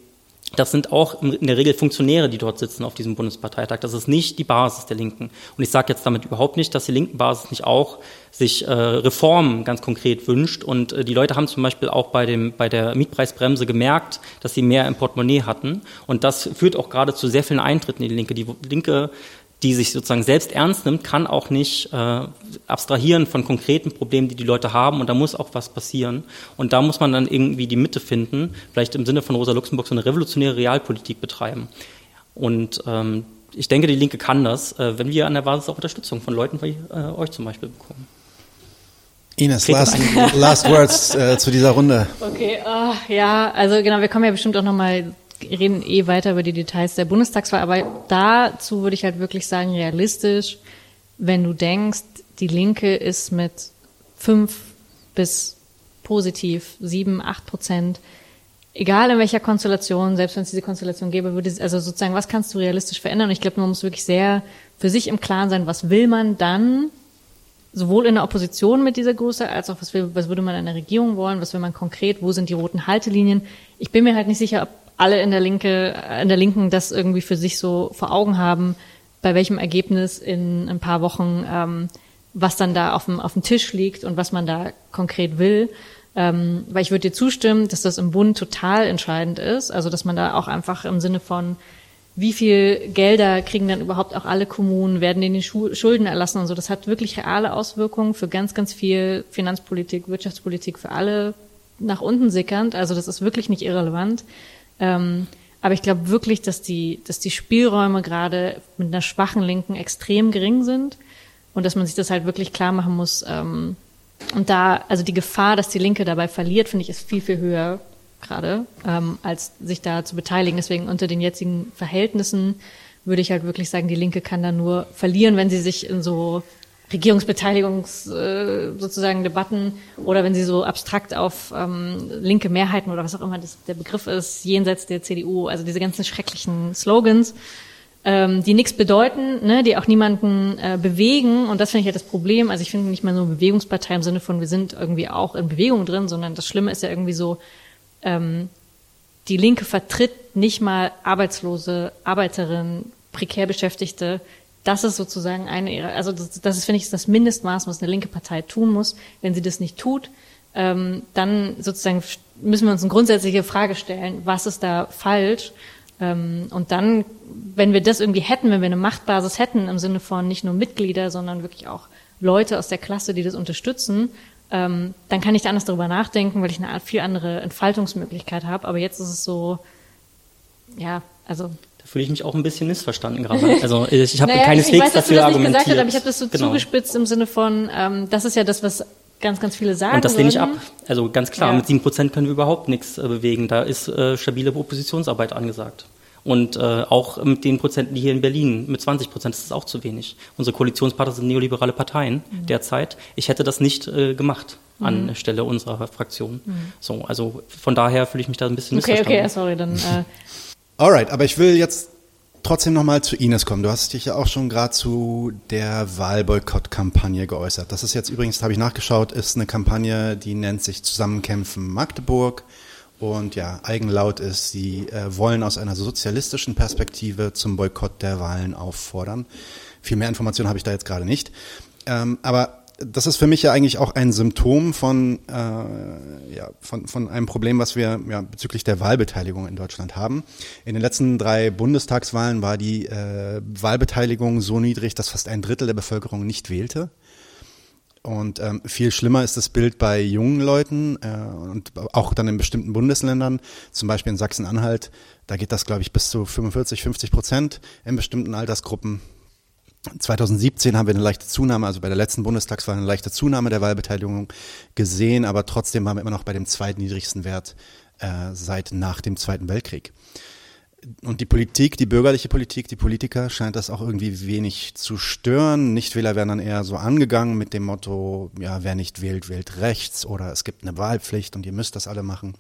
das sind auch in der Regel Funktionäre, die dort sitzen auf diesem Bundesparteitag. Das ist nicht die Basis der Linken. Und ich sage jetzt damit überhaupt nicht, dass die linken Basis nicht auch sich äh, Reformen ganz konkret wünscht. Und äh, die Leute haben zum Beispiel auch bei, dem, bei der Mietpreisbremse gemerkt, dass sie mehr im Portemonnaie hatten. Und das führt auch gerade zu sehr vielen Eintritten in die Linke. Die Linke die sich sozusagen selbst ernst nimmt, kann auch nicht äh, abstrahieren von konkreten Problemen, die die Leute haben und da muss auch was passieren. Und da muss man dann irgendwie die Mitte finden, vielleicht im Sinne von Rosa Luxemburg so eine revolutionäre Realpolitik betreiben. Und ähm, ich denke, die Linke kann das, äh, wenn wir an der Basis auch Unterstützung von Leuten wie äh, euch zum Beispiel bekommen.
Ines, last, last words äh, zu dieser Runde.
Okay, uh, ja, also genau, wir kommen ja bestimmt auch nochmal reden eh weiter über die Details der Bundestagswahl, aber dazu würde ich halt wirklich sagen, realistisch, wenn du denkst, die Linke ist mit fünf bis positiv sieben, acht Prozent, egal in welcher Konstellation, selbst wenn es diese Konstellation gäbe, würde also sozusagen, was kannst du realistisch verändern? Und ich glaube, man muss wirklich sehr für sich im Klaren sein, was will man dann sowohl in der Opposition mit dieser Größe, als auch was, will, was würde man in der Regierung wollen, was will man konkret, wo sind die roten Haltelinien. Ich bin mir halt nicht sicher, ob alle in der Linke, in der Linken das irgendwie für sich so vor Augen haben, bei welchem Ergebnis in ein paar Wochen, ähm, was dann da auf dem, auf dem Tisch liegt und was man da konkret will. Ähm, weil ich würde dir zustimmen, dass das im Bund total entscheidend ist. Also dass man da auch einfach im Sinne von wie viel Gelder kriegen dann überhaupt auch alle Kommunen, werden denen die Schulden erlassen und so. Das hat wirklich reale Auswirkungen für ganz, ganz viel Finanzpolitik, Wirtschaftspolitik, für alle nach unten sickernd. Also das ist wirklich nicht irrelevant. Ähm, aber ich glaube wirklich, dass die, dass die Spielräume gerade mit einer schwachen Linken extrem gering sind und dass man sich das halt wirklich klar machen muss. Ähm, und da, also die Gefahr, dass die Linke dabei verliert, finde ich, ist viel, viel höher gerade, ähm, als sich da zu beteiligen. Deswegen unter den jetzigen Verhältnissen würde ich halt wirklich sagen, die Linke kann da nur verlieren, wenn sie sich in so Regierungsbeteiligungs äh, sozusagen Debatten oder wenn sie so abstrakt auf ähm, linke Mehrheiten oder was auch immer das, der Begriff ist, jenseits der CDU, also diese ganzen schrecklichen Slogans, ähm, die nichts bedeuten, ne, die auch niemanden äh, bewegen. Und das finde ich ja das Problem. Also ich finde nicht mal so eine Bewegungspartei im Sinne von, wir sind irgendwie auch in Bewegung drin, sondern das Schlimme ist ja irgendwie so, ähm, die Linke vertritt nicht mal Arbeitslose, Arbeiterinnen, prekär Beschäftigte. Das ist sozusagen eine ihrer, also das, das ist, finde ich, das Mindestmaß, was eine linke Partei tun muss. Wenn sie das nicht tut, ähm, dann sozusagen müssen wir uns eine grundsätzliche Frage stellen, was ist da falsch? Ähm, und dann, wenn wir das irgendwie hätten, wenn wir eine Machtbasis hätten, im Sinne von nicht nur Mitglieder, sondern wirklich auch Leute aus der Klasse, die das unterstützen, ähm, dann kann ich da anders darüber nachdenken, weil ich eine viel andere Entfaltungsmöglichkeit habe. Aber jetzt ist es so, ja, also
fühle ich mich auch ein bisschen missverstanden gerade. Also ich, habe
naja,
keineswegs
ich, ich weiß, dass
dafür
du das
argumentiert.
Nicht gesagt hast, aber ich habe das so
Genau.
zugespitzt im Sinne von, ähm, das ist ja das, was ganz, ganz viele sagen.
Und das lehne ich ab. Also ganz klar,
Ja.
mit sieben Prozent können wir überhaupt nichts äh, bewegen. Da ist äh, stabile Oppositionsarbeit angesagt. Und äh, auch mit den Prozenten, die hier in Berlin, mit 20 Prozent ist es auch zu wenig. Unsere Koalitionspartner sind neoliberale Parteien
Mhm.
derzeit. Ich hätte das nicht äh, gemacht an Stelle unserer Fraktion. So, also von daher fühle ich mich da ein bisschen
Mhm. Okay,
missverstanden.
okay, sorry, dann äh,
Alright, aber ich will jetzt trotzdem nochmal zu Ines kommen. Du hast dich ja auch schon gerade zu der Wahlboykott-Kampagne geäußert. Das ist jetzt übrigens, habe ich nachgeschaut, ist eine Kampagne, die nennt sich Zusammenkämpfen Magdeburg. Und ja, Eigenlaut ist, sie äh, wollen aus einer sozialistischen Perspektive zum Boykott der Wahlen auffordern. Viel mehr Informationen habe ich da jetzt gerade nicht. Ähm, aber das ist für mich ja eigentlich auch ein Symptom von, äh, ja, von, von einem Problem, was wir ja, bezüglich der Wahlbeteiligung in Deutschland haben. In den letzten drei Bundestagswahlen war die äh, Wahlbeteiligung so niedrig, dass fast ein Drittel der Bevölkerung nicht wählte. Und ähm, viel schlimmer ist das Bild bei jungen Leuten äh, und auch dann in bestimmten Bundesländern, zum Beispiel in Sachsen-Anhalt, da geht das, glaube ich, bis zu 45, 50 Prozent in bestimmten Altersgruppen. 2017 haben wir eine leichte Zunahme, also bei der letzten Bundestagswahl eine leichte Zunahme der Wahlbeteiligung gesehen, aber trotzdem waren wir immer noch bei dem zweitniedrigsten Wert äh, seit nach dem Zweiten Weltkrieg. Und die Politik, die bürgerliche Politik, die Politiker scheint das auch irgendwie wenig zu stören. Nichtwähler werden dann eher so angegangen mit dem Motto, ja, wer nicht wählt, wählt rechts oder es gibt eine Wahlpflicht und ihr müsst das alle machen.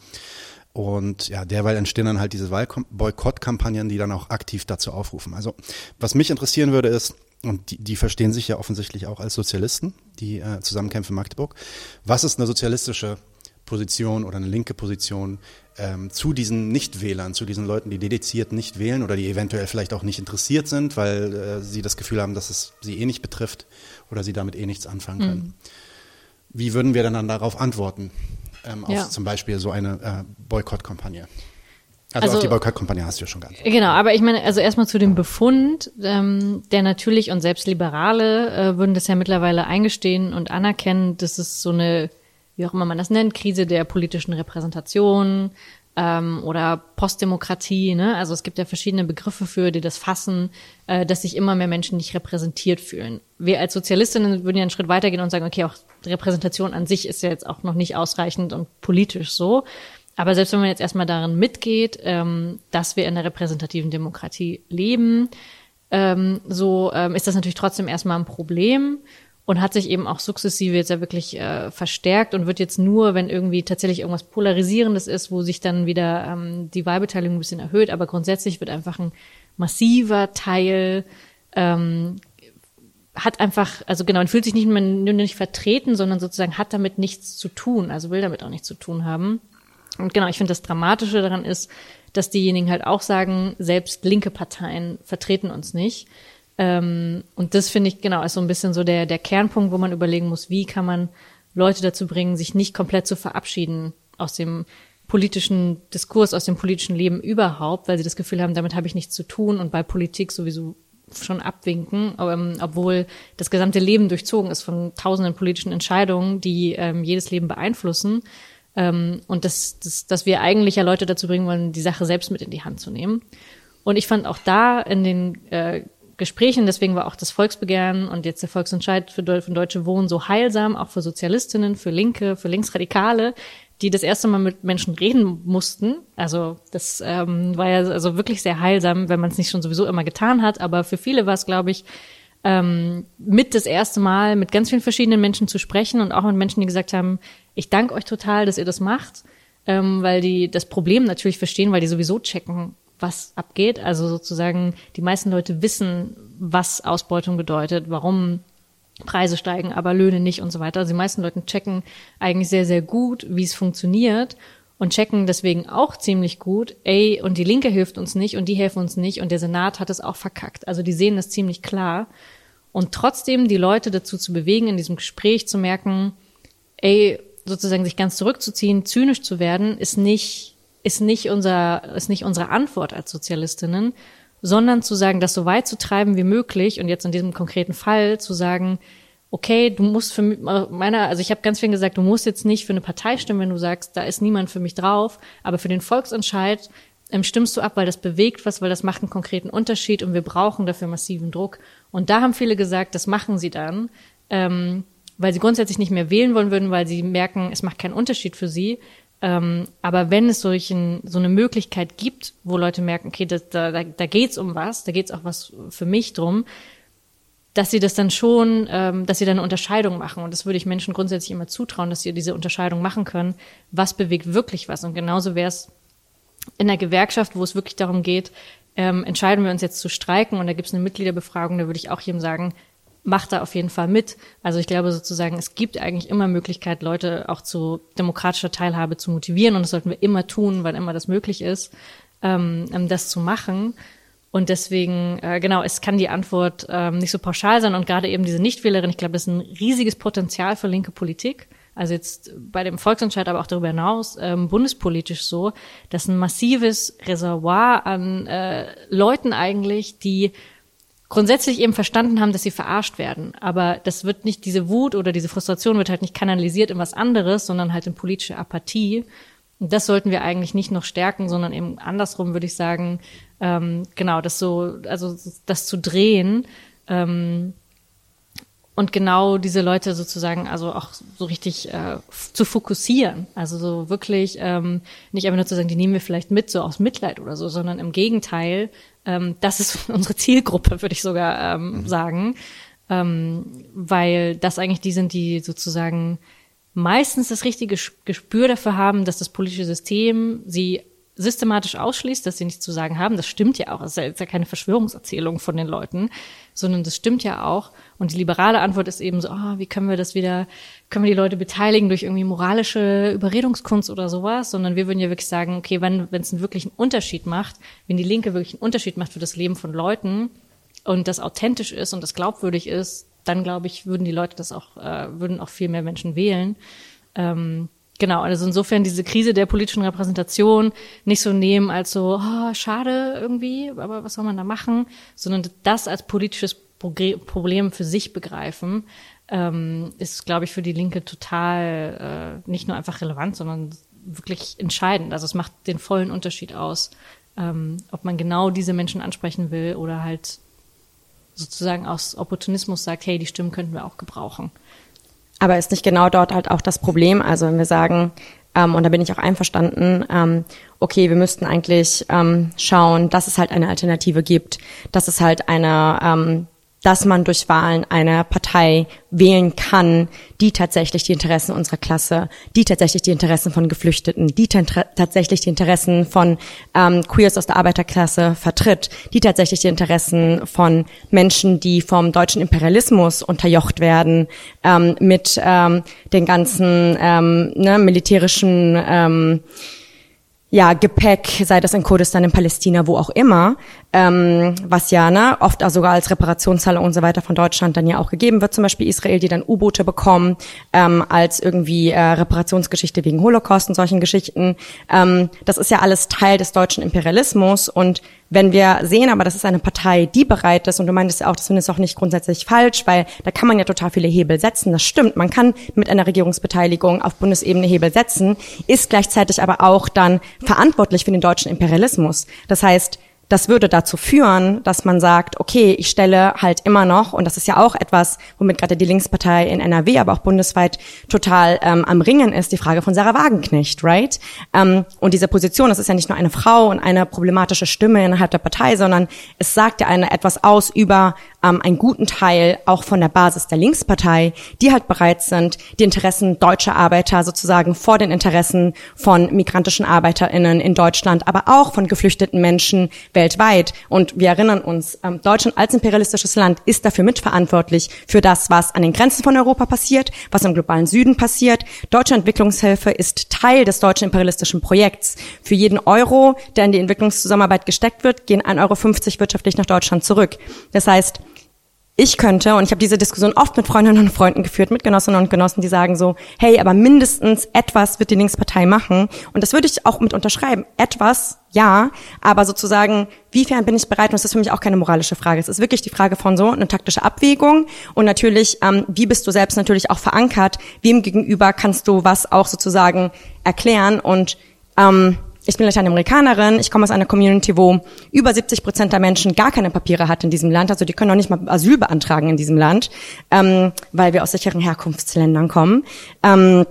Und ja, derweil entstehen dann halt diese Wahlboykottkampagnen, die dann auch aktiv dazu aufrufen. Also was mich interessieren würde ist, und die, die verstehen sich ja offensichtlich auch als Sozialisten, die äh, Zusammenkämpfe Magdeburg. Was ist eine sozialistische Position oder eine linke Position ähm, zu diesen Nichtwählern, zu diesen Leuten, die dediziert nicht wählen oder die eventuell vielleicht auch nicht interessiert sind, weil äh, sie das Gefühl haben, dass es sie eh nicht betrifft oder sie damit eh nichts anfangen können.
Mhm.
Wie würden wir denn dann darauf antworten? Ähm, auf
Ja.
zum Beispiel so eine äh, Boykottkampagne. Also,
Also-
auf die Boykottkampagne hast du ja schon ganz.
Genau, aber ich meine, also erstmal zu dem Befund, ähm, der natürlich und selbst Liberale äh, würden das ja mittlerweile eingestehen und anerkennen, dass es so eine, wie auch immer man das nennt, Krise der politischen Repräsentation ähm, oder Postdemokratie. Ne? Also es gibt ja verschiedene Begriffe für, die das fassen, äh, dass sich immer mehr Menschen nicht repräsentiert fühlen. Wir als Sozialistinnen würden ja einen Schritt weitergehen und sagen, okay, auch Repräsentation an sich ist ja jetzt auch noch nicht ausreichend und politisch so. Aber selbst wenn man jetzt erstmal darin mitgeht, ähm, dass wir in einer repräsentativen Demokratie leben, ähm, so ähm, ist das natürlich trotzdem erstmal ein Problem und hat sich eben auch sukzessive jetzt ja wirklich äh, verstärkt und wird jetzt nur, wenn irgendwie tatsächlich irgendwas Polarisierendes ist, wo sich dann wieder ähm, die Wahlbeteiligung ein bisschen erhöht, aber grundsätzlich wird einfach ein massiver Teil ähm, hat einfach, also genau, und fühlt sich nicht mehr nur nicht vertreten, sondern sozusagen hat damit nichts zu tun, also will damit auch nichts zu tun haben. Und genau, ich finde das Dramatische daran ist, dass diejenigen halt auch sagen, selbst linke Parteien vertreten uns nicht. Ähm, und das finde ich genau ist so ein bisschen so der der Kernpunkt, wo man überlegen muss, wie kann man Leute dazu bringen, sich nicht komplett zu verabschieden aus dem politischen Diskurs, aus dem politischen Leben überhaupt, weil sie das Gefühl haben, damit habe ich nichts zu tun und bei Politik sowieso schon abwinken, ähm, obwohl das gesamte Leben durchzogen ist von tausenden politischen Entscheidungen, die ähm, jedes Leben beeinflussen. Ähm, und dass, dass, dass wir eigentlich ja Leute dazu bringen wollen, die Sache selbst mit in die Hand zu nehmen. Und ich fand auch da in den äh, Gesprächen, deswegen war auch das Volksbegehren und jetzt der Volksentscheid für, Deu für Deutsche Wohnen so heilsam, auch für Sozialistinnen, für Linke, für Linksradikale, die das erste Mal mit Menschen reden mussten. Also das ähm, war ja also wirklich sehr heilsam, wenn man es nicht schon sowieso immer getan hat. Aber für viele war es, glaube ich, ähm, mit das erste Mal mit ganz vielen verschiedenen Menschen zu sprechen und auch mit Menschen, die gesagt haben, ich danke euch total, dass ihr das macht, ähm, weil die das Problem natürlich verstehen, weil die sowieso checken, was abgeht. Also sozusagen die meisten Leute wissen, was Ausbeutung bedeutet, warum Preise steigen, aber Löhne nicht und so weiter. Also die meisten Leute checken eigentlich sehr, sehr gut, wie es funktioniert und checken deswegen auch ziemlich gut, ey, und die Linke hilft uns nicht und die helfen uns nicht und der Senat hat es auch verkackt. Also die sehen das ziemlich klar. Und trotzdem die Leute dazu zu bewegen, in diesem Gespräch zu merken, ey, sozusagen sich ganz zurückzuziehen, zynisch zu werden, ist nicht, ist nicht unser, ist nicht unsere Antwort als Sozialistinnen, sondern zu sagen, das so weit zu treiben wie möglich und jetzt in diesem konkreten Fall zu sagen, okay, du musst für meiner, also ich habe ganz viel gesagt, du musst jetzt nicht für eine Partei stimmen, wenn du sagst, da ist niemand für mich drauf, aber für den Volksentscheid ähm, stimmst du ab, weil das bewegt was, weil das macht einen konkreten Unterschied und wir brauchen dafür massiven Druck. Und da haben viele gesagt, das machen sie dann, ähm, weil sie grundsätzlich nicht mehr wählen wollen würden, weil sie merken, es macht keinen Unterschied für sie. Ähm, aber wenn es solchen, so eine Möglichkeit gibt, wo Leute merken, okay, das, da, da, da geht's um was, da geht's auch was für mich drum, dass sie das dann schon, ähm, dass sie da eine Unterscheidung machen. Und das würde ich Menschen grundsätzlich immer zutrauen, dass sie diese Unterscheidung machen können. Was bewegt wirklich was? Und genauso wäre es in der Gewerkschaft, wo es wirklich darum geht, ähm, entscheiden wir uns jetzt zu streiken und da gibt es eine Mitgliederbefragung, da würde ich auch jedem sagen, macht da auf jeden Fall mit. Also ich glaube sozusagen, es gibt eigentlich immer Möglichkeit, Leute auch zu demokratischer Teilhabe zu motivieren und das sollten wir immer tun, wann immer das möglich ist, ähm, ähm, das zu machen. Und deswegen, äh, genau, es kann die Antwort ähm, nicht so pauschal sein und gerade eben diese Nichtwählerin, ich glaube, das ist ein riesiges Potenzial für linke Politik. Also jetzt bei dem Volksentscheid, aber auch darüber hinaus, ähm, bundespolitisch so, dass ein massives Reservoir an äh, Leuten eigentlich, die grundsätzlich eben verstanden haben, dass sie verarscht werden. Aber das wird nicht, diese Wut oder diese Frustration wird halt nicht kanalisiert in was anderes, sondern halt in politische Apathie. Und das sollten wir eigentlich nicht noch stärken, sondern eben andersrum würde ich sagen, ähm, genau, das so, also das zu drehen, ähm, und genau diese Leute sozusagen also auch so richtig äh, zu fokussieren. Also so wirklich ähm, nicht einfach nur zu sagen, die nehmen wir vielleicht mit, so aus Mitleid oder so, sondern im Gegenteil, ähm, das ist unsere Zielgruppe, würde ich sogar ähm, mhm. sagen. Ähm, weil das eigentlich die sind, die sozusagen meistens das richtige Gespür dafür haben, dass das politische System sie systematisch ausschließt, dass sie nichts zu sagen haben. Das stimmt ja auch. Das ist ja keine Verschwörungserzählung von den Leuten, sondern das stimmt ja auch. Und die liberale Antwort ist eben so, oh, wie können wir das wieder, können wir die Leute beteiligen durch irgendwie moralische Überredungskunst oder sowas, sondern wir würden ja wirklich sagen, okay, wenn wenn es einen wirklichen Unterschied macht, wenn die Linke wirklich einen Unterschied macht für das Leben von Leuten und das authentisch ist und das glaubwürdig ist, dann glaube ich, würden die Leute das auch, äh, würden auch viel mehr Menschen wählen. Ähm, Genau, also insofern diese Krise der politischen Repräsentation nicht so nehmen als so, oh, schade irgendwie, aber was soll man da machen, sondern das als politisches Problem für sich begreifen, ähm, ist, glaube ich, für die Linke total äh, nicht nur einfach relevant, sondern wirklich entscheidend. Also es macht den vollen Unterschied aus, ähm, ob man genau diese Menschen ansprechen will oder halt sozusagen aus Opportunismus sagt, hey, die Stimmen könnten wir auch gebrauchen.
Aber ist nicht genau dort halt auch das Problem? Also wenn wir sagen, ähm, und da bin ich auch einverstanden, ähm, okay, wir müssten eigentlich ähm, schauen, dass es halt eine Alternative gibt, dass es halt eine ähm, dass man durch Wahlen eine Partei wählen kann, die tatsächlich die Interessen unserer Klasse, die tatsächlich die Interessen von Geflüchteten, die tatsächlich die Interessen von ähm, Queers aus der Arbeiterklasse vertritt, die tatsächlich die Interessen von Menschen, die vom deutschen Imperialismus unterjocht werden, ähm, mit ähm, den ganzen ähm, ne, militärischen ähm, ja, Gepäck, sei das in Kurdistan, in Palästina, wo auch immer, ähm, was ja ne, oft auch sogar als Reparationszahlung und so weiter von Deutschland dann ja auch gegeben wird, zum Beispiel Israel, die dann U-Boote bekommen, ähm, als irgendwie äh, Reparationsgeschichte wegen Holocaust und solchen Geschichten. Ähm, das ist ja alles Teil des deutschen Imperialismus und wenn wir sehen aber, das ist eine Partei, die bereit ist, und du meintest ja auch, das findest du auch nicht grundsätzlich falsch, weil da kann man ja total viele Hebel setzen. Das stimmt, man kann mit einer Regierungsbeteiligung auf Bundesebene Hebel setzen, ist gleichzeitig aber auch dann verantwortlich für den deutschen Imperialismus. Das heißt, das würde dazu führen, dass man sagt, okay, ich stelle halt immer noch, und das ist ja auch etwas, womit gerade die Linkspartei in NRW, aber auch bundesweit total ähm, am Ringen ist, die Frage von Sarah Wagenknecht, right? Ähm, und diese Position, das ist ja nicht nur eine Frau und eine problematische Stimme innerhalb der Partei, sondern es sagt ja eine etwas aus über ähm, einen guten Teil auch von der Basis der Linkspartei, die halt bereit sind, die Interessen deutscher Arbeiter sozusagen vor den Interessen von migrantischen ArbeiterInnen in Deutschland, aber auch von geflüchteten Menschen weltweit. Und wir erinnern uns, ähm, Deutschland als imperialistisches Land ist dafür mitverantwortlich für das, was an den Grenzen von Europa passiert, was im globalen Süden passiert. Deutsche Entwicklungshilfe ist Teil des deutschen imperialistischen Projekts. Für jeden Euro, der in die Entwicklungszusammenarbeit gesteckt wird, gehen 1,50 Euro wirtschaftlich nach Deutschland zurück. Das heißt, ich könnte, und ich habe diese Diskussion oft mit Freundinnen und Freunden geführt, mit Genossinnen und Genossen, die sagen so, hey, aber mindestens etwas wird die Linkspartei machen. Und das würde ich auch mit unterschreiben. Etwas, ja, aber sozusagen, wiefern bin ich bereit? Und das ist für mich auch keine moralische Frage. Es ist wirklich die Frage von so eine taktische Abwägung. Und natürlich, ähm, wie bist du selbst natürlich auch verankert? Wem gegenüber kannst du was auch sozusagen erklären? Und ähm, ich bin Lateinamerikanerin, ich komme aus einer Community, wo über 70 Prozent der Menschen gar keine Papiere hat in diesem Land. Also die können auch nicht mal Asyl beantragen in diesem Land, ähm, weil wir aus sicheren Herkunftsländern kommen. Ähm,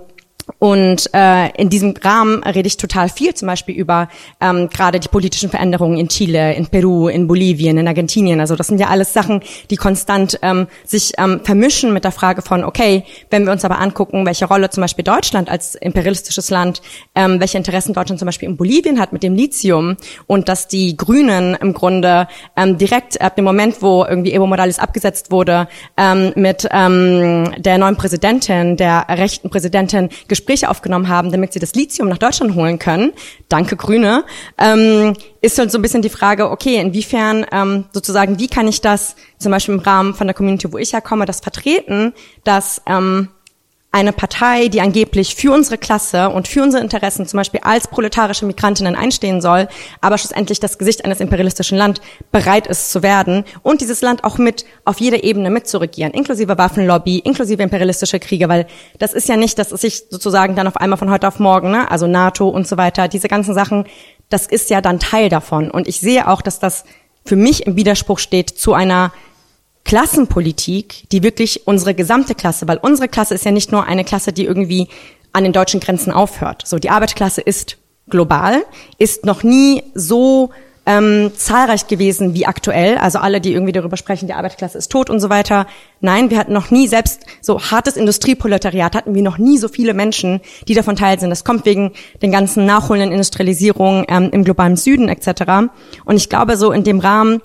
und äh, in diesem Rahmen rede ich total viel, zum Beispiel über ähm, gerade die politischen Veränderungen in Chile, in Peru, in Bolivien, in Argentinien. Also das sind ja alles Sachen, die konstant ähm, sich ähm, vermischen mit der Frage von, okay, wenn wir uns aber angucken, welche Rolle zum Beispiel Deutschland als imperialistisches Land, ähm, welche Interessen Deutschland zum Beispiel in Bolivien hat mit dem Lithium und dass die Grünen im Grunde ähm, direkt ab dem Moment, wo irgendwie Evo Morales abgesetzt wurde, ähm, mit ähm, der neuen Präsidentin, der rechten Präsidentin, Gespräche aufgenommen haben, damit sie das Lithium nach Deutschland holen können, danke Grüne, ähm, ist halt so ein bisschen die Frage, okay, inwiefern ähm, sozusagen, wie kann ich das zum Beispiel im Rahmen von der Community, wo ich herkomme, das vertreten, dass ähm, eine Partei, die angeblich für unsere Klasse und für unsere Interessen zum Beispiel als proletarische Migrantinnen einstehen soll, aber schlussendlich das Gesicht eines imperialistischen Land bereit ist zu werden und dieses Land auch mit auf jeder Ebene mitzuregieren, inklusive Waffenlobby, inklusive imperialistische Kriege, weil das ist ja nicht, dass es sich sozusagen dann auf einmal von heute auf morgen, ne, also NATO und so weiter, diese ganzen Sachen, das ist ja dann Teil davon. Und ich sehe auch, dass das für mich im Widerspruch steht zu einer Klassenpolitik, die wirklich unsere gesamte Klasse, weil unsere Klasse ist ja nicht nur eine Klasse, die irgendwie an den deutschen Grenzen aufhört. So, die Arbeiterklasse ist global, ist noch nie so ähm, zahlreich gewesen wie aktuell. Also alle, die irgendwie darüber sprechen, die Arbeiterklasse ist tot und so weiter. Nein, wir hatten noch nie, selbst so hartes Industrieproletariat, hatten wir noch nie so viele Menschen, die davon teil sind. Das kommt wegen den ganzen nachholenden Industrialisierungen ähm, im globalen Süden etc. Und ich glaube, so in dem Rahmen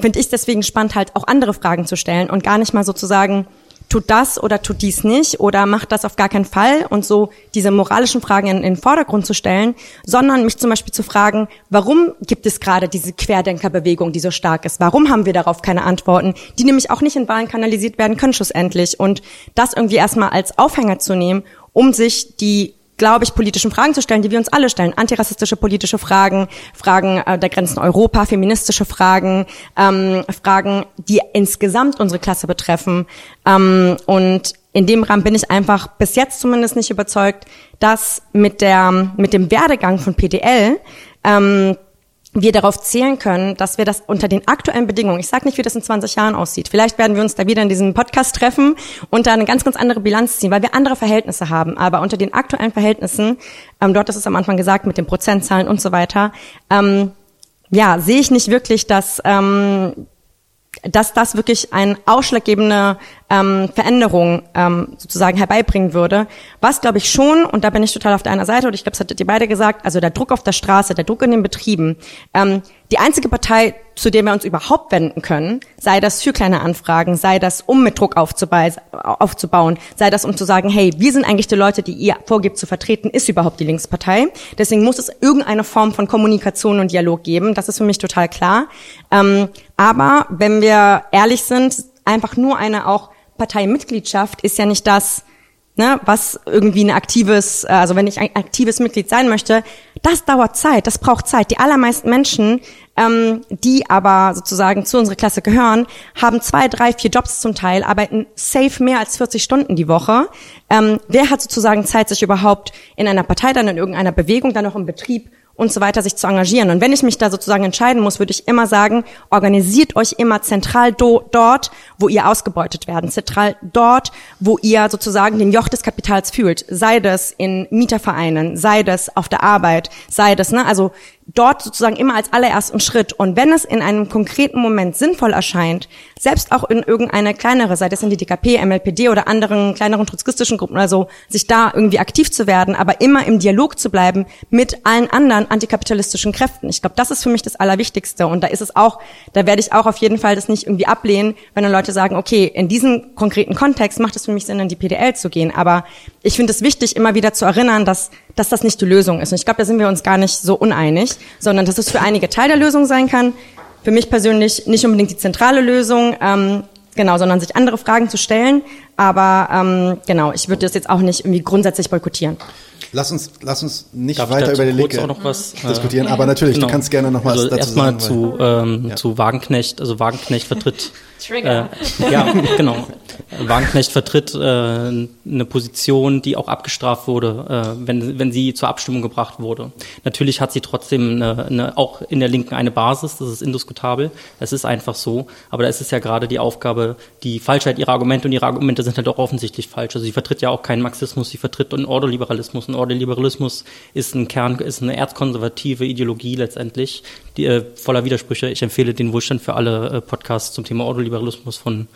finde ich deswegen spannend, halt auch andere Fragen zu stellen und gar nicht mal sozusagen, tut das oder tut dies nicht oder macht das auf gar keinen Fall und so diese moralischen Fragen in, in den Vordergrund zu stellen, sondern mich zum Beispiel zu fragen, warum gibt es gerade diese Querdenkerbewegung, die so stark ist? Warum haben wir darauf keine Antworten, die nämlich auch nicht in Wahlen kanalisiert werden können schlussendlich und das irgendwie erstmal als Aufhänger zu nehmen, um sich die glaube ich, politischen Fragen zu stellen, die wir uns alle stellen. Antirassistische politische Fragen, Fragen äh, der Grenzen Europa, feministische Fragen, ähm, Fragen, die insgesamt unsere Klasse betreffen. Ähm, und in dem Rahmen bin ich einfach bis jetzt zumindest nicht überzeugt, dass mit der mit dem Werdegang von PDL ähm, wir darauf zählen können, dass wir das unter den aktuellen Bedingungen, ich sage nicht, wie das in 20 Jahren aussieht, vielleicht werden wir uns da wieder in diesem Podcast treffen und da eine ganz, ganz andere Bilanz ziehen, weil wir andere Verhältnisse haben. Aber unter den aktuellen Verhältnissen, ähm, dort ist es am Anfang gesagt, mit den Prozentzahlen und so weiter, ähm, ja, sehe ich nicht wirklich, dass, ähm, dass das wirklich ein ausschlaggebender ähm, Veränderung ähm, sozusagen herbeibringen würde. Was glaube ich schon, und da bin ich total auf deiner Seite, und ich glaube, das hattet ihr beide gesagt, also der Druck auf der Straße, der Druck in den Betrieben, ähm, die einzige Partei, zu der wir uns überhaupt wenden können, sei das für kleine Anfragen, sei das, um mit Druck aufzubauen, sei das, um zu sagen, hey, wir sind eigentlich die Leute, die ihr vorgibt zu vertreten, ist überhaupt die Linkspartei. Deswegen muss es irgendeine Form von Kommunikation und Dialog geben. Das ist für mich total klar. Ähm, aber wenn wir ehrlich sind, einfach nur eine auch Parteimitgliedschaft ist ja nicht das, ne, was irgendwie ein aktives, äh, also wenn ich ein aktives Mitglied sein möchte, das dauert Zeit, das braucht Zeit. Die allermeisten Menschen, ähm, die aber sozusagen zu unserer Klasse gehören, haben zwei, drei, vier Jobs zum Teil, arbeiten safe mehr als 40 Stunden die Woche. Ähm, wer hat sozusagen Zeit, sich überhaupt in einer Partei, dann in irgendeiner Bewegung, dann noch im Betrieb und so weiter sich zu engagieren. Und wenn ich mich da sozusagen entscheiden muss, würde ich immer sagen, organisiert euch immer zentral do, dort, wo ihr ausgebeutet werden, zentral dort, wo ihr sozusagen den Joch des Kapitals fühlt, sei das in Mietervereinen, sei das auf der Arbeit, sei das, ne, also dort sozusagen immer als allerersten Schritt. Und wenn es in einem konkreten Moment sinnvoll erscheint, selbst auch in irgendeine kleinere, sei das in die DKP, MLPD oder anderen kleineren trotzkistischen Gruppen oder so, sich da irgendwie aktiv zu werden, aber immer im Dialog zu bleiben mit allen anderen antikapitalistischen Kräften. Ich glaube, das ist für mich das Allerwichtigste. Und da ist es auch, da werde ich auch auf jeden Fall das nicht irgendwie ablehnen, wenn dann Leute sagen, okay, in diesem konkreten Kontext macht es für mich Sinn, in die PDL zu gehen. Aber ich finde es wichtig, immer wieder zu erinnern, dass, dass das nicht die Lösung ist. Und ich glaube, da sind wir uns gar nicht so uneinig sondern dass es für einige Teil der Lösung sein kann. Für mich persönlich nicht unbedingt die zentrale Lösung, ähm, genau, sondern sich andere Fragen zu stellen. Aber ähm, genau, ich würde das jetzt auch nicht irgendwie grundsätzlich boykottieren.
Lass uns, lass uns nicht
Darf
weiter über die Linke
noch was,
äh, diskutieren, aber natürlich, genau. du kannst gerne noch was
also
dazu
erstmal
sagen.
zu, ähm, ja. zu Wagenknecht, also Wagenknecht vertritt
Trigger.
Äh, ja, genau. Wagenknecht vertritt äh, eine Position, die auch abgestraft wurde, äh, wenn, wenn sie zur Abstimmung gebracht wurde. Natürlich hat sie trotzdem eine, eine, auch in der Linken eine Basis, das ist indiskutabel, das ist einfach so, aber da ist es ja gerade die Aufgabe, die Falschheit ihrer Argumente und ihre Argumente sind halt auch offensichtlich falsch. Also sie vertritt ja auch keinen Marxismus, sie vertritt einen Ordoliberalismus. Ein Ordoliberalismus ist ein Kern, ist eine erzkonservative Ideologie letztendlich, die, äh, voller Widersprüche. Ich empfehle den Wohlstand für alle äh, Podcasts zum Thema Ordoliberalismus von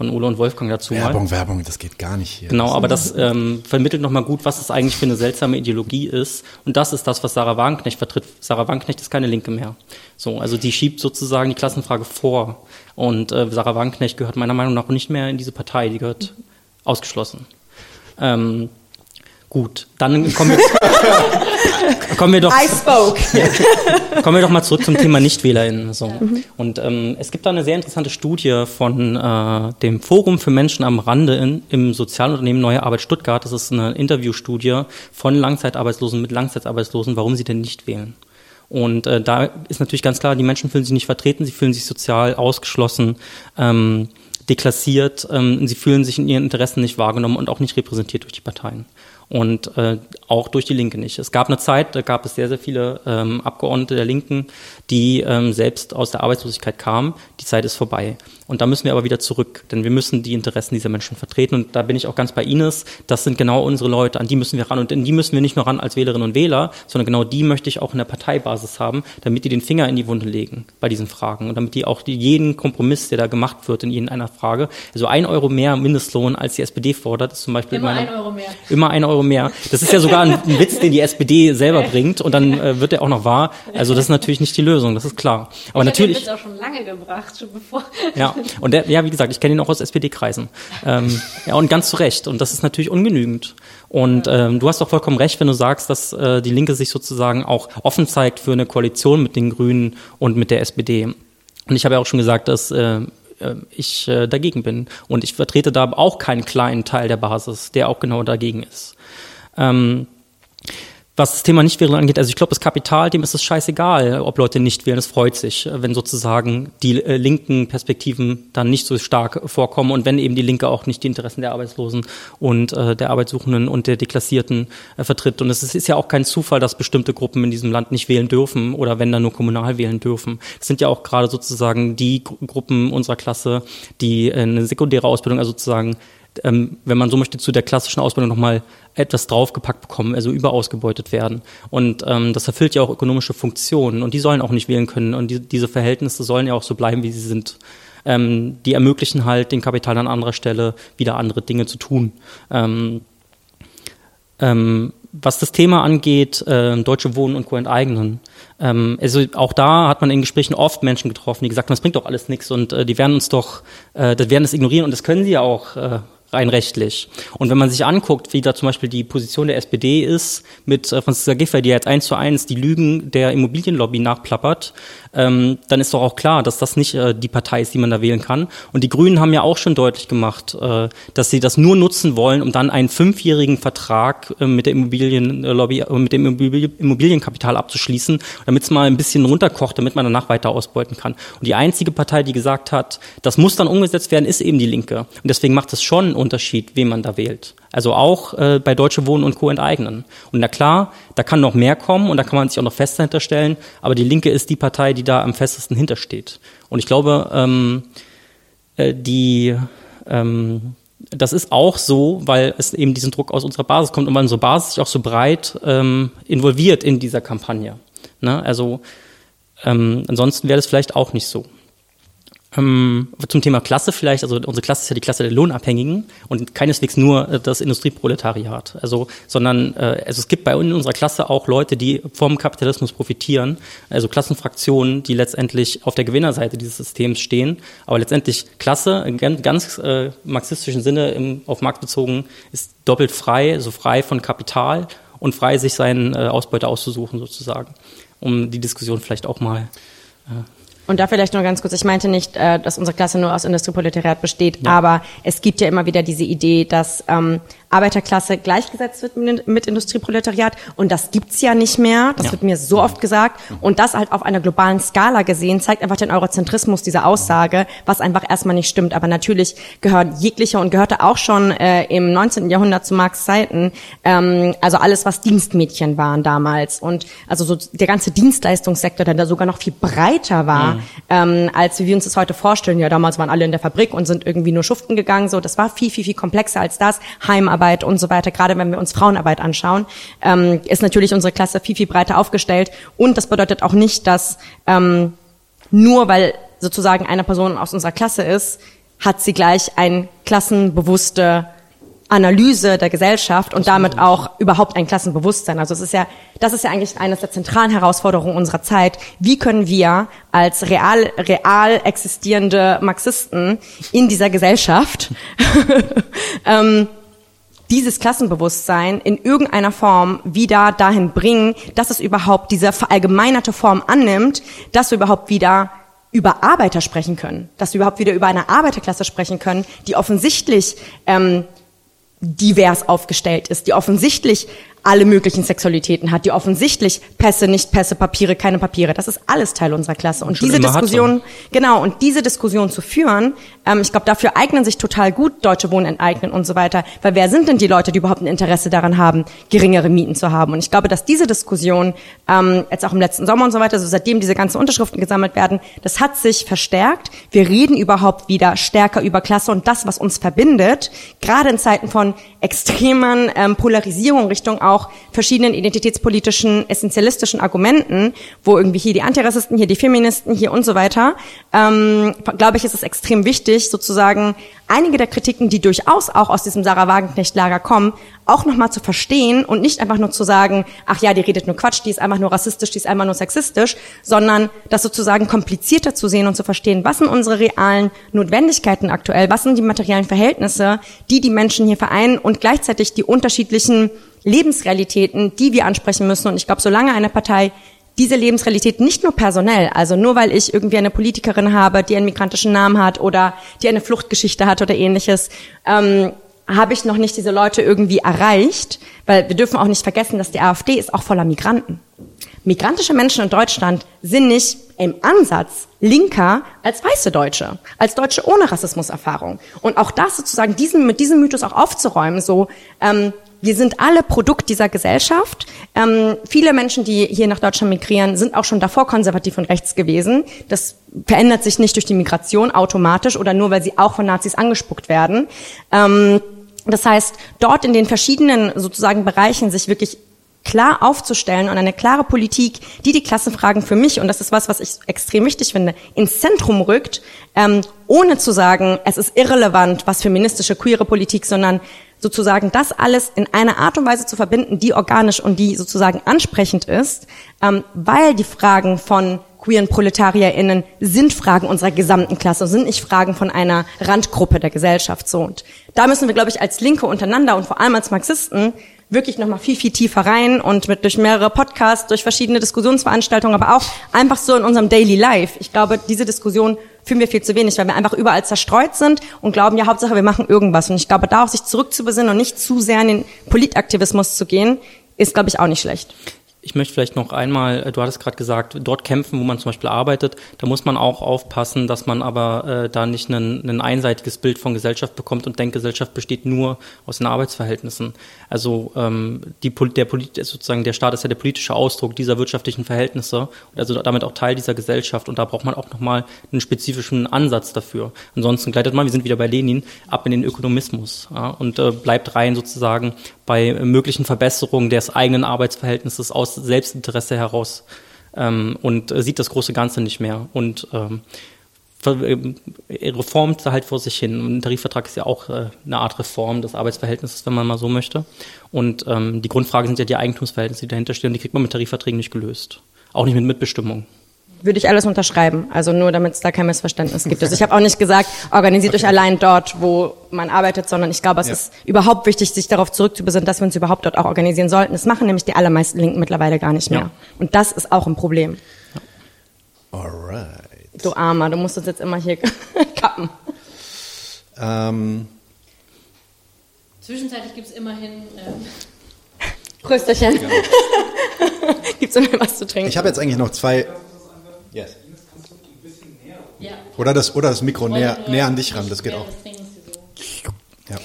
von Ole und Wolfgang dazu
Werbung,
mal.
Werbung, das geht gar nicht hier.
Genau, aber das ähm, vermittelt nochmal gut, was es eigentlich für eine seltsame Ideologie ist. Und das ist das, was Sarah Wagenknecht vertritt. Sarah Wagenknecht ist keine Linke mehr. So, also die schiebt sozusagen die Klassenfrage vor. Und äh, Sarah Wagenknecht gehört meiner Meinung nach nicht mehr in diese Partei, die gehört ausgeschlossen. Ähm, Gut, dann kommen wir, kommen wir doch.
I spoke.
kommen wir doch mal zurück zum Thema NichtwählerInnen. So. Mhm. Und ähm, es gibt da eine sehr interessante Studie von äh, dem Forum für Menschen am Rande in, im Sozialunternehmen Neue Arbeit Stuttgart. Das ist eine Interviewstudie von Langzeitarbeitslosen mit Langzeitarbeitslosen, warum sie denn nicht wählen. Und äh, da ist natürlich ganz klar, die Menschen fühlen sich nicht vertreten, sie fühlen sich sozial ausgeschlossen. Ähm, deklassiert, ähm, sie fühlen sich in ihren Interessen nicht wahrgenommen und auch nicht repräsentiert durch die Parteien und äh, auch durch die Linke nicht. Es gab eine Zeit, da gab es sehr, sehr viele ähm, Abgeordnete der Linken, die ähm, selbst aus der Arbeitslosigkeit kamen. Die Zeit ist vorbei. Und da müssen wir aber wieder zurück, denn wir müssen die Interessen dieser Menschen vertreten. Und da bin ich auch ganz bei Ines. Das sind genau unsere Leute, an die müssen wir ran. Und in die müssen wir nicht nur ran als Wählerinnen und Wähler, sondern genau die möchte ich auch in der Parteibasis haben, damit die den Finger in die Wunde legen bei diesen Fragen. Und damit die auch die, jeden Kompromiss, der da gemacht wird in irgendeiner Frage, also ein Euro mehr Mindestlohn, als die SPD fordert, ist zum Beispiel
immer
meine,
ein Euro mehr.
Immer ein Euro mehr. Das ist ja sogar ein, ein Witz, den die SPD selber bringt. Und dann äh, wird er auch noch wahr. Also das ist natürlich nicht die Lösung, das ist klar. Aber
ich
natürlich.
Ich den Witz auch schon lange gebracht, schon bevor.
Ja, und der, ja, wie gesagt, ich kenne ihn auch aus SPD-Kreisen. Ähm, ja, und ganz zu Recht. Und das ist natürlich ungenügend. Und ähm, du hast doch vollkommen recht, wenn du sagst, dass äh, die Linke sich sozusagen auch offen zeigt für eine Koalition mit den Grünen und mit der SPD. Und ich habe ja auch schon gesagt, dass äh, äh ich äh, dagegen bin. Und ich vertrete da auch keinen kleinen Teil der Basis, der auch genau dagegen ist. Ähm, was das Thema Nichtwählen angeht, also ich glaube, das Kapital, dem ist es scheißegal, ob Leute nicht wählen. Es freut sich, wenn sozusagen die äh, linken Perspektiven dann nicht so stark vorkommen und wenn eben die Linke auch nicht die Interessen der Arbeitslosen und äh, der Arbeitssuchenden und der Deklassierten äh, vertritt. Und es ist, ist, ja auch kein Zufall, dass bestimmte Gruppen in diesem Land nicht wählen dürfen oder wenn dann nur kommunal wählen dürfen. Es sind ja auch gerade sozusagen die Gruppen unserer Klasse, die eine sekundäre Ausbildung, also sozusagen ähm, wenn man so möchte, zu der klassischen Ausbildung nochmal etwas draufgepackt bekommen, also überausgebeutet werden. Und ähm, das erfüllt ja auch ökonomische Funktionen und die sollen auch nicht wählen können und die, diese Verhältnisse sollen ja auch so bleiben, wie sie sind. Ähm, die ermöglichen halt den Kapital an anderer Stelle wieder andere Dinge zu tun. Ähm, ähm, was das Thema angeht, äh, Deutsche Wohnen und Co. enteignen, ähm, also auch da hat man in Gesprächen oft Menschen getroffen, die gesagt haben, das bringt doch alles nichts und äh, die werden uns doch, äh, das werden das ignorieren und das können sie ja auch äh, rein rechtlich. Und wenn man sich anguckt, wie da zum Beispiel die Position der SPD ist, mit äh, Franziska Giffey, die jetzt eins zu eins die Lügen der Immobilienlobby nachplappert, ähm, dann ist doch auch klar, dass das nicht äh, die Partei ist, die man da wählen kann. Und die Grünen haben ja auch schon deutlich gemacht, äh, dass sie das nur nutzen wollen, um dann einen fünfjährigen Vertrag äh, mit der Immobilienlobby, äh, mit dem Immobilienkapital abzuschließen, damit es mal ein bisschen runterkocht, damit man danach weiter ausbeuten kann. Und die einzige Partei, die gesagt hat, das muss dann umgesetzt werden, ist eben die Linke. Und deswegen macht es schon Unterschied, wen man da wählt. Also auch äh, bei Deutsche Wohnen und Co. enteignen. Und na klar, da kann noch mehr kommen und da kann man sich auch noch fester hinterstellen, aber die Linke ist die Partei, die da am festesten hintersteht. Und ich glaube, ähm, äh, die, ähm, das ist auch so, weil es eben diesen Druck aus unserer Basis kommt und weil unsere Basis sich auch so breit ähm, involviert in dieser Kampagne. Ne? Also ähm, ansonsten wäre das vielleicht auch nicht so. Ähm, zum Thema Klasse vielleicht, also unsere Klasse ist ja die Klasse der Lohnabhängigen und keineswegs nur äh, das Industrieproletariat. Also, sondern äh, also es gibt bei uns in unserer Klasse auch Leute, die vom Kapitalismus profitieren, also Klassenfraktionen, die letztendlich auf der Gewinnerseite dieses Systems stehen. Aber letztendlich Klasse, in ganz, äh, marxistischen Sinne, im, auf Markt bezogen, ist doppelt frei, so frei von Kapital und frei, sich seinen äh, Ausbeute auszusuchen sozusagen. Um die Diskussion vielleicht auch mal äh,
und da vielleicht nur ganz kurz, ich meinte nicht, äh, dass unsere Klasse nur aus Industrieproletariat besteht, ja. aber es gibt ja immer wieder diese Idee, dass ähm, Arbeiterklasse gleichgesetzt wird mit, Industrieproletariat und das gibt's ja nicht mehr. Das ja. wird mir so oft gesagt und das halt auf einer globalen Skala gesehen zeigt einfach den Eurozentrismus dieser Aussage, was einfach erstmal nicht stimmt. Aber natürlich gehört jeglicher und gehörte auch schon äh, im 19. Jahrhundert zu Marx Zeiten, ähm, also alles, was Dienstmädchen waren damals und also so der ganze Dienstleistungssektor, der da sogar noch viel breiter war, mhm. ähm, als wie wir uns das heute vorstellen. Ja, damals waren alle in der Fabrik und sind irgendwie nur schuften gegangen. So, das war viel, viel, viel komplexer als das. Heimarbeit Kinderarbeit und so weiter, gerade wenn wir uns Frauenarbeit anschauen, ähm, ist natürlich unsere Klasse viel, viel breiter aufgestellt. Und das bedeutet auch nicht, dass ähm, nur weil sozusagen eine Person aus unserer Klasse ist, hat sie gleich ein klassenbewusste Analyse der Gesellschaft und damit auch überhaupt ein Klassenbewusstsein. Also es ist ja, das ist ja eigentlich eines der zentralen Herausforderungen unserer Zeit. Wie können wir als real, real existierende Marxisten in dieser Gesellschaft ähm, dieses Klassenbewusstsein in irgendeiner Form wieder dahin bringen, dass es überhaupt diese verallgemeinerte Form annimmt, dass wir überhaupt wieder über Arbeiter sprechen können, dass wir überhaupt wieder über eine Arbeiterklasse sprechen können, die offensichtlich ähm, divers aufgestellt ist, die offensichtlich alle möglichen Sexualitäten hat, die offensichtlich Pässe, nicht Pässe, Papiere, keine Papiere. Das ist alles Teil unserer Klasse. Und, und diese Diskussion, genau, und diese Diskussion zu führen, ähm, ich glaube, dafür eignen sich total gut Deutsche Wohnen enteignen und so weiter. Weil wer sind denn die Leute, die überhaupt ein Interesse daran haben, geringere Mieten zu haben? Und ich glaube, dass diese Diskussion, ähm, jetzt auch im letzten Sommer und so weiter, so seitdem diese ganzen Unterschriften gesammelt werden, das hat sich verstärkt. Wir reden überhaupt wieder stärker über Klasse und das, was uns verbindet, gerade in Zeiten von extremen ähm, Polarisierung Richtung auch verschiedenen identitätspolitischen, essentialistischen Argumenten, wo irgendwie hier die Antirassisten, hier die Feministen, hier und so weiter, ähm, glaube ich, ist es extrem wichtig, sozusagen einige der Kritiken, die durchaus auch aus diesem Sarah Wagenknecht-Lager kommen, auch nochmal zu verstehen und nicht einfach nur zu sagen, ach ja, die redet nur Quatsch, die ist einfach nur rassistisch, die ist einfach nur sexistisch, sondern das sozusagen komplizierter zu sehen und zu verstehen, was sind unsere realen Notwendigkeiten aktuell, was sind die materiellen Verhältnisse, die die Menschen hier vereinen und gleichzeitig die unterschiedlichen Lebensrealitäten, die wir ansprechen müssen. Und ich glaube, solange eine Partei diese Lebensrealität nicht nur personell, also nur weil ich irgendwie eine Politikerin habe, die einen migrantischen Namen hat oder die eine Fluchtgeschichte hat oder ähnliches, ähm, habe ich noch nicht diese Leute irgendwie erreicht, weil wir dürfen auch nicht vergessen, dass die AfD ist auch voller Migranten. Migrantische Menschen in Deutschland sind nicht im Ansatz linker als weiße Deutsche, als Deutsche ohne Rassismuserfahrung. Und auch das sozusagen, diesen, mit diesem Mythos auch aufzuräumen, so, ähm, wir sind alle Produkt dieser Gesellschaft. Ähm, viele Menschen, die hier nach Deutschland migrieren, sind auch schon davor konservativ und rechts gewesen. Das verändert sich nicht durch die Migration automatisch oder nur, weil sie auch von Nazis angespuckt werden. Ähm, das heißt, dort in den verschiedenen sozusagen Bereichen sich wirklich klar aufzustellen und eine klare Politik, die die Klassenfragen für mich, und das ist was, was ich extrem wichtig finde, ins Zentrum rückt, ähm, ohne zu sagen, es ist irrelevant, was feministische, queere Politik, sondern sozusagen das alles in einer Art und Weise zu verbinden, die organisch und die sozusagen ansprechend ist, ähm, weil die Fragen von queeren ProletarierInnen sind Fragen unserer gesamten Klasse, sind nicht Fragen von einer Randgruppe der Gesellschaft so. Und da müssen wir, glaube ich, als Linke untereinander und vor allem als Marxisten wirklich nochmal viel, viel tiefer rein und mit durch mehrere Podcasts, durch verschiedene Diskussionsveranstaltungen, aber auch einfach so in unserem Daily Life. Ich glaube, diese Diskussion führen wir viel zu wenig, weil wir einfach überall zerstreut sind und glauben, ja, Hauptsache wir machen irgendwas. Und ich glaube, da auch sich zurückzubesinnen und nicht zu sehr in den Politaktivismus zu gehen, ist, glaube ich, auch nicht schlecht.
Ich möchte vielleicht noch einmal, äh, du hattest gerade gesagt, dort kämpfen, wo man zum Beispiel arbeitet, da muss man auch aufpassen, dass man aber äh, da nicht ein, ein einseitiges Bild von Gesellschaft bekommt und denkt, Gesellschaft besteht nur aus den Arbeitsverhältnissen. Also ähm, die, der sozusagen der Staat ist ja der politische Ausdruck dieser wirtschaftlichen Verhältnisse und also damit auch Teil dieser Gesellschaft und da braucht man auch nochmal einen spezifischen Ansatz dafür. Ansonsten gleitet man, wir sind wieder bei Lenin, ab in den Ökonomismus ja, und äh, bleibt rein sozusagen bei möglichen Verbesserungen des eigenen Arbeitsverhältnisses aus Selbstinteresse heraus ähm, und äh, sieht das große Ganze nicht mehr und ähm, ähm reformt halt vor sich hin. Ein Tarifvertrag ist ja auch äh, eine Art Reform des Arbeitsverhältnisses, wenn man mal so möchte. Und ähm, die Grundfrage sind ja die Eigentumsverhältnisse, die dahinter stehen. Die kriegt man mit Tarifverträgen nicht gelöst. Auch nicht mit Mitbestimmung
würde ich alles unterschreiben. Also nur, damit es da kein Missverständnis gibt. Also ich habe auch nicht gesagt, organisiert euch allein dort, wo man arbeitet, sondern ich glaube, es ja. ist überhaupt wichtig, sich darauf zurückzubesinnen, dass wir uns überhaupt dort auch organisieren sollten. Das machen nämlich die allermeisten Linken mittlerweile gar nicht mehr. Ja. Und das ist auch ein Problem. Alright. Du Armer, du musst uns jetzt immer hier kappen. Ähm.
Zwischenzeitlich gibt es immerhin... Ähm
Prösterchen. Genau. Gibt's immer was zu trinken?
Ich habe jetzt eigentlich noch zwei Yes. Ja. Oder das, oder das Mikro näher, näher an dich ran, das geht auch. Ja.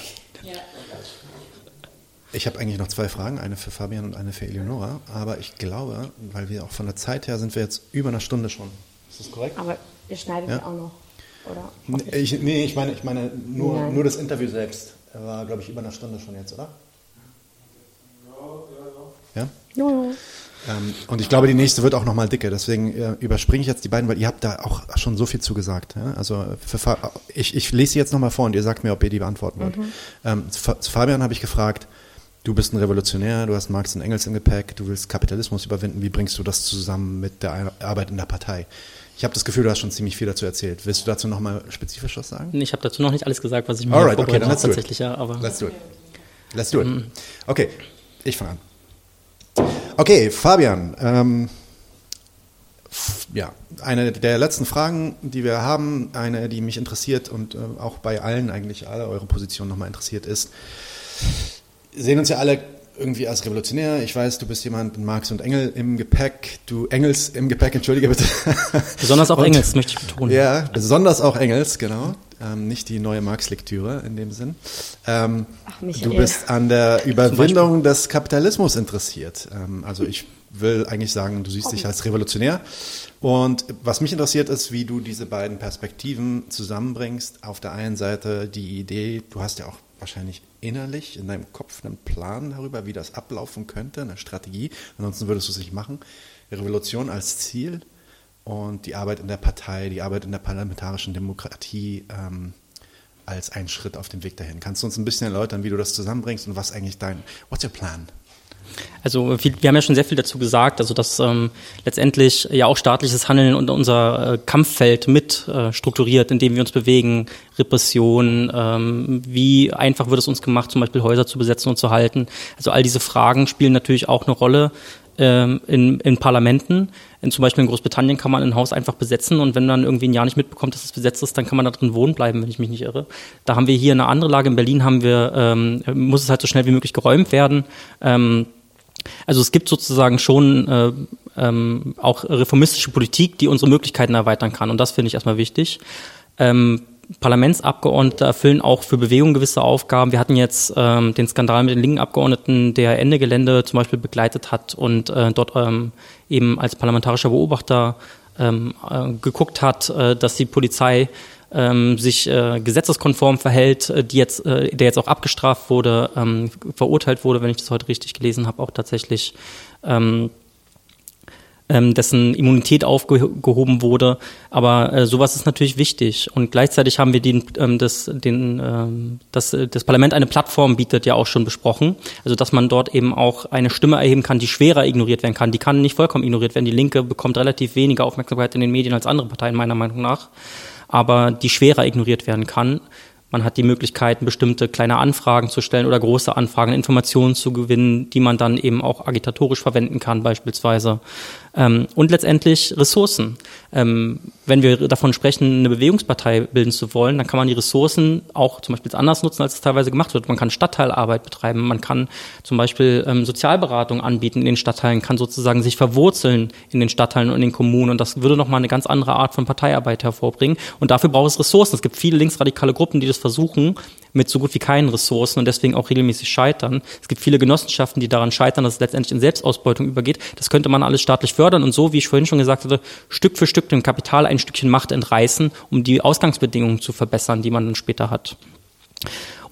Ich habe eigentlich noch zwei Fragen, eine für Fabian und eine für Eleonora, aber ich glaube, weil wir auch von der Zeit her sind wir jetzt über eine Stunde schon. Ist das korrekt?
Aber ihr schneidet ja? auch noch, oder?
Ich, nee, ich meine, ich meine nur, nur das Interview selbst war, glaube ich, über eine Stunde schon jetzt, oder? Ja, ja, ja. Ja? ja. Ähm, und ich glaube, die nächste wird auch nochmal dicke. Deswegen äh, überspringe ich jetzt die beiden, weil ihr habt da auch schon so viel zugesagt. Ja? Also für, ich, ich lese sie jetzt nochmal vor und ihr sagt mir, ob ihr die beantworten wollt. Mhm. Ähm, Fabian habe ich gefragt, du bist ein Revolutionär, du hast Marx und Engels im Gepäck, du willst Kapitalismus überwinden. Wie bringst du das zusammen mit der Arbeit in der Partei? Ich habe das Gefühl, du hast schon ziemlich viel dazu erzählt. Willst du dazu nochmal spezifisch was sagen?
Ich habe dazu noch nicht alles gesagt, was ich mir
Alright, okay, dann
let's tatsächlich, ja, aber
Let's do it. Let's do it. Mhm. Okay, ich fange an. Okay, Fabian. Ähm, ja, eine der letzten Fragen, die wir haben, eine, die mich interessiert und äh, auch bei allen eigentlich alle eure Position nochmal interessiert ist. Sehen uns ja alle irgendwie als Revolutionär. Ich weiß, du bist jemand mit Marx und Engel im Gepäck. Du Engels im Gepäck, entschuldige bitte.
Besonders auch und, Engels, möchte ich betonen.
Ja, besonders auch Engels, genau. Ähm, nicht die neue Marx-Lektüre in dem Sinn. Ähm, Ach, du bist an der Überwindung des Kapitalismus interessiert. Ähm, also ich will eigentlich sagen, du siehst dich als Revolutionär. Und was mich interessiert ist, wie du diese beiden Perspektiven zusammenbringst. Auf der einen Seite die Idee, du hast ja auch wahrscheinlich innerlich in deinem Kopf einen Plan darüber, wie das ablaufen könnte, eine Strategie. Ansonsten würdest du es nicht machen. Revolution als Ziel und die Arbeit in der Partei, die Arbeit in der parlamentarischen Demokratie ähm, als ein Schritt auf dem Weg dahin. Kannst du uns ein bisschen erläutern, wie du das zusammenbringst und was eigentlich dein, what's your plan?
Also wir haben ja schon sehr viel dazu gesagt, also dass ähm, letztendlich ja auch staatliches Handeln und unser äh, Kampffeld mit äh, strukturiert, indem wir uns bewegen, Repression, ähm, wie einfach wird es uns gemacht, zum Beispiel Häuser zu besetzen und zu halten. Also all diese Fragen spielen natürlich auch eine Rolle ähm, in, in Parlamenten. In, zum Beispiel in Großbritannien kann man ein Haus einfach besetzen und wenn man irgendwie ein Jahr nicht mitbekommt, dass es besetzt ist, dann kann man da drin wohnen bleiben, wenn ich mich nicht irre. Da haben wir hier eine andere Lage. In Berlin haben wir, ähm, muss es halt so schnell wie möglich geräumt werden. Ähm, also es gibt sozusagen schon äh, ähm, auch reformistische Politik, die unsere Möglichkeiten erweitern kann und das finde ich erstmal wichtig. Ähm, Parlamentsabgeordnete erfüllen auch für Bewegungen gewisse Aufgaben. Wir hatten jetzt ähm, den Skandal mit den linken Abgeordneten, der Ende Gelände zum Beispiel begleitet hat und äh, dort ähm, eben als parlamentarischer Beobachter ähm, äh, geguckt hat, äh, dass die Polizei ähm, sich äh, gesetzeskonform verhält, äh, die jetzt, äh, der jetzt auch abgestraft wurde, ähm, verurteilt wurde, wenn ich das heute richtig gelesen habe, auch tatsächlich ähm, ähm, dessen Immunität aufgehoben wurde. Aber äh, sowas ist natürlich wichtig. Und gleichzeitig haben wir den, ähm, das, den, ähm, das, äh, das Parlament eine Plattform bietet ja auch schon besprochen. Also dass man dort eben auch eine Stimme erheben kann, die schwerer ignoriert werden kann. Die kann nicht vollkommen ignoriert werden. Die Linke bekommt relativ weniger Aufmerksamkeit in den Medien als andere Parteien meiner Meinung nach, aber die schwerer ignoriert werden kann. Man hat die Möglichkeit, bestimmte kleine Anfragen zu stellen oder große Anfragen, Informationen zu gewinnen, die man dann eben auch agitatorisch verwenden kann beispielsweise. Ähm, und letztendlich Ressourcen. Ähm, wenn wir davon sprechen, eine Bewegungspartei bilden zu wollen, dann kann man die Ressourcen auch zum Beispiel anders nutzen, als es teilweise gemacht wird. Man kann Stadtteilarbeit betreiben, man kann zum Beispiel ähm, Sozialberatung anbieten in den Stadtteilen, kann sozusagen sich verwurzeln in den Stadtteilen und in den Kommunen und das würde nochmal eine ganz andere Art von Parteiarbeit hervorbringen. Und dafür braucht es Ressourcen. Es gibt viele linksradikale Gruppen, die das versuchen, mit so gut wie keinen Ressourcen und deswegen auch regelmäßig scheitern. Es gibt viele Genossenschaften, die daran scheitern, dass es letztendlich in Selbstausbeutung übergeht. Das könnte man alles staatlich fördern und so, wie ich vorhin schon gesagt hatte, Stück für Stück dem Kapital ein Stückchen Macht entreißen, um die Ausgangsbedingungen zu verbessern, die man dann später hat.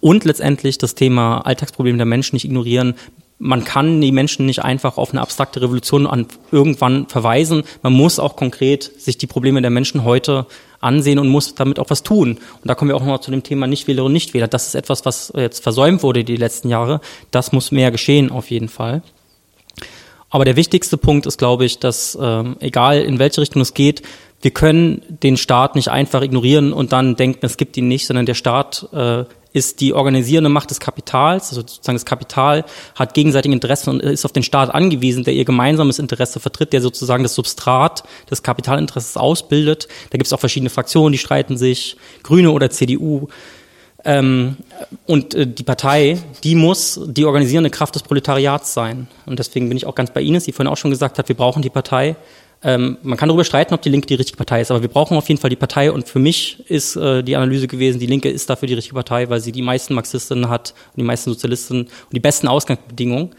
Und letztendlich das Thema Alltagsprobleme der Menschen nicht ignorieren, man kann die Menschen nicht einfach auf eine abstrakte Revolution an irgendwann verweisen. Man muss auch konkret sich die Probleme der Menschen heute ansehen und muss damit auch was tun. Und da kommen wir auch nochmal zu dem Thema Nichtwähler und Nichtwähler. Das ist etwas, was jetzt versäumt wurde die letzten Jahre. Das muss mehr geschehen auf jeden Fall. Aber der wichtigste Punkt ist, glaube ich, dass ähm, egal in welche Richtung es geht, wir können den Staat nicht einfach ignorieren und dann denken, es gibt ihn nicht, sondern der Staat äh, ist die organisierende Macht des Kapitals, also sozusagen das Kapital hat gegenseitige Interessen und ist auf den Staat angewiesen, der ihr gemeinsames Interesse vertritt, der sozusagen das Substrat des Kapitalinteresses ausbildet. Da gibt es auch verschiedene Fraktionen, die streiten sich, Grüne oder CDU. Ähm, und äh, die Partei, die muss die organisierende Kraft des Proletariats sein. Und deswegen bin ich auch ganz bei Ihnen, die vorhin auch schon gesagt hat, wir brauchen die Partei, ähm, man kann darüber streiten, ob die Linke die richtige Partei ist, aber wir brauchen auf jeden Fall die Partei und für mich ist äh, die Analyse gewesen, die Linke ist dafür die richtige Partei, weil sie die meisten Marxistinnen hat und die meisten Sozialisten und die besten Ausgangsbedingungen.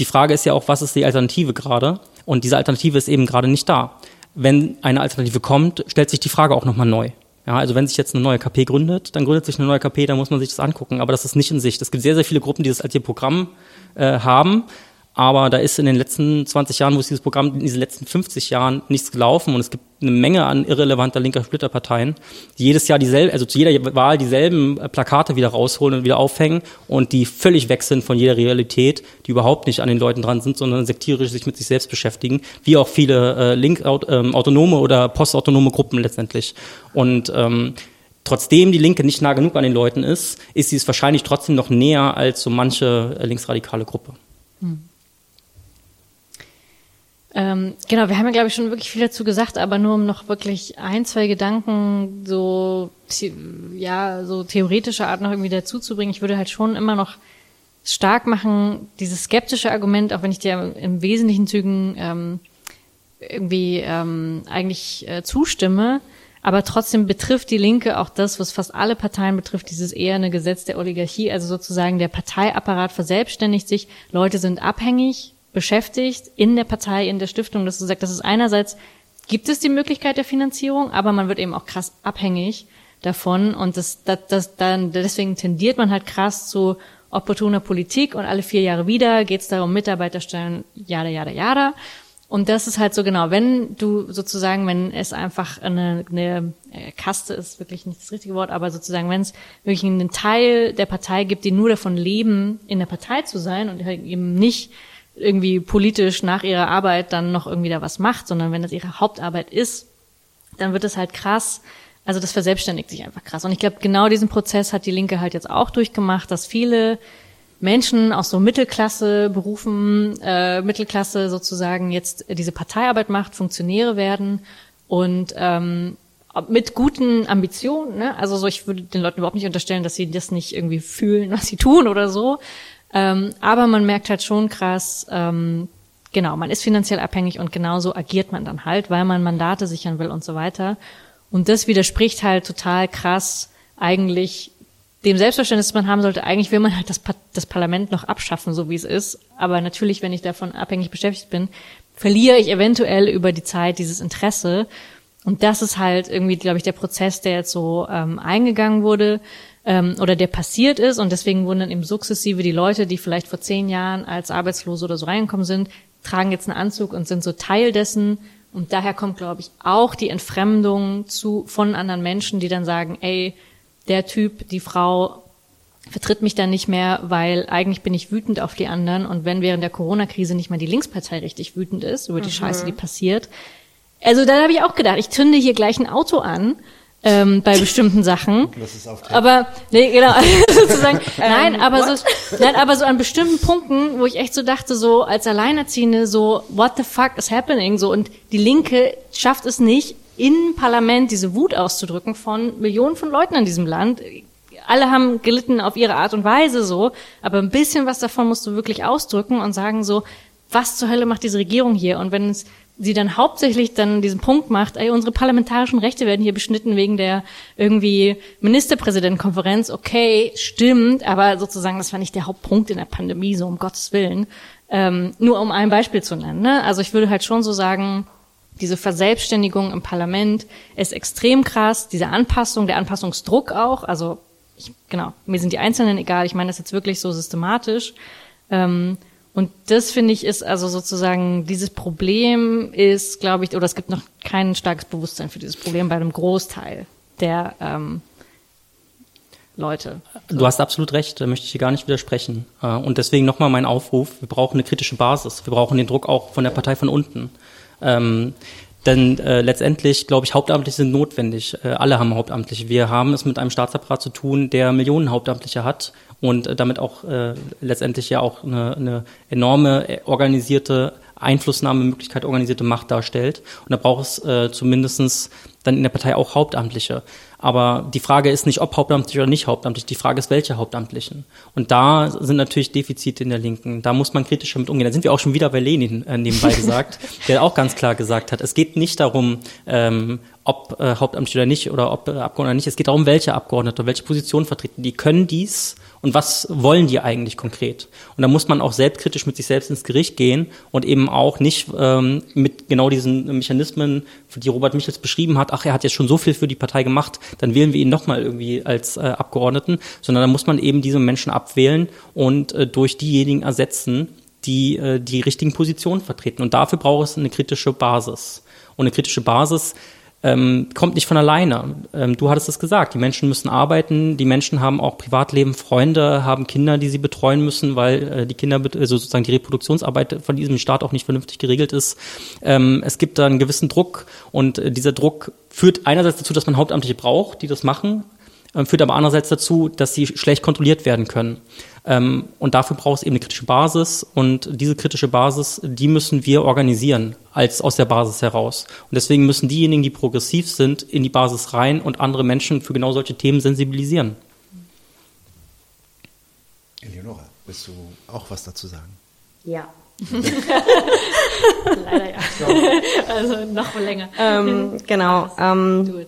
Die Frage ist ja auch, was ist die Alternative gerade? Und diese Alternative ist eben gerade nicht da. Wenn eine Alternative kommt, stellt sich die Frage auch nochmal neu. Ja, also wenn sich jetzt eine neue KP gründet, dann gründet sich eine neue KP, dann muss man sich das angucken. Aber das ist nicht in Sicht. Es gibt sehr, sehr viele Gruppen, die das als ihr Programm äh, haben. Aber da ist in den letzten 20 Jahren, wo es dieses Programm, in diesen letzten 50 Jahren nichts gelaufen und es gibt eine Menge an irrelevanter linker Splitterparteien, die jedes Jahr dieselben, also zu jeder Wahl dieselben äh, Plakate wieder rausholen und wieder aufhängen und die völlig weg sind von jeder Realität, die überhaupt nicht an den Leuten dran sind, sondern sektierisch sich mit sich selbst beschäftigen, wie auch viele äh, link ähm, autonome oder postautonome Gruppen letztendlich. Und ähm, trotzdem die Linke nicht nah genug an den Leuten ist, ist sie es wahrscheinlich trotzdem noch näher als so manche äh, linksradikale Gruppe. Hm.
Ähm, genau, wir haben ja, glaube ich, schon wirklich viel dazu gesagt, aber nur um noch wirklich ein, zwei Gedanken so, ja, so theoretischer Art noch irgendwie dazuzubringen. Ich würde halt schon immer noch stark machen, dieses skeptische Argument, auch wenn ich dir im wesentlichen Zügen ähm, irgendwie ähm, eigentlich äh, zustimme, aber trotzdem betrifft die Linke auch das, was fast alle Parteien betrifft, dieses eher eine Gesetz der Oligarchie, also sozusagen der Parteiapparat verselbstständigt sich, Leute sind abhängig beschäftigt in der Partei, in der Stiftung, dass du sagst, das ist einerseits gibt es die Möglichkeit der Finanzierung, aber man wird eben auch krass abhängig davon und das, das, das dann deswegen tendiert man halt krass zu opportuner Politik und alle vier Jahre wieder geht es darum Mitarbeiterstellen, jada, jada, jada. Und das ist halt so genau, wenn du sozusagen, wenn es einfach eine, eine äh, Kaste ist wirklich nicht das richtige Wort, aber sozusagen, wenn es wirklich einen Teil der Partei gibt, die nur davon leben, in der Partei zu sein und halt eben nicht irgendwie politisch nach ihrer Arbeit dann noch irgendwie da was macht, sondern wenn das ihre Hauptarbeit ist, dann wird es halt krass. Also das verselbstständigt sich einfach krass. Und ich glaube, genau diesen Prozess hat die Linke halt jetzt auch durchgemacht, dass viele Menschen aus so Mittelklasse Berufen, äh, Mittelklasse sozusagen jetzt diese Parteiarbeit macht, Funktionäre werden und ähm, mit guten Ambitionen. Ne? Also so, ich würde den Leuten überhaupt nicht unterstellen, dass sie das nicht irgendwie fühlen, was sie tun oder so. Ähm, aber man merkt halt schon krass, ähm, genau, man ist finanziell abhängig und genauso agiert man dann halt, weil man Mandate sichern will und so weiter. Und das widerspricht halt total krass eigentlich dem Selbstverständnis, das man haben sollte. Eigentlich will man halt das, pa das Parlament noch abschaffen, so wie es ist. Aber natürlich, wenn ich davon abhängig beschäftigt bin, verliere ich eventuell über die Zeit dieses Interesse. Und das ist halt irgendwie, glaube ich, der Prozess, der jetzt so ähm, eingegangen wurde ähm, oder der passiert ist. Und deswegen wurden dann eben sukzessive die Leute, die vielleicht vor zehn Jahren als Arbeitslose oder so reingekommen sind, tragen jetzt einen Anzug und sind so Teil dessen. Und daher kommt, glaube ich, auch die Entfremdung zu von anderen Menschen, die dann sagen, ey, der Typ, die Frau vertritt mich dann nicht mehr, weil eigentlich bin ich wütend auf die anderen. Und wenn während der Corona-Krise nicht mal die Linkspartei richtig wütend ist über die mhm. Scheiße, die passiert. Also da habe ich auch gedacht, ich zünde hier gleich ein Auto an ähm, bei bestimmten Sachen. Aber nee, genau, sozusagen. nein, ähm, aber so, nein, aber so an bestimmten Punkten, wo ich echt so dachte, so als Alleinerziehende, so what the fuck is happening, so und die Linke schafft es nicht, im Parlament diese Wut auszudrücken von Millionen von Leuten in diesem Land. Alle haben gelitten auf ihre Art und Weise so, aber ein bisschen was davon musst du wirklich ausdrücken und sagen so, was zur Hölle macht diese Regierung hier? Und wenn es sie dann hauptsächlich dann diesen Punkt macht, ey, unsere parlamentarischen Rechte werden hier beschnitten wegen der irgendwie Ministerpräsidentenkonferenz. Okay, stimmt, aber sozusagen, das war nicht der Hauptpunkt in der Pandemie, so um Gottes Willen. Ähm, nur um ein Beispiel zu nennen. Ne? Also ich würde halt schon so sagen, diese Verselbstständigung im Parlament ist extrem krass. Diese Anpassung, der Anpassungsdruck auch. Also ich, genau, mir sind die Einzelnen egal. Ich meine das jetzt wirklich so systematisch. Ähm, und das finde ich ist also sozusagen dieses Problem ist, glaube ich, oder es gibt noch kein starkes Bewusstsein für dieses Problem bei einem Großteil der ähm, Leute.
Du hast absolut recht, da möchte ich hier gar nicht widersprechen. Äh, und deswegen nochmal mein Aufruf, wir brauchen eine kritische Basis, wir brauchen den Druck auch von der Partei von unten. Ähm, denn äh, letztendlich, glaube ich, Hauptamtliche sind notwendig. Äh, alle haben Hauptamtliche. Wir haben es mit einem Staatsapparat zu tun, der Millionen Hauptamtliche hat und damit auch äh, letztendlich ja auch eine, eine enorme äh, organisierte Einflussnahmemöglichkeit, organisierte Macht darstellt. Und da braucht es äh, zumindestens dann in der Partei auch Hauptamtliche. Aber die Frage ist nicht, ob hauptamtlich oder nicht hauptamtlich. Die Frage ist, welche Hauptamtlichen. Und da sind natürlich Defizite in der Linken. Da muss man kritischer mit umgehen. Da sind wir auch schon wieder bei Lenin äh, nebenbei gesagt, der auch ganz klar gesagt hat, es geht nicht darum, ähm, ob äh, hauptamtlich oder nicht oder ob äh, Abgeordnete oder nicht. Es geht darum, welche Abgeordnete, welche Position vertreten. Die können dies und was wollen die eigentlich konkret? Und da muss man auch selbstkritisch mit sich selbst ins Gericht gehen und eben auch nicht ähm, mit genau diesen Mechanismen, die Robert Michels beschrieben hat, ach, er hat jetzt schon so viel für die Partei gemacht, dann wählen wir ihn nochmal irgendwie als äh, Abgeordneten, sondern da muss man eben diese Menschen abwählen und äh, durch diejenigen ersetzen, die äh, die richtigen Positionen vertreten. Und dafür braucht es eine kritische Basis. Und eine kritische Basis ähm, kommt nicht von alleine. Ähm, du hattest es gesagt, die Menschen müssen arbeiten, die Menschen haben auch Privatleben, Freunde, haben Kinder, die sie betreuen müssen, weil äh, die Kinder, also sozusagen die Reproduktionsarbeit von diesem Staat auch nicht vernünftig geregelt ist. Ähm, es gibt da einen gewissen Druck und äh, dieser Druck führt einerseits dazu, dass man Hauptamtliche braucht, die das machen, führt aber andererseits dazu, dass sie schlecht kontrolliert werden können. Ähm, und dafür braucht es eben eine kritische Basis und diese kritische Basis, die müssen wir organisieren als aus der Basis heraus. Und deswegen müssen diejenigen, die progressiv sind, in die Basis rein und andere Menschen für genau solche Themen sensibilisieren.
Eleonora, willst du auch was dazu sagen?
Ja.
Leider ja. also noch länger.
Ähm, genau. Ähm,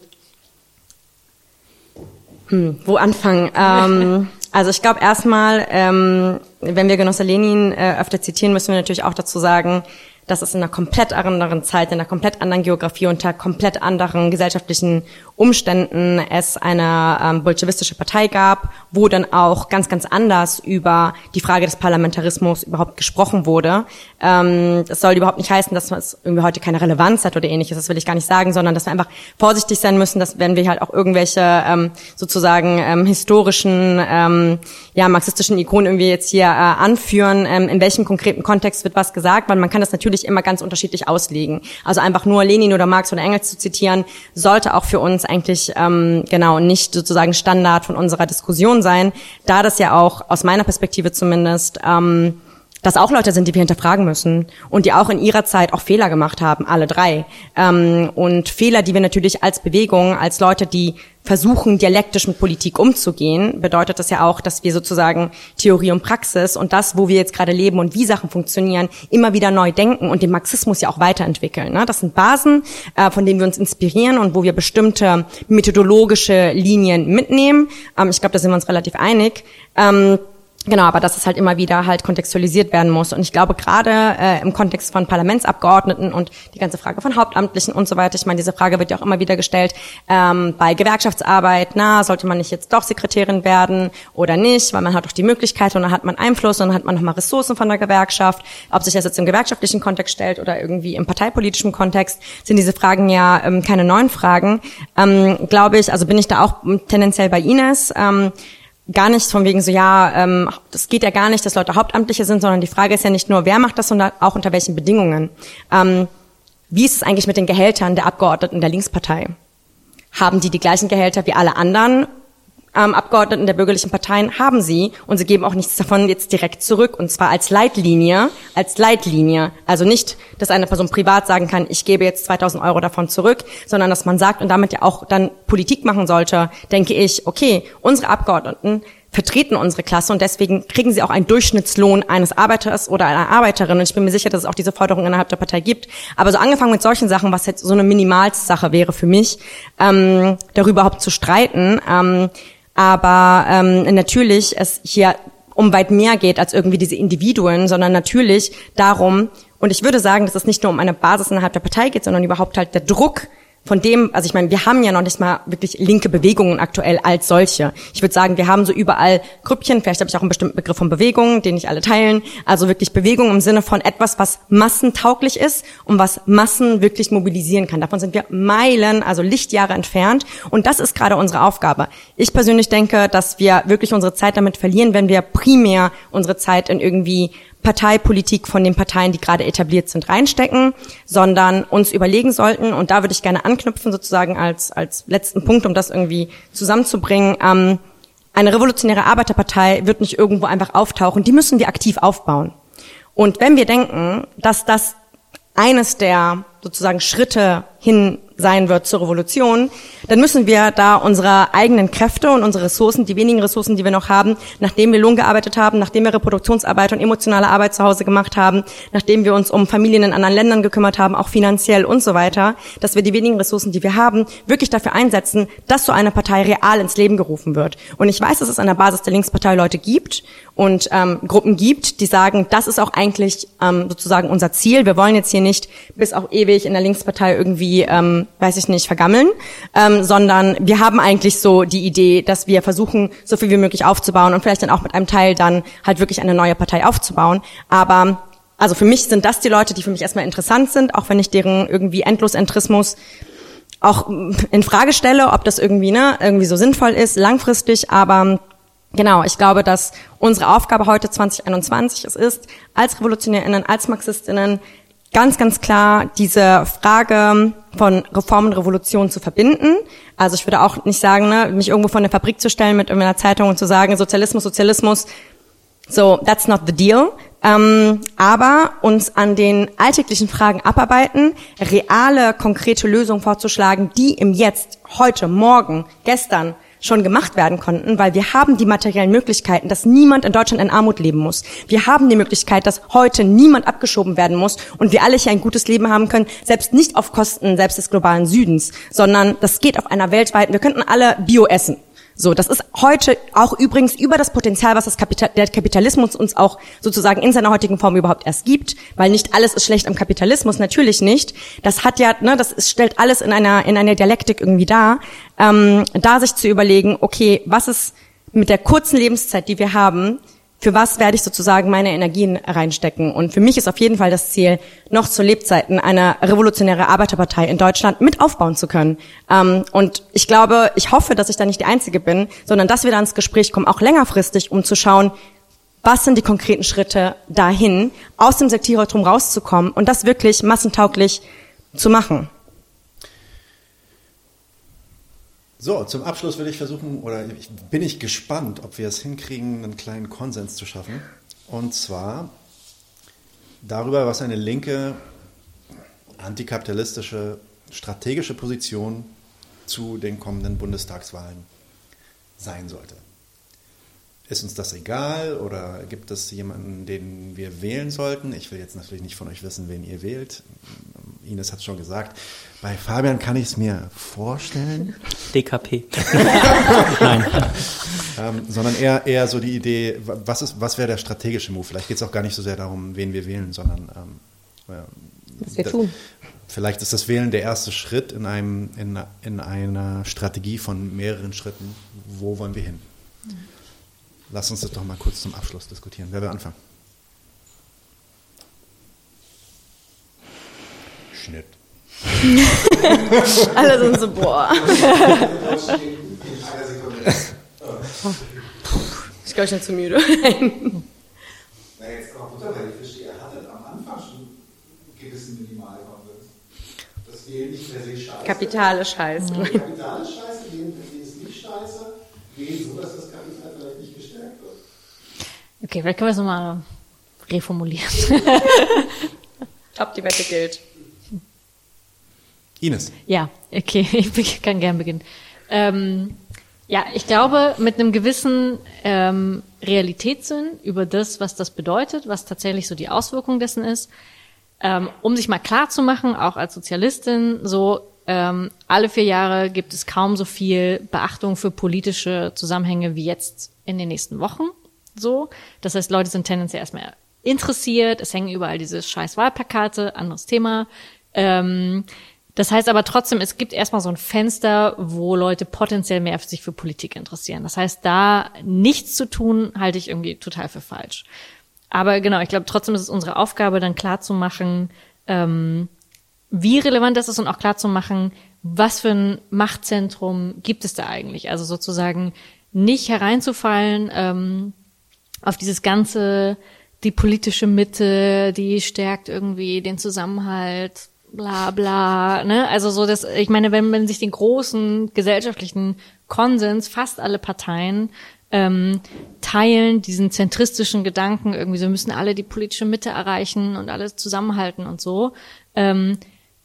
hm, wo anfangen? Ähm, also ich glaube erstmal, ähm, wenn wir Genosse Lenin äh, öfter zitieren, müssen wir natürlich auch dazu sagen, dass es in einer komplett anderen Zeit, in einer komplett anderen Geografie, unter komplett anderen gesellschaftlichen Umständen es eine ähm, bolschewistische Partei gab, wo dann auch ganz, ganz anders über die Frage des Parlamentarismus überhaupt gesprochen wurde. Ähm, das soll überhaupt nicht heißen, dass es irgendwie heute keine Relevanz hat oder ähnliches, das will ich gar nicht sagen, sondern dass wir einfach vorsichtig sein müssen, dass wenn wir halt auch irgendwelche ähm, sozusagen ähm, historischen, ähm, ja, marxistischen Ikonen irgendwie jetzt hier äh, anführen, ähm, in welchem konkreten Kontext wird was gesagt, weil man kann das natürlich immer ganz unterschiedlich auslegen. Also einfach nur Lenin oder Marx oder Engels zu zitieren, sollte auch für uns eigentlich ähm, genau nicht sozusagen Standard von unserer Diskussion sein, da das ja auch aus meiner Perspektive zumindest ähm, dass auch Leute sind, die wir hinterfragen müssen und die auch in ihrer Zeit auch Fehler gemacht haben, alle drei. Ähm, und Fehler, die wir natürlich als Bewegung, als Leute, die versuchen, dialektisch mit Politik umzugehen, bedeutet das ja auch, dass wir sozusagen Theorie und Praxis und das, wo wir jetzt gerade leben und wie Sachen funktionieren, immer wieder neu denken und den Marxismus ja auch weiterentwickeln. Ne? Das sind Basen, äh, von denen wir uns inspirieren und wo wir bestimmte methodologische Linien mitnehmen. Ähm, ich glaube, da sind wir uns relativ einig. Ähm, Genau, aber dass es halt immer wieder halt kontextualisiert werden muss. Und ich glaube, gerade äh, im Kontext von Parlamentsabgeordneten und die ganze Frage von Hauptamtlichen und so weiter, ich meine, diese Frage wird ja auch immer wieder gestellt, ähm, bei Gewerkschaftsarbeit, na, sollte man nicht jetzt doch Sekretärin werden oder nicht, weil man hat doch die Möglichkeit und dann hat man Einfluss und dann hat man nochmal Ressourcen von der Gewerkschaft. Ob sich das jetzt im gewerkschaftlichen Kontext stellt oder irgendwie im parteipolitischen Kontext, sind diese Fragen ja ähm, keine neuen Fragen. Ähm, glaube ich, also bin ich da auch tendenziell bei Ines. Ähm, gar nicht von wegen so, ja, ähm, das geht ja gar nicht, dass Leute Hauptamtliche sind, sondern die Frage ist ja nicht nur, wer macht das, sondern auch unter welchen Bedingungen. Ähm, wie ist es eigentlich mit den Gehältern der Abgeordneten der Linkspartei? Haben die die gleichen Gehälter wie alle anderen ähm, Abgeordneten der bürgerlichen Parteien haben sie und sie geben auch nichts davon jetzt direkt zurück und zwar als Leitlinie, als Leitlinie. Also nicht, dass eine Person privat sagen kann, ich gebe jetzt 2000 Euro davon zurück, sondern dass man sagt und damit ja auch dann Politik machen sollte, denke ich, okay, unsere Abgeordneten vertreten unsere Klasse und deswegen kriegen sie auch einen Durchschnittslohn eines Arbeiters oder einer Arbeiterin. Und ich bin mir sicher, dass es auch diese Forderung innerhalb der Partei gibt. Aber so angefangen mit solchen Sachen, was jetzt so eine Minimalsache wäre für mich, ähm, darüber überhaupt zu streiten, ähm, aber ähm, natürlich es hier um weit mehr geht als irgendwie diese Individuen, sondern natürlich darum, und ich würde sagen, dass es nicht nur um eine Basis innerhalb der Partei geht, sondern überhaupt halt der Druck, von dem, also ich meine, wir haben ja noch nicht mal wirklich linke Bewegungen aktuell als solche. Ich würde sagen, wir haben so überall Grüppchen, vielleicht habe ich auch einen bestimmten Begriff von Bewegungen, den nicht alle teilen. Also wirklich Bewegung im Sinne von etwas, was massentauglich ist und was Massen wirklich mobilisieren kann. Davon sind wir Meilen, also Lichtjahre entfernt. Und das ist gerade unsere Aufgabe. Ich persönlich denke, dass wir wirklich unsere Zeit damit verlieren, wenn wir primär unsere Zeit in irgendwie Parteipolitik von den Parteien, die gerade etabliert sind, reinstecken, sondern uns überlegen sollten, und da würde ich gerne anknüpfen, sozusagen als, als letzten Punkt, um das irgendwie zusammenzubringen, ähm, eine revolutionäre Arbeiterpartei wird nicht irgendwo einfach auftauchen, die müssen wir aktiv aufbauen. Und wenn wir denken, dass das eines der sozusagen Schritte hin sein wird zur Revolution, dann müssen wir da unsere eigenen Kräfte und unsere Ressourcen, die wenigen Ressourcen, die wir noch haben, nachdem wir Lohn gearbeitet haben, nachdem wir Reproduktionsarbeit und emotionale Arbeit zu Hause gemacht haben, nachdem wir uns um Familien in anderen Ländern gekümmert haben, auch finanziell und so weiter, dass wir die wenigen Ressourcen, die wir haben, wirklich dafür einsetzen, dass so eine Partei real ins Leben gerufen wird. Und ich weiß, dass es an der Basis der Linkspartei Leute gibt und ähm, Gruppen gibt, die sagen, das ist auch eigentlich ähm, sozusagen unser Ziel. Wir wollen jetzt hier nicht bis auch ewig in der Linkspartei irgendwie ähm, weiß ich nicht, vergammeln, ähm, sondern wir haben eigentlich so die Idee, dass wir versuchen, so viel wie möglich aufzubauen und vielleicht dann auch mit einem Teil dann halt wirklich eine neue Partei aufzubauen. Aber also für mich sind das die Leute, die für mich erstmal interessant sind, auch wenn ich deren irgendwie Endlosentrismus auch in Frage stelle, ob das irgendwie ne irgendwie so sinnvoll ist langfristig, aber Genau, ich glaube, dass unsere Aufgabe heute 2021 es ist, als RevolutionärInnen, als MarxistInnen ganz, ganz klar diese Frage von Reform und Revolution zu verbinden. Also ich würde auch nicht sagen, ne, mich irgendwo von der Fabrik zu stellen mit irgendeiner Zeitung und zu sagen, Sozialismus, Sozialismus, so that's not the deal. Ähm, aber uns an den alltäglichen Fragen abarbeiten, reale, konkrete Lösungen vorzuschlagen, die im Jetzt, heute, morgen, gestern schon gemacht werden konnten, weil wir haben die materiellen Möglichkeiten, dass niemand in Deutschland in Armut leben muss. Wir haben die Möglichkeit, dass heute niemand abgeschoben werden muss und wir alle hier ein gutes Leben haben können, selbst nicht auf Kosten selbst des globalen Südens, sondern das geht auf einer weltweiten, wir könnten alle Bio essen. So, das ist heute auch übrigens über das Potenzial, was das Kapital, der Kapitalismus uns auch sozusagen in seiner heutigen Form überhaupt erst gibt, weil nicht alles ist schlecht am Kapitalismus, natürlich nicht. Das hat ja, ne, das ist, stellt alles in einer in einer Dialektik irgendwie dar. Ähm, da sich zu überlegen, okay, was ist mit der kurzen Lebenszeit, die wir haben, für was werde ich sozusagen meine Energien reinstecken. Und für mich ist auf jeden Fall das Ziel, noch zu Lebzeiten eine revolutionäre Arbeiterpartei in Deutschland mit aufbauen zu können. Ähm, und ich glaube, ich hoffe, dass ich da nicht die Einzige bin, sondern dass wir da ins Gespräch kommen, auch längerfristig, um zu schauen, was sind die konkreten Schritte dahin, aus dem Sektierertum rauszukommen und das wirklich massentauglich zu machen.
So, zum Abschluss will ich versuchen, oder ich, bin ich gespannt, ob wir es hinkriegen, einen kleinen Konsens zu schaffen. Und zwar darüber, was eine linke, antikapitalistische, strategische Position zu den kommenden Bundestagswahlen sein sollte. Ist uns das egal oder gibt es jemanden, den wir wählen sollten? Ich will jetzt natürlich nicht von euch wissen, wen ihr wählt. Ines hat es schon gesagt. Bei Fabian kann ich es mir vorstellen.
DKP.
Nein. ähm, sondern eher, eher so die Idee, was, ist, was wäre der strategische Move? Vielleicht geht es auch gar nicht so sehr darum, wen wir wählen, sondern ähm,
was wir tun.
Vielleicht ist das Wählen der erste Schritt in, einem, in, in einer Strategie von mehreren Schritten. Wo wollen wir hin? Lass uns das doch mal kurz zum Abschluss diskutieren. Wer will anfangen? Schnitt.
Alle sind so, boah. ich glaube, ich bin zu müde.
Na, jetzt auch Butter, weil ich verstehe, ihr hattet am Anfang schon einen gewissen Minimalkonsens. Das Wählen nicht per se scheiße.
Kapital ist scheiße.
Wählen per se ist nicht scheiße. Wählen so, dass das Kapital vielleicht nicht gestärkt wird.
Okay, vielleicht können wir es nochmal reformulieren.
Top, die Wette gilt.
Ines.
Ja, okay, ich kann gern beginnen. Ähm, ja, ich glaube, mit einem gewissen ähm, Realitätssinn über das, was das bedeutet, was tatsächlich so die Auswirkung dessen ist, ähm, um sich mal klar zu machen, auch als Sozialistin, so ähm, alle vier Jahre gibt es kaum so viel Beachtung für politische Zusammenhänge wie jetzt in den nächsten Wochen. So, das heißt, Leute sind tendenziell erstmal interessiert, es hängen überall diese scheiß Wahlplakate, anderes Thema. Ähm, das heißt aber trotzdem, es gibt erstmal so ein Fenster, wo Leute potenziell mehr sich für Politik interessieren. Das heißt, da nichts zu tun, halte ich irgendwie total für falsch. Aber genau, ich glaube, trotzdem ist es unsere Aufgabe, dann klar zu machen, ähm, wie relevant das ist und auch klar zu machen, was für ein Machtzentrum gibt es da eigentlich. Also sozusagen nicht hereinzufallen ähm, auf dieses ganze, die politische Mitte, die stärkt irgendwie den Zusammenhalt, bla bla, ne? Also so das, ich meine, wenn man sich den großen gesellschaftlichen Konsens, fast alle Parteien ähm, teilen diesen zentristischen Gedanken, irgendwie, so müssen alle die politische Mitte erreichen und alles zusammenhalten und so. Ähm,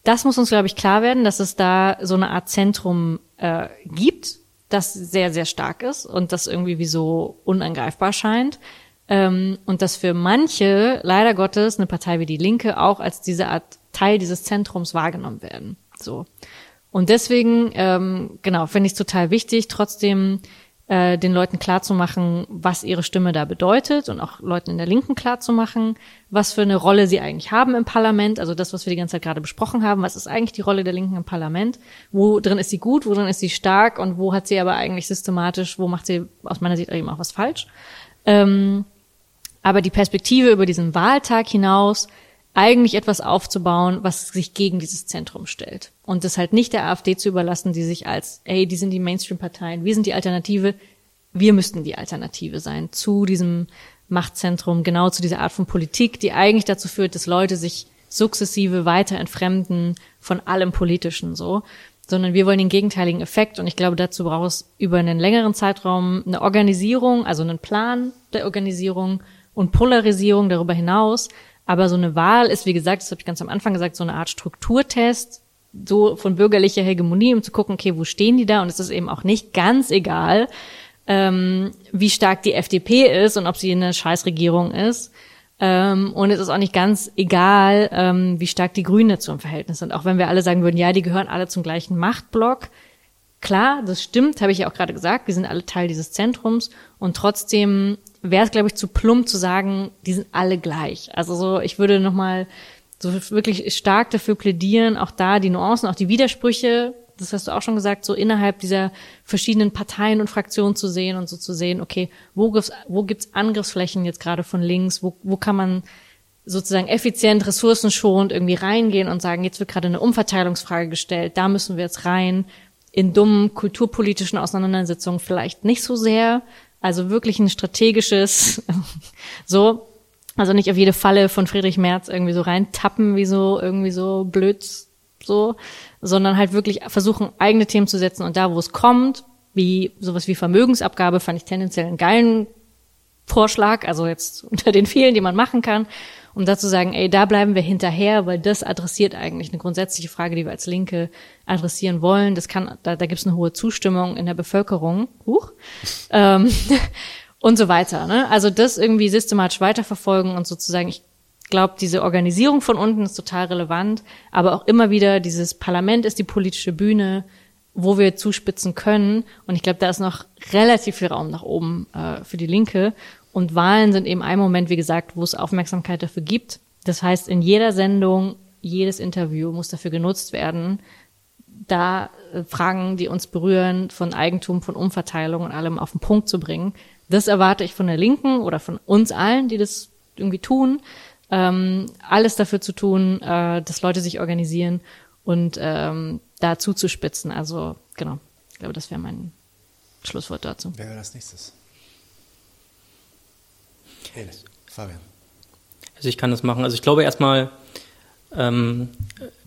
das muss uns, glaube ich, klar werden, dass es da so eine Art Zentrum äh, gibt, das sehr, sehr stark ist und das irgendwie wie so unangreifbar scheint. Ähm, und dass für manche, leider Gottes, eine Partei wie die Linke auch als diese Art Teil dieses Zentrums wahrgenommen werden. So. Und deswegen, ähm, genau, finde ich es total wichtig, trotzdem äh, den Leuten klarzumachen, was ihre Stimme da bedeutet und auch Leuten in der Linken klarzumachen, was für eine Rolle sie eigentlich haben im Parlament. Also das, was wir die ganze Zeit gerade besprochen haben, was ist eigentlich die Rolle der Linken im Parlament? Wo drin ist sie gut, wo drin ist sie stark und wo hat sie aber eigentlich systematisch, wo macht sie aus meiner Sicht eben auch was falsch? Ähm, aber die Perspektive über diesen Wahltag hinaus eigentlich etwas aufzubauen, was sich gegen dieses Zentrum stellt. Und das halt nicht der AfD zu überlassen, die sich als, ey, die sind die Mainstream-Parteien, wir sind die Alternative, wir müssten die Alternative sein zu diesem Machtzentrum, genau zu dieser Art von Politik, die eigentlich dazu führt, dass Leute sich sukzessive weiter entfremden von allem Politischen so, sondern wir wollen den gegenteiligen Effekt und ich glaube, dazu braucht es über einen längeren Zeitraum eine Organisierung, also einen Plan der Organisierung und Polarisierung darüber hinaus, aber so eine Wahl ist, wie gesagt, das habe ich ganz am Anfang gesagt, so eine Art Strukturtest, so von bürgerlicher Hegemonie, um zu gucken, okay, wo stehen die da? Und es ist eben auch nicht ganz egal, ähm, wie stark die FDP ist und ob sie eine Scheißregierung ist. Ähm, und es ist auch nicht ganz egal, ähm, wie stark die Grünen dazu im Verhältnis sind. Auch wenn wir alle sagen würden, ja, die gehören alle zum gleichen Machtblock. Klar, das stimmt, habe ich ja auch gerade gesagt. Wir sind alle Teil dieses Zentrums und trotzdem wäre es, glaube ich, zu plump zu sagen, die sind alle gleich. Also so, ich würde nochmal so wirklich stark dafür plädieren, auch da die Nuancen, auch die Widersprüche, das hast du auch schon gesagt, so innerhalb dieser verschiedenen Parteien und Fraktionen zu sehen und so zu sehen, okay, wo gibt's, wo gibt's Angriffsflächen jetzt gerade von links, wo, wo kann man sozusagen effizient, ressourcenschonend irgendwie reingehen und sagen, jetzt wird gerade eine Umverteilungsfrage gestellt, da müssen wir jetzt rein. In dummen kulturpolitischen Auseinandersetzungen vielleicht nicht so sehr, also wirklich ein strategisches, so, also nicht auf jede Falle von Friedrich Merz irgendwie so reintappen, wie so, irgendwie so blöd, so, sondern halt wirklich versuchen, eigene Themen zu setzen und da, wo es kommt, wie sowas wie Vermögensabgabe, fand ich tendenziell einen geilen Vorschlag, also jetzt unter den vielen, die man machen kann, um da zu sagen, ey, da bleiben wir hinterher, weil das adressiert eigentlich eine grundsätzliche Frage, die wir als Linke adressieren wollen. Das kann, da, da gibt es eine hohe Zustimmung in der Bevölkerung, huch, ähm, und so weiter. Ne? Also das irgendwie systematisch weiterverfolgen und sozusagen, ich glaube, diese Organisierung von unten ist total relevant, aber auch immer wieder dieses Parlament ist die politische Bühne, wo wir zuspitzen können. Und ich glaube, da ist noch relativ viel Raum nach oben äh, für die Linke. Und Wahlen sind eben ein Moment, wie gesagt, wo es Aufmerksamkeit dafür gibt. Das heißt, in jeder Sendung, jedes Interview muss dafür genutzt werden, da äh, Fragen, die uns berühren, von Eigentum, von Umverteilung und allem auf den Punkt zu bringen. Das erwarte ich von der Linken oder von uns allen, die das irgendwie tun ähm, alles dafür zu tun, äh, dass Leute sich organisieren und ähm, da zuzuspitzen. Also genau, ich glaube, das wäre mein Schlusswort dazu.
Wer wäre das nächstes? Ehrlich, Fabian.
Also ich kann das machen. Also ich glaube erstmal, ähm,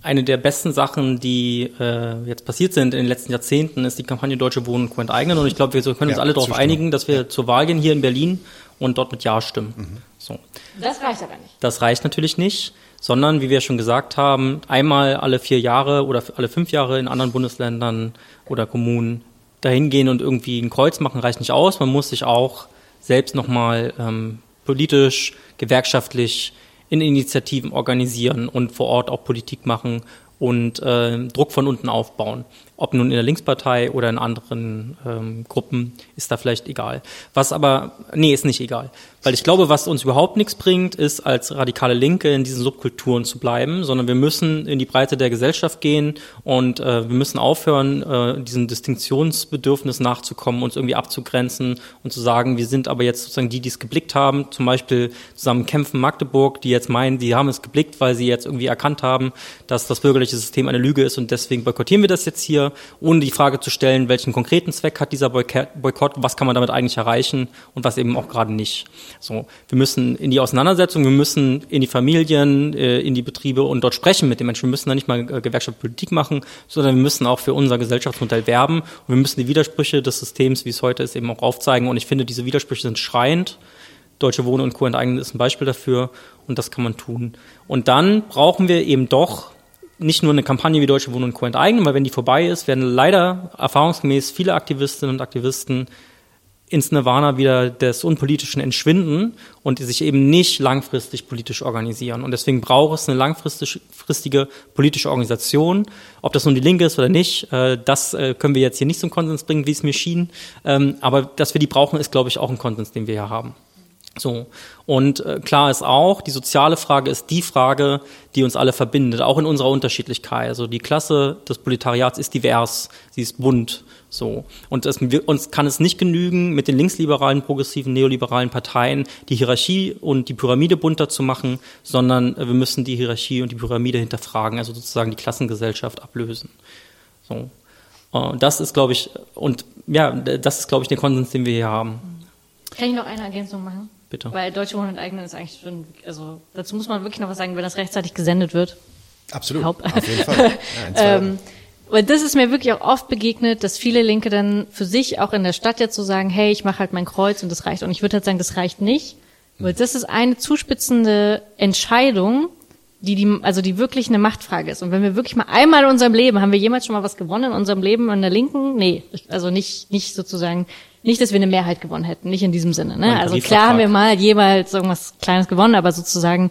eine der besten Sachen, die äh, jetzt passiert sind in den letzten Jahrzehnten, ist die Kampagne Deutsche Wohnen und enteignen. Und ich glaube, wir können uns
Ja,
alle darauf einigen, dass wir zur Wahl gehen hier in Berlin und dort mit Ja stimmen.
Mhm.
So.
Das reicht aber nicht.
Das reicht natürlich nicht, sondern wie wir schon gesagt haben, einmal alle vier Jahre oder alle fünf Jahre in anderen Bundesländern oder Kommunen dahin gehen und irgendwie ein Kreuz machen, reicht nicht aus. Man muss sich auch selbst nochmal ähm, politisch, gewerkschaftlich in Initiativen organisieren und vor Ort auch Politik machen und äh, Druck von unten aufbauen. Ob nun in der Linkspartei oder in anderen ähm, Gruppen, ist da vielleicht egal. Was aber, nee, ist nicht egal. Weil ich glaube, was uns überhaupt nichts bringt, ist als radikale Linke in diesen Subkulturen zu bleiben, sondern wir müssen in die Breite der Gesellschaft gehen und äh, wir müssen aufhören, äh, diesem Distinktionsbedürfnis nachzukommen, uns irgendwie abzugrenzen und zu sagen, wir sind aber jetzt sozusagen die, die es geblickt haben, zum Beispiel zusammen kämpfen Magdeburg, die jetzt meinen, die haben es geblickt, weil sie jetzt irgendwie erkannt haben, dass das bürgerliche System eine Lüge ist und deswegen boykottieren wir das jetzt hier, ohne die Frage zu stellen, welchen konkreten Zweck hat dieser Boykott, was kann man damit eigentlich erreichen und was eben auch gerade nicht. So, wir müssen in die Auseinandersetzung, wir müssen in die Familien, äh, in die Betriebe und dort sprechen mit den Menschen. Wir müssen da nicht mal äh, Gewerkschaftspolitik machen, sondern wir müssen auch für unser Gesellschaftsmodell werben und wir müssen die Widersprüche des Systems, wie es heute ist, eben auch aufzeigen. Und ich finde, diese Widersprüche sind schreiend. Deutsche Wohnen und Co. enteignen ist ein Beispiel dafür und das kann man tun. Und dann brauchen wir eben doch nicht nur eine Kampagne wie Deutsche Wohnen und Co. enteignen, weil wenn die vorbei ist, werden leider erfahrungsgemäß viele Aktivistinnen und Aktivisten ins Nirvana wieder des Unpolitischen entschwinden und sich eben nicht langfristig politisch organisieren. Und deswegen braucht es eine langfristige politische Organisation. Ob das nun die Linke ist oder nicht, äh, das äh, können wir jetzt hier nicht zum Konsens bringen, wie es mir schien. Ähm, aber dass wir die brauchen, ist, glaube ich, auch ein Konsens, den wir hier haben. So. Und äh, klar ist auch, die soziale Frage ist die Frage, die uns alle verbindet, auch in unserer Unterschiedlichkeit. Also die Klasse des Proletariats ist divers, sie ist bunt. So. Und es, wir, uns kann es nicht genügen, mit den linksliberalen, progressiven, neoliberalen Parteien die Hierarchie und die Pyramide bunter zu machen, sondern äh, wir müssen die Hierarchie und die Pyramide hinterfragen, also sozusagen die Klassengesellschaft ablösen. So. Äh, das ist, glaube ich, und ja, das ist, glaube ich, der Konsens, den wir hier haben.
Kann ich noch eine Ergänzung machen?
Bitte.
Weil Deutsche Wohnen und Enteignen ist eigentlich schon, also dazu muss man wirklich noch was sagen, wenn das rechtzeitig gesendet wird.
Absolut. Auf jeden Fall. Ja,
weil das ist mir wirklich auch oft begegnet, dass viele Linke dann für sich auch in der Stadt jetzt so sagen, hey, ich mache halt mein Kreuz und das reicht. Und ich würde halt sagen, das reicht nicht, weil das ist eine zuspitzende Entscheidung, die, die, also die wirklich eine Machtfrage ist. Und wenn wir wirklich mal einmal in unserem Leben, haben wir jemals schon mal was gewonnen in unserem Leben in der Linken? Nee, also nicht, nicht sozusagen, nicht, dass wir eine Mehrheit gewonnen hätten, nicht in diesem Sinne. Ne? Also klar haben wir mal jeweils irgendwas Kleines gewonnen, aber sozusagen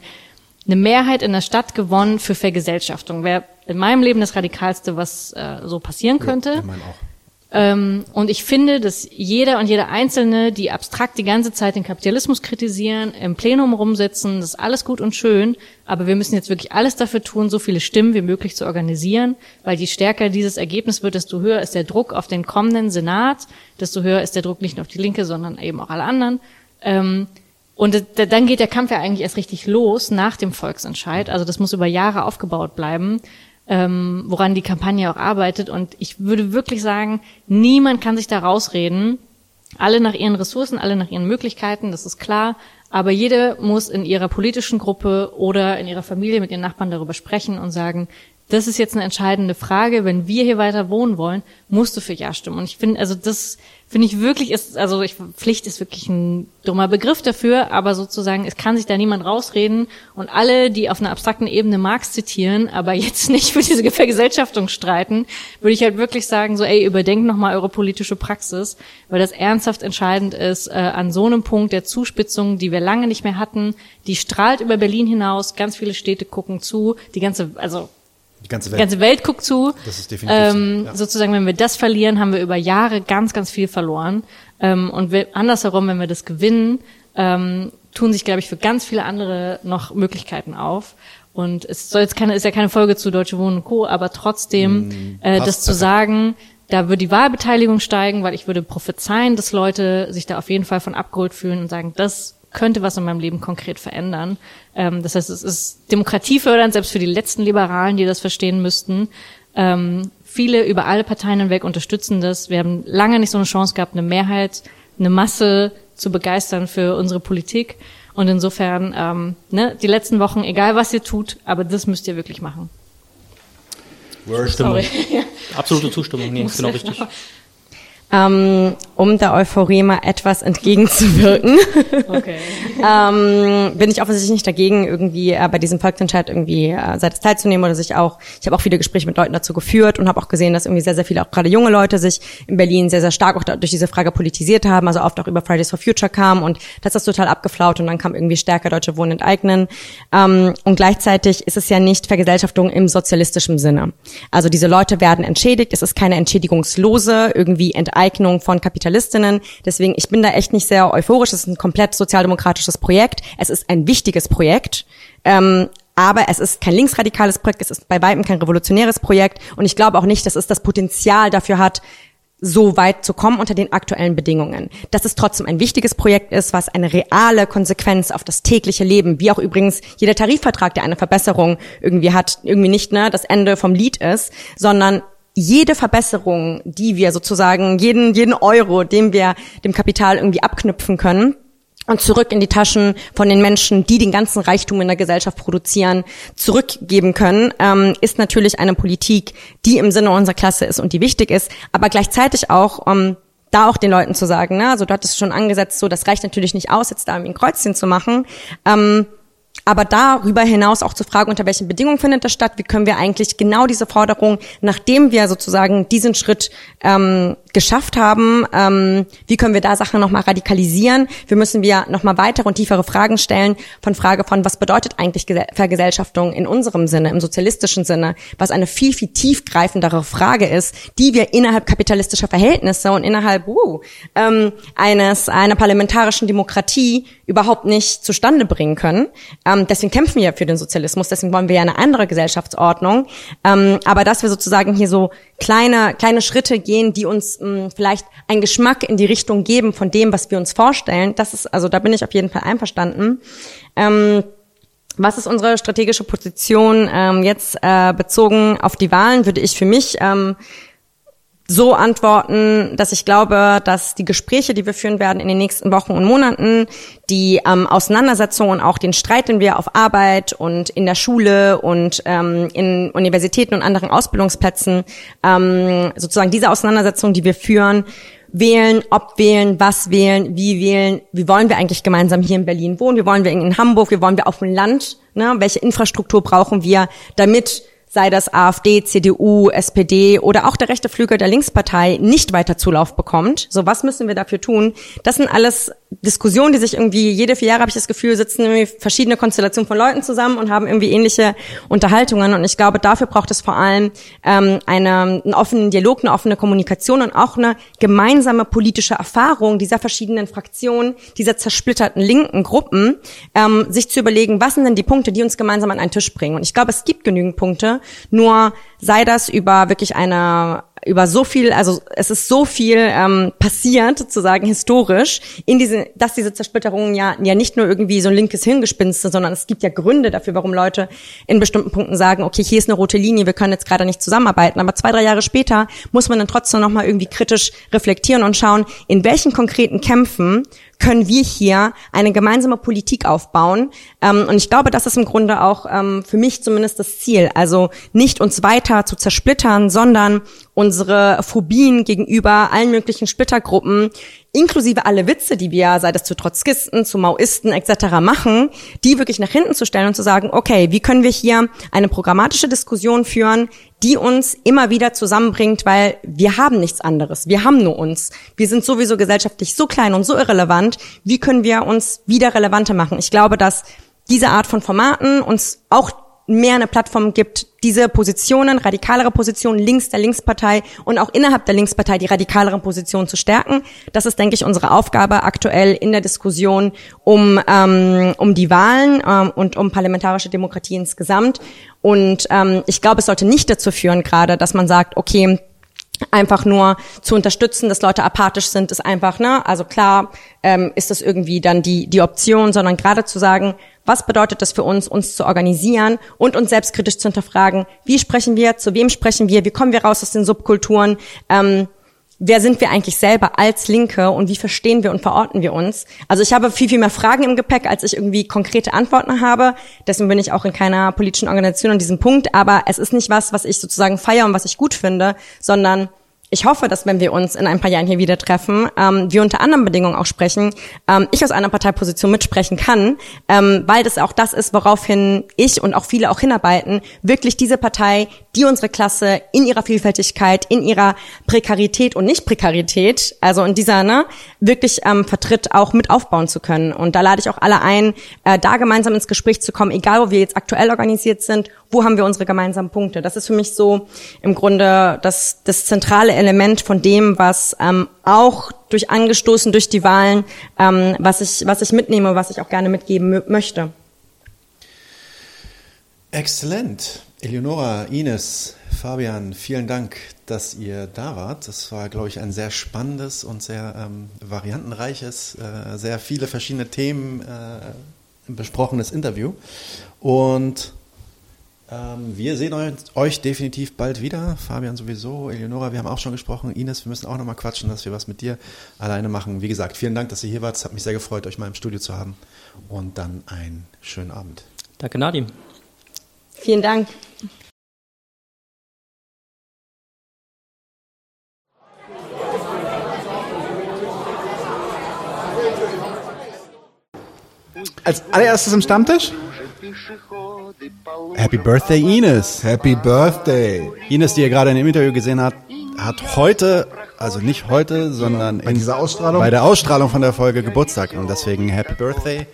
eine Mehrheit in der Stadt gewonnen für Vergesellschaftung. Wäre in meinem Leben das Radikalste, was äh, so passieren könnte.
Ich meine auch.
Ähm, und ich finde, dass jeder und jeder Einzelne, die abstrakt die ganze Zeit den Kapitalismus kritisieren, im Plenum rumsitzen, das ist alles gut und schön, aber wir müssen jetzt wirklich alles dafür tun, so viele Stimmen wie möglich zu organisieren, weil je stärker dieses Ergebnis wird, desto höher ist der Druck auf den kommenden Senat, desto höher ist der Druck nicht nur auf die Linke, sondern eben auch alle anderen. Ähm, und dann geht der Kampf ja eigentlich erst richtig los nach dem Volksentscheid. Also das muss über Jahre aufgebaut bleiben, ähm, woran die Kampagne auch arbeitet. Und ich würde wirklich sagen, niemand kann sich da rausreden. Alle nach ihren Ressourcen, alle nach ihren Möglichkeiten, das ist klar. Aber jede muss in ihrer politischen Gruppe oder in ihrer Familie mit ihren Nachbarn darüber sprechen und sagen, das ist jetzt eine entscheidende Frage. Wenn wir hier weiter wohnen wollen, musst du für Ja stimmen. Und ich finde, also das finde ich wirklich ist, also ich, Pflicht ist wirklich ein dummer Begriff dafür, aber sozusagen, es kann sich da niemand rausreden und alle, die auf einer abstrakten Ebene Marx zitieren, aber jetzt nicht für diese Vergesellschaftung streiten, würde ich halt wirklich sagen, so, ey, überdenkt nochmal eure politische Praxis, weil das ernsthaft entscheidend ist, äh, an so einem Punkt der Zuspitzung, die wir lange nicht mehr hatten, die strahlt über Berlin hinaus, ganz viele Städte gucken zu, die ganze, also
Die ganze
die
Welt.
ganze Welt guckt zu.
Das ist definitiv
ähm,
ja.
Sozusagen, wenn wir das verlieren, haben wir über Jahre ganz, ganz viel verloren. Ähm, und wir, andersherum, wenn wir das gewinnen, ähm, tun sich, glaube ich, für ganz viele andere noch Möglichkeiten auf. Und es soll jetzt keine, ist ja keine Folge zu Deutsche Wohnen und Co., aber trotzdem, äh,
Mm, passt
das zu
perfekt.
sagen, da würde die Wahlbeteiligung steigen, weil ich würde prophezeien, dass Leute sich da auf jeden Fall von abgeholt fühlen und sagen, das könnte was in meinem Leben konkret verändern. Ähm, das heißt, es ist demokratiefördernd, selbst für die letzten Liberalen, die das verstehen müssten. Ähm, viele über alle Parteien hinweg unterstützen das. Wir haben lange nicht so eine Chance gehabt, eine Mehrheit, eine Masse zu begeistern für unsere Politik. Und insofern, ähm, ne, die letzten Wochen, egal was ihr tut, aber das müsst ihr wirklich machen.
Stimmung.
Sorry.
Absolute Zustimmung, nee, genau richtig.
Ähm, um der Euphorie mal etwas entgegenzuwirken,
Okay.
ähm, bin ich offensichtlich nicht dagegen, irgendwie äh, bei diesem Volksentscheid irgendwie äh, Seite teilzunehmen oder sich auch, ich habe auch viele Gespräche mit Leuten dazu geführt und habe auch gesehen, dass irgendwie sehr, sehr viele, auch gerade junge Leute, sich in Berlin sehr, sehr stark auch da- durch diese Frage politisiert haben, also oft auch über Fridays for Future kam und das ist total abgeflaut und dann kam irgendwie stärker Deutsche Wohnen enteignen. Ähm, und gleichzeitig ist es ja nicht Vergesellschaftung im sozialistischen Sinne. Also diese Leute werden entschädigt, es ist keine entschädigungslose irgendwie Enteignung von Kapitalistinnen. Deswegen, ich bin da echt nicht sehr euphorisch. Es ist ein komplett sozialdemokratisches Projekt. Es ist ein wichtiges Projekt. Ähm, aber es ist kein linksradikales Projekt, es ist bei weitem kein revolutionäres Projekt und ich glaube auch nicht, dass es das Potenzial dafür hat, so weit zu kommen unter den aktuellen Bedingungen. Dass es trotzdem ein wichtiges Projekt ist, was eine reale Konsequenz auf das tägliche Leben, wie auch übrigens jeder Tarifvertrag, der eine Verbesserung irgendwie hat, irgendwie nicht ne, das Ende vom Lied ist, sondern jede Verbesserung, die wir sozusagen, jeden, jeden Euro, den wir dem Kapital irgendwie abknüpfen können, und zurück in die Taschen von den Menschen, die den ganzen Reichtum in der Gesellschaft produzieren, zurückgeben können, ähm, ist natürlich eine Politik, die im Sinne unserer Klasse ist und die wichtig ist, aber gleichzeitig auch um da auch den Leuten zu sagen, ne, also du hattest schon angesetzt, so das reicht natürlich nicht aus, jetzt da irgendwie ein Kreuzchen zu machen. Ähm, aber darüber hinaus auch zu fragen, unter welchen Bedingungen findet das statt, wie können wir eigentlich genau diese Forderung, nachdem wir sozusagen diesen Schritt ähm, geschafft haben, ähm, wie können wir da Sachen nochmal radikalisieren, wie müssen wir nochmal weitere und tiefere Fragen stellen, von Frage von, was bedeutet eigentlich Gese- Vergesellschaftung in unserem Sinne, im sozialistischen Sinne, was eine viel, viel tiefgreifendere Frage ist, die wir innerhalb kapitalistischer Verhältnisse und innerhalb uh, ähm, eines einer parlamentarischen Demokratie überhaupt nicht zustande bringen können. Ähm, deswegen kämpfen wir für den Sozialismus, deswegen wollen wir ja eine andere Gesellschaftsordnung. Ähm, aber dass wir sozusagen hier so kleine, kleine Schritte gehen, die uns mh, vielleicht einen Geschmack in die Richtung geben von dem, was wir uns vorstellen, das ist, also da bin ich auf jeden Fall einverstanden. Ähm, was ist unsere strategische Position ähm, jetzt äh, bezogen auf die Wahlen? Würde ich für mich ähm, so antworten, dass ich glaube, dass die Gespräche, die wir führen werden in den nächsten Wochen und Monaten, die ähm, Auseinandersetzungen und auch den Streit, den wir auf Arbeit und in der Schule und ähm, in Universitäten und anderen Ausbildungsplätzen, ähm, sozusagen diese Auseinandersetzungen, die wir führen, wählen, ob wählen, was wählen, wie wählen, wie wollen wir eigentlich gemeinsam hier in Berlin wohnen, wie wollen wir in Hamburg, wie wollen wir auf dem Land, ne? welche Infrastruktur brauchen wir, damit sei das AfD, CDU, SPD oder auch der rechte Flügel der Linkspartei nicht weiter Zulauf bekommt. So, was müssen wir dafür tun? Das sind alles Diskussionen, die sich irgendwie jede vier Jahre habe ich das Gefühl sitzen irgendwie verschiedene Konstellationen von Leuten zusammen und haben irgendwie ähnliche Unterhaltungen. Und ich glaube, dafür braucht es vor allem ähm, eine, einen offenen Dialog, eine offene Kommunikation und auch eine gemeinsame politische Erfahrung dieser verschiedenen Fraktionen, dieser zersplitterten linken Gruppen, ähm, sich zu überlegen, was sind denn die Punkte, die uns gemeinsam an einen Tisch bringen. Und ich glaube, es gibt genügend Punkte, nur sei das über wirklich eine über so viel, also es ist so viel ähm, passiert, sozusagen historisch, in diese, dass diese Zersplitterungen ja, ja nicht nur irgendwie so ein linkes Hirngespinst sind, sondern es gibt ja Gründe dafür, warum Leute in bestimmten Punkten sagen, okay, hier ist eine rote Linie, wir können jetzt gerade nicht zusammenarbeiten. Aber zwei, drei Jahre später muss man dann trotzdem nochmal irgendwie kritisch reflektieren und schauen, in welchen konkreten Kämpfen können wir hier eine gemeinsame Politik aufbauen. Ähm, und ich glaube, das ist im Grunde auch ähm, für mich zumindest das Ziel. Also nicht uns weiter zu zersplittern, sondern unsere Phobien gegenüber allen möglichen Splittergruppen, inklusive alle Witze, die wir, sei das zu Trotzkisten, zu Maoisten etc. machen, die wirklich nach hinten zu stellen und zu sagen, okay, wie können wir hier eine programmatische Diskussion führen, die uns immer wieder zusammenbringt, weil wir haben nichts anderes. Wir haben nur uns. Wir sind sowieso gesellschaftlich so klein und so irrelevant. Wie können wir uns wieder relevanter machen? Ich glaube, dass diese Art von Formaten uns auch mehr eine Plattform gibt, diese Positionen, radikalere Positionen links der Linkspartei und auch innerhalb der Linkspartei die radikaleren Positionen zu stärken. Das ist, denke ich, unsere Aufgabe aktuell in der Diskussion um, ähm, um die Wahlen ähm, und um parlamentarische Demokratie insgesamt. Und ähm, ich glaube, es sollte nicht dazu führen, gerade, dass man sagt, okay, einfach nur zu unterstützen, dass Leute apathisch sind, ist einfach, ne, also klar ähm, ist das irgendwie dann die, die Option, sondern gerade zu sagen, was bedeutet das für uns, uns zu organisieren und uns selbstkritisch zu hinterfragen? Wie sprechen wir? Zu wem sprechen wir? Wie kommen wir raus aus den Subkulturen? Ähm, wer sind wir eigentlich selber als Linke und wie verstehen wir und verorten wir uns? Also ich habe viel, viel mehr Fragen im Gepäck, als ich irgendwie konkrete Antworten habe. Deswegen bin ich auch in keiner politischen Organisation an diesem Punkt. Aber es ist nicht was, was ich sozusagen feiere und was ich gut finde, sondern ich hoffe, dass wenn wir uns in ein paar Jahren hier wieder treffen, ähm, wir unter anderen Bedingungen auch sprechen, ähm, ich aus einer Parteiposition mitsprechen kann, ähm, weil das auch das ist, woraufhin ich und auch viele auch hinarbeiten, wirklich diese Partei, die unsere Klasse in ihrer Vielfältigkeit, in ihrer Prekarität und Nicht-Prekarität, also in dieser, ne, wirklich ähm, vertritt, auch mit aufbauen zu können. Und da lade ich auch alle ein, äh, da gemeinsam ins Gespräch zu kommen, egal wo wir jetzt aktuell organisiert sind, wo haben wir unsere gemeinsamen Punkte. Das ist für mich so im Grunde das, das zentrale Element von dem, was ähm, auch durch angestoßen durch die Wahlen, ähm, was ich was ich mitnehme, was ich auch gerne mitgeben möchte.
Exzellent. Eleonora, Ines, Fabian, vielen Dank, dass ihr da wart. Das war, glaube ich, ein sehr spannendes und sehr ähm, variantenreiches, äh, sehr viele verschiedene Themen äh, besprochenes Interview. Und ähm, wir sehen euch, euch, definitiv bald wieder. Fabian sowieso, Eleonora, wir haben auch schon gesprochen. Ines, wir müssen auch nochmal quatschen, dass wir was mit dir alleine machen. Wie gesagt, vielen Dank, dass ihr hier wart. Es hat mich sehr gefreut, euch mal im Studio zu haben. Und dann einen schönen Abend.
Danke, Nadim.
Vielen Dank.
Als allererstes im Stammtisch?
Happy Birthday, Ines.
Happy Birthday.
Ines, die ihr gerade in dem Interview gesehen habt, hat heute, also nicht heute, sondern
bei dieser Ausstrahlung?
bei der Ausstrahlung von der Folge Geburtstag und deswegen Happy Birthday.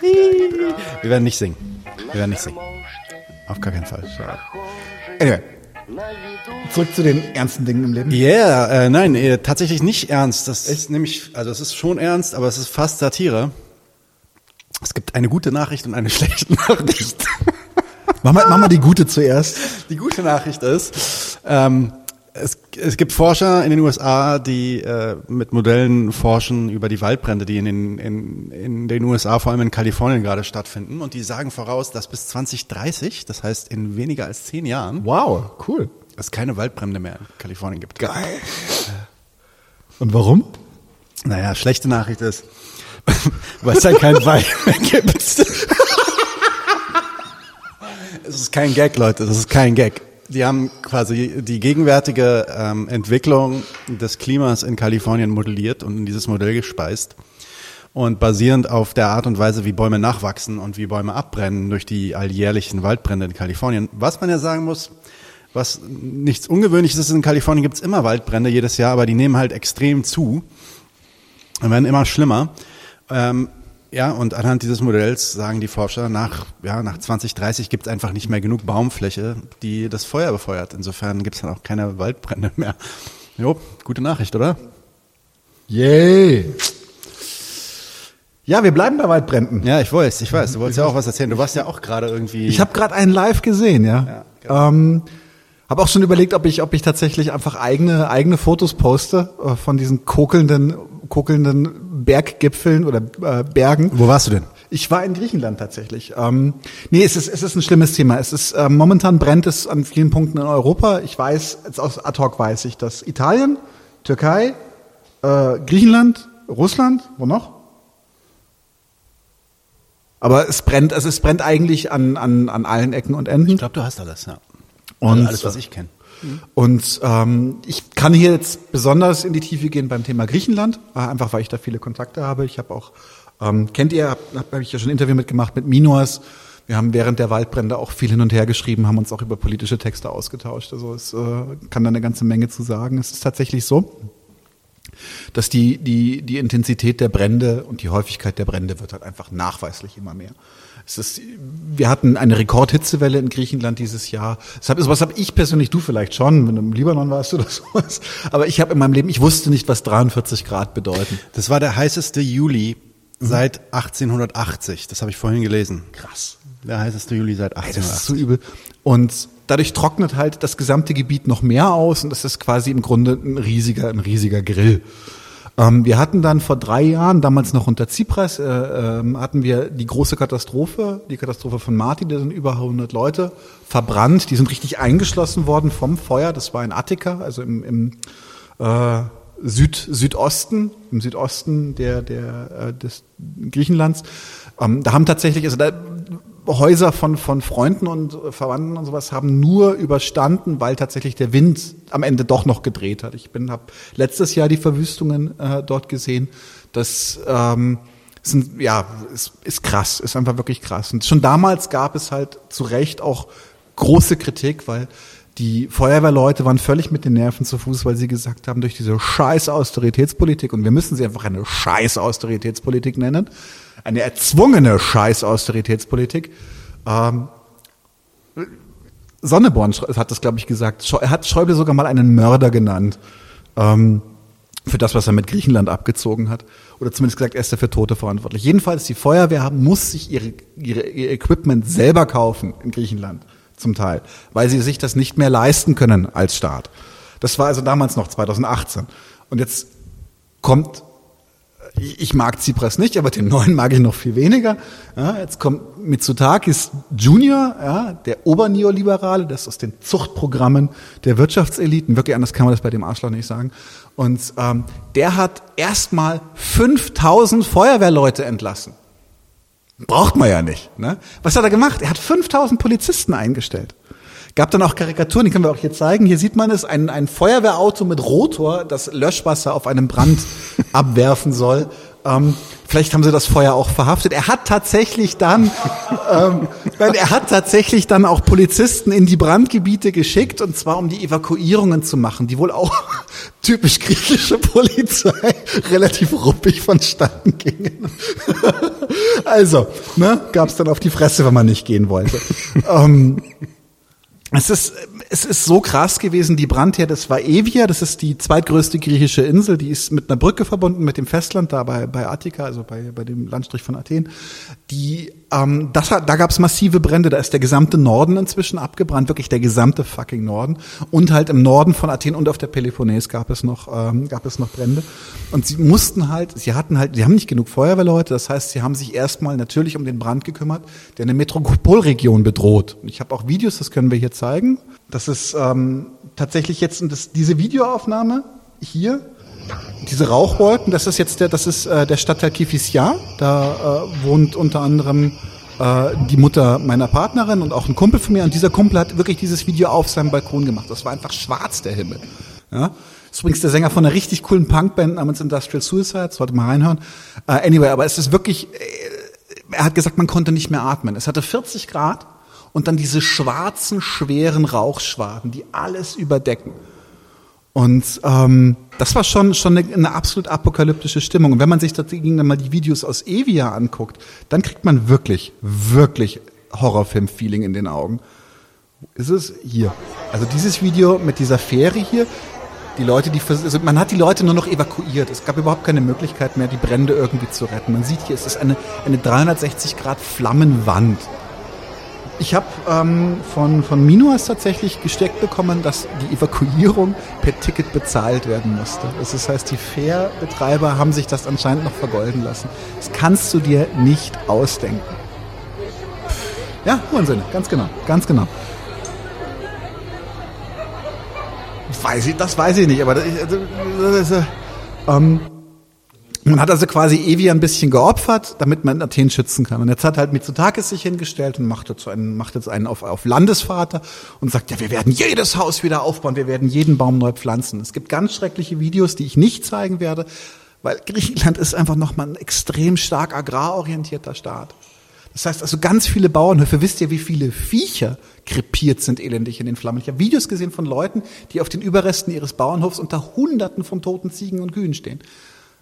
Wir werden nicht singen. Wir werden nicht singen. Auf gar keinen Fall.
Anyway. Zurück zu den ernsten Dingen im Leben.
Ja, yeah, äh, nein, äh, tatsächlich nicht ernst. Das ist nämlich, also es ist schon ernst, aber es ist fast Satire. Es gibt eine gute Nachricht und eine schlechte Nachricht.
Mach mal, mach mal die gute zuerst.
Die gute Nachricht ist, ähm, es, es gibt Forscher in den USA, die äh, mit Modellen forschen über die Waldbrände, die in den, in, in den USA, vor allem in Kalifornien gerade stattfinden. Und die sagen voraus, dass bis 2030, das heißt in weniger als zehn Jahren,
wow, cool,
es keine Waldbrände mehr in Kalifornien gibt.
Geil. Und warum?
Naja, schlechte Nachricht ist, weil es halt keinen Wald mehr gibt. es ist kein Gag, Leute, das ist kein Gag. Die haben quasi die gegenwärtige ähm, Entwicklung des Klimas in Kalifornien modelliert und in dieses Modell gespeist. Und basierend auf der Art und Weise, wie Bäume nachwachsen und wie Bäume abbrennen durch die alljährlichen Waldbrände in Kalifornien. Was man ja sagen muss, was nichts Ungewöhnliches ist, in Kalifornien gibt es immer Waldbrände jedes Jahr, aber die nehmen halt extrem zu und werden immer schlimmer. Ähm, ja, und anhand dieses Modells sagen die Forscher, nach, ja, nach 2030 gibt es einfach nicht mehr genug Baumfläche, die das Feuer befeuert. Insofern gibt es dann auch keine Waldbrände mehr. Jo, gute Nachricht, oder?
Yay! Ja, wir bleiben bei Waldbränden.
Ja, ich weiß, ich weiß. Du wolltest ja auch was erzählen. Du warst ja auch gerade irgendwie.
Ich habe gerade einen live gesehen, ja. ja genau. ähm, Habe auch schon überlegt, ob ich, ob ich tatsächlich einfach eigene, eigene Fotos poste äh, von diesen kokelnden, kokelnden Berggipfeln oder äh, Bergen.
Wo warst du denn?
Ich war in Griechenland tatsächlich. Ähm, nee, es ist, es ist ein schlimmes Thema. Es ist äh, momentan brennt es an vielen Punkten in Europa. Ich weiß, jetzt aus ad hoc weiß ich, dass Italien, Türkei, äh, Griechenland, Russland, wo noch? Aber es brennt, also es brennt eigentlich an, an, an allen Ecken und Enden.
Ich glaube, du hast alles, ja.
Und,
also alles, was ich kenne.
Und ähm, ich kann hier jetzt besonders in die Tiefe gehen beim Thema Griechenland, äh, einfach weil ich da viele Kontakte habe. Ich habe auch, ähm, kennt ihr, habe hab ich ja schon ein Interview mitgemacht mit Minos. Wir haben während der Waldbrände auch viel hin und her geschrieben, haben uns auch über politische Texte ausgetauscht. Also es äh, kann da eine ganze Menge zu sagen. Es ist tatsächlich so, dass die, die, die Intensität der Brände und die Häufigkeit der Brände wird halt einfach nachweislich immer mehr. Ist, wir hatten eine Rekordhitzewelle in Griechenland dieses Jahr. Deshalb ist, was habe ich persönlich, du vielleicht schon, wenn du im Libanon warst oder sowas. Aber ich habe in meinem Leben, ich wusste nicht, was 43 Grad bedeuten.
Das war der heißeste Juli seit 1880. Das habe ich vorhin gelesen.
Krass.
Der heißeste Juli seit
Ey, das ist so
1880.
übel. Und dadurch trocknet halt das gesamte Gebiet noch mehr aus und das ist quasi im Grunde ein riesiger, ein riesiger Grill. Ähm, wir hatten dann vor drei Jahren, damals noch unter Tsipras, äh, ähm, hatten wir die große Katastrophe, die Katastrophe von Martin, da sind über 100 Leute verbrannt, die sind richtig eingeschlossen worden vom Feuer, das war in Attika, also im, im äh, Süd, Südosten, im Südosten der, der, äh, des Griechenlands. Ähm, da haben tatsächlich, also da, Häuser von, von Freunden und Verwandten und sowas haben nur überstanden, weil tatsächlich der Wind am Ende doch noch gedreht hat. Ich bin, habe letztes Jahr die Verwüstungen äh, dort gesehen. Das ähm, sind, ja, ist, ist krass, ist einfach wirklich krass. Und schon damals gab es halt zu Recht auch große Kritik, weil die Feuerwehrleute waren völlig mit den Nerven zu Fuß, weil sie gesagt haben, durch diese scheiß Austeritätspolitik, und wir müssen sie einfach eine scheiß Austeritätspolitik nennen, eine erzwungene scheiß Austeritätspolitik, ähm, Sonneborn hat das, glaube ich, gesagt. Er hat Schäuble sogar mal einen Mörder genannt. Ähm, für das, was er mit Griechenland abgezogen hat. Oder zumindest gesagt, er ist dafür Tote verantwortlich. Jedenfalls, die Feuerwehr muss sich ihre, ihre, ihr Equipment selber kaufen in Griechenland, zum Teil, weil sie sich das nicht mehr leisten können als Staat. Das war also damals noch 2018. Und jetzt kommt ich mag Tsipras nicht, aber den neuen mag ich noch viel weniger. Ja, jetzt kommt Mitsotakis Junior, ja, der Oberneoliberale, das aus den Zuchtprogrammen der Wirtschaftseliten. Wirklich anders kann man das bei dem Arschloch nicht sagen. Und ähm, der hat erstmal 5000 Feuerwehrleute entlassen. Braucht man ja nicht. Ne? Was hat er gemacht? Er hat 5000 Polizisten eingestellt. Gab dann auch Karikaturen, die können wir auch hier zeigen. Hier sieht man es, ein, ein Feuerwehrauto mit Rotor, das Löschwasser auf einem Brand abwerfen soll. Ähm, vielleicht haben sie das Feuer auch verhaftet. Er hat tatsächlich dann, ähm, er hat tatsächlich dann auch Polizisten in die Brandgebiete geschickt und zwar um die Evakuierungen zu machen, die wohl auch typisch griechische Polizei relativ ruppig vonstatten gingen. also, ne, gab es dann auf die Fresse, wenn man nicht gehen wollte. ähm, es ist, es ist so krass gewesen, die Brandherde, das war Evia, das ist die zweitgrößte griechische Insel, die ist mit einer Brücke verbunden mit dem Festland, da bei, bei Attika, also bei, bei dem Landstrich von Athen. Die, ähm, das hat, da gab es massive Brände, da ist der gesamte Norden inzwischen abgebrannt, wirklich der gesamte fucking Norden. Und halt im Norden von Athen und auf der Peloponnes gab es noch, ähm, gab es noch Brände. Und sie mussten halt, sie hatten halt, sie haben nicht genug Feuerwehrleute, das heißt, sie haben sich erstmal natürlich um den Brand gekümmert, der eine Metropolregion bedroht. Ich habe auch Videos, das können wir hier zeigen. Das ist ähm, tatsächlich jetzt das, diese Videoaufnahme hier, diese Rauchwolken, das ist jetzt der, das ist äh, der Stadtteil Kifisya. Da äh, wohnt unter anderem äh, die Mutter meiner Partnerin und auch ein Kumpel von mir. Und dieser Kumpel hat wirklich dieses Video auf seinem Balkon gemacht. Das war einfach schwarz der Himmel. Ja. Das ist übrigens der Sänger von einer richtig coolen Punkband namens Industrial Suicide. Sollte mal reinhören. Äh, anyway, aber es ist wirklich. Äh, er hat gesagt, man konnte nicht mehr atmen. Es hatte 40 Grad und dann diese schwarzen, schweren Rauchschwaden, die alles überdecken. Und ähm, das war schon schon eine, eine absolut apokalyptische Stimmung. Und wenn man sich dagegen dann mal die Videos aus Evia anguckt, dann kriegt man wirklich, wirklich Horrorfilm-Feeling in den Augen. Ist es? Hier. Also dieses Video mit dieser Fähre hier, die Leute, die also man hat die Leute nur noch evakuiert. Es gab überhaupt keine Möglichkeit mehr, die Brände irgendwie zu retten. Man sieht hier, es ist eine, eine 360 Grad Flammenwand. Ich habe ähm, von, von Minuas tatsächlich gesteckt bekommen, dass die Evakuierung per Ticket bezahlt werden musste. Das heißt, die Fährbetreiber haben sich das anscheinend noch vergolden lassen. Das kannst du dir nicht ausdenken. Ja, Unsinn, ganz genau, ganz genau. Weiß ich, das weiß ich nicht, aber das, also, das, das, ähm, man hat also quasi Evi ein bisschen geopfert, damit man Athen schützen kann. Und jetzt hat halt Mitsotakis sich hingestellt und macht jetzt einen, macht jetzt einen auf, auf Landesvater und sagt, ja, wir werden jedes Haus wieder aufbauen, wir werden jeden Baum neu pflanzen. Es gibt ganz schreckliche Videos, die ich nicht zeigen werde, weil Griechenland ist einfach nochmal ein extrem stark agrarorientierter Staat. Das heißt also ganz viele Bauernhöfe, wisst ihr, wie viele Viecher krepiert sind elendig in den Flammen. Ich habe Videos gesehen von Leuten, die auf den Überresten ihres Bauernhofs unter Hunderten von toten Ziegen und Kühen stehen.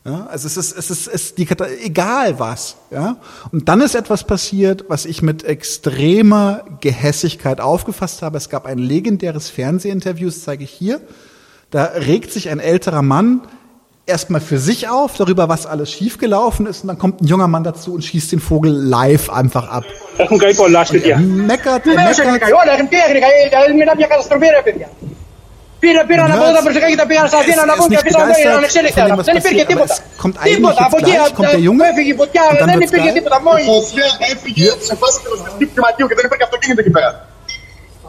Ja, also es ist, es ist, es ist die, egal was. Ja? Und dann ist etwas passiert, was ich mit extremer Gehässigkeit aufgefasst habe. Es gab ein legendäres Fernsehinterview, das zeige ich hier. Da regt sich ein älterer Mann erstmal für sich auf, darüber, was alles schiefgelaufen ist, und dann kommt ein junger Mann dazu und schießt den Vogel live einfach ab. Und er meckert, er meckert. Πήρα, πήρα να πω τα προσεχά και τα πήγαν στα Αθήνα να πούν και αφήσαν να ανεξέλεκτα. Δεν υπήρχε τίποτα. Τίποτα. Από εκεί έφυγε η φωτιά, δεν υπήρχε τίποτα. Μόλι. Η φωτιά έφυγε σε φάση του κλιματίου και δεν υπήρχε αυτοκίνητο εκεί πέρα.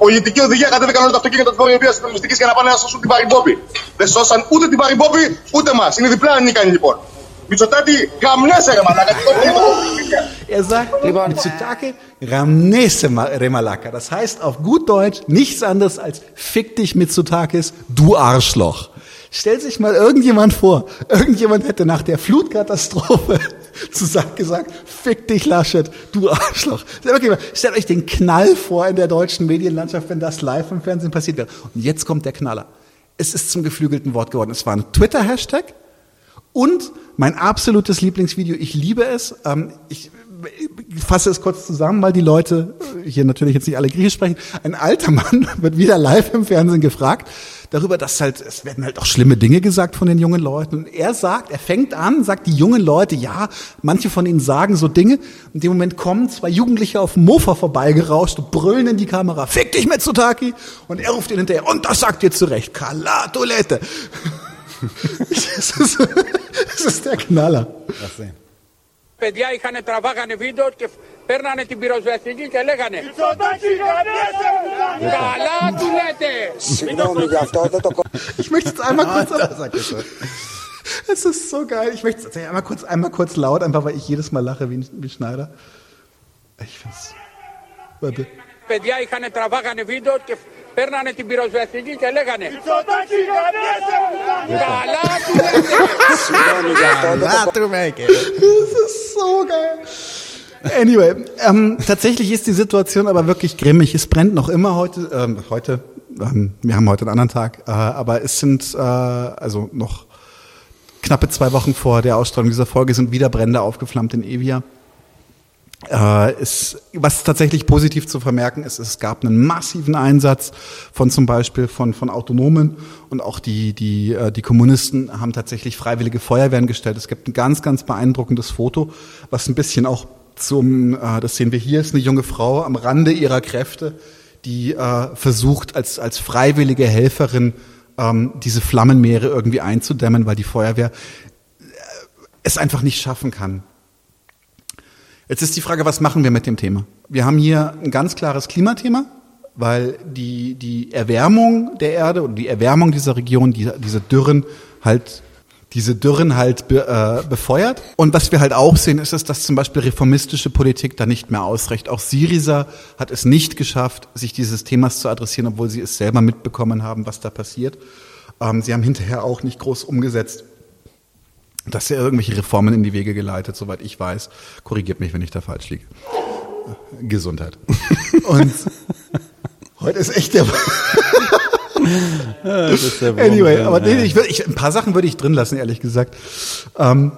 Πολιτική οδηγία κατέβηκαν όλα τα αυτοκίνητα τη Βορειοπία τη Πελουστική για να πάνε να σώσουν την Παρυμπόπη. Δεν σώσαν ούτε την Παρυμπόπη ούτε εμά. Είναι διπλά ανίκανοι λοιπόν. Mitsotakis, γαμνέσαι ρε μαλάκα. Er sagt, Mitsutake, Ramnese Remalaka. Das heißt auf gut Deutsch nichts anderes als fick dich Mitsutakis, du Arschloch. Stellt sich mal irgendjemand vor, irgendjemand hätte nach der Flutkatastrophe zu gesagt, fick dich Laschet, du Arschloch. Stellt euch den Knall vor in der deutschen Medienlandschaft, wenn das live im Fernsehen passiert wäre. Und jetzt kommt der Knaller. Es ist zum geflügelten Wort geworden. Es war ein Twitter-Hashtag und mein absolutes Lieblingsvideo, ich liebe es. Ähm, ich fasse es kurz zusammen, weil die Leute hier natürlich jetzt nicht alle Griechisch sprechen. Ein alter Mann wird wieder live im Fernsehen gefragt darüber, dass halt, es werden halt auch schlimme Dinge gesagt von den jungen Leuten. Und er sagt, er fängt an, sagt die jungen Leute, ja, manche von ihnen sagen so Dinge. In dem Moment kommen zwei Jugendliche auf dem Mofa vorbeigerauscht und brüllen in die Kamera, fick dich Mitsutaki! Und er ruft ihnen hinterher, und das sagt ihr zurecht, Kalatolette das, ist, das ist der Knaller. Παιδιά είχαν τραβάγανε βίντεο και παίρνανε την πυροσβεστική και λέγανε Καλά του λέτε! Συγγνώμη για αυτό, δεν το Ich möchte es einmal kurz... Es ist so geil. Ich möchte es einmal kurz, einmal kurz laut, einfach weil ich jedes Mal lache wie, wie Schneider. Ich find's... Warte. Παιδιά είχαν τραβάγανε βίντεο και παίρνανε την πυροσβεστική και λέγανε Καλά του Καλά του Das ist so geil. Anyway, ähm, tatsächlich ist die Situation aber wirklich grimmig. Es brennt noch immer heute, ähm, heute, ähm, wir haben heute einen anderen Tag, äh, aber es sind äh, also noch knappe zwei Wochen vor der Ausstrahlung dieser Folge sind wieder Brände aufgeflammt in Evia. Äh, es, was tatsächlich positiv zu vermerken ist, es gab einen massiven Einsatz von zum Beispiel von, von Autonomen und auch die, die, äh, die Kommunisten haben tatsächlich freiwillige Feuerwehren gestellt. Es gibt ein ganz, ganz beeindruckendes Foto, was ein bisschen auch zum, äh, das sehen wir hier, ist eine junge Frau am Rande ihrer Kräfte, die äh, versucht als, als freiwillige Helferin ähm, diese Flammenmeere irgendwie einzudämmen, weil die Feuerwehr es einfach nicht schaffen kann. Jetzt ist die Frage, was machen wir mit dem Thema? Wir haben hier ein ganz klares Klimathema, weil die, die Erwärmung der Erde oder die Erwärmung dieser Region, die, diese Dürren halt diese Dürren halt be, äh, befeuert. Und was wir halt auch sehen, ist, dass zum Beispiel reformistische Politik da nicht mehr ausreicht. Auch Syriza hat es nicht geschafft, sich dieses Themas zu adressieren, obwohl sie es selber mitbekommen haben, was da passiert. Ähm, sie haben hinterher auch nicht groß umgesetzt, dass er irgendwelche Reformen in die Wege geleitet, soweit ich weiß. Korrigiert mich, wenn ich da falsch liege. Gesundheit. Und heute ist echt der. der anyway, aber nee, ich, ich, ein paar Sachen würde ich drin lassen, ehrlich gesagt. Ähm,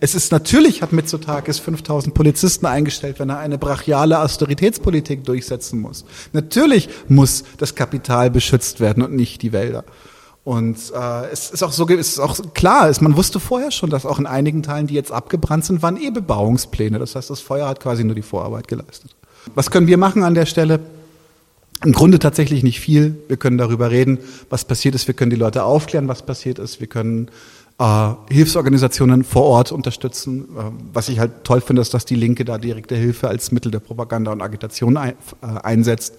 es ist natürlich, hat Mitsotakis 5000 Polizisten eingestellt, wenn er eine brachiale Austeritätspolitik durchsetzen muss. Natürlich muss das Kapital beschützt werden und nicht die Wälder. Und äh, es ist auch so, es ist auch klar, ist, man wusste vorher schon, dass auch in einigen Teilen, die jetzt abgebrannt sind, waren eh Bebauungspläne. Das heißt, das Feuer hat quasi nur die Vorarbeit geleistet. Was können wir machen an der Stelle? Im Grunde tatsächlich nicht viel. Wir können darüber reden, was passiert ist. Wir können die Leute aufklären, was passiert ist. Wir können äh, Hilfsorganisationen vor Ort unterstützen. Äh, was ich halt toll finde, ist, dass die Linke da direkte Hilfe als Mittel der Propaganda und Agitation ein, äh, einsetzt.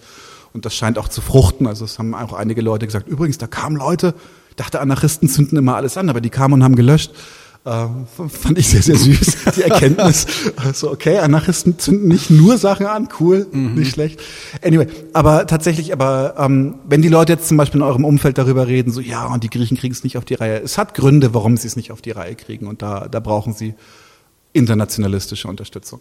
Und das scheint auch zu fruchten. Also es haben auch einige Leute gesagt, übrigens, da kamen Leute, dachte Anarchisten zünden immer alles an, aber die kamen und haben gelöscht. Äh, fand ich sehr, sehr süß, die Erkenntnis. Also, okay, Anarchisten zünden nicht nur Sachen an, cool, mhm. nicht schlecht. Anyway, aber tatsächlich, aber ähm, wenn die Leute jetzt zum Beispiel in eurem Umfeld darüber reden, so ja, und die Griechen kriegen es nicht auf die Reihe. Es hat Gründe, warum sie es nicht auf die Reihe kriegen und da, da brauchen sie internationalistische Unterstützung.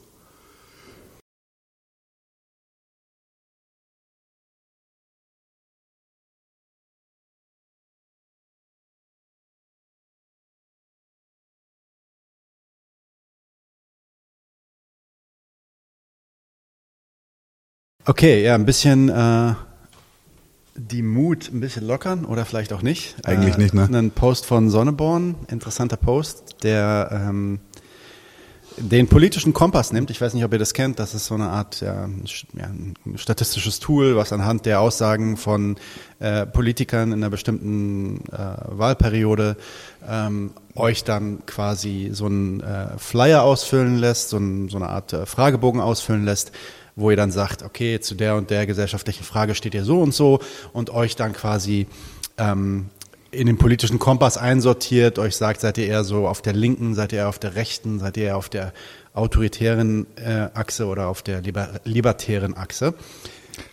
Okay, ja, ein bisschen äh, die Mut ein bisschen lockern oder vielleicht auch nicht.
Eigentlich äh, nicht, ne?
Ein Post von Sonneborn, interessanter Post, der ähm, den politischen Kompass nimmt. Ich weiß nicht, ob ihr das kennt. Das ist so eine Art ja, ja, statistisches Tool, was anhand der Aussagen von äh, Politikern in einer bestimmten äh, Wahlperiode ähm, euch dann quasi so einen äh, Flyer ausfüllen lässt, so, ein, so eine Art äh, Fragebogen ausfüllen lässt wo ihr dann sagt, okay, zu der und der gesellschaftlichen Frage steht ihr so und so und euch dann quasi ähm, in den politischen Kompass einsortiert, euch sagt, seid ihr eher so auf der linken, seid ihr eher auf der rechten, seid ihr eher auf der autoritären äh, Achse oder auf der liber libertären Achse.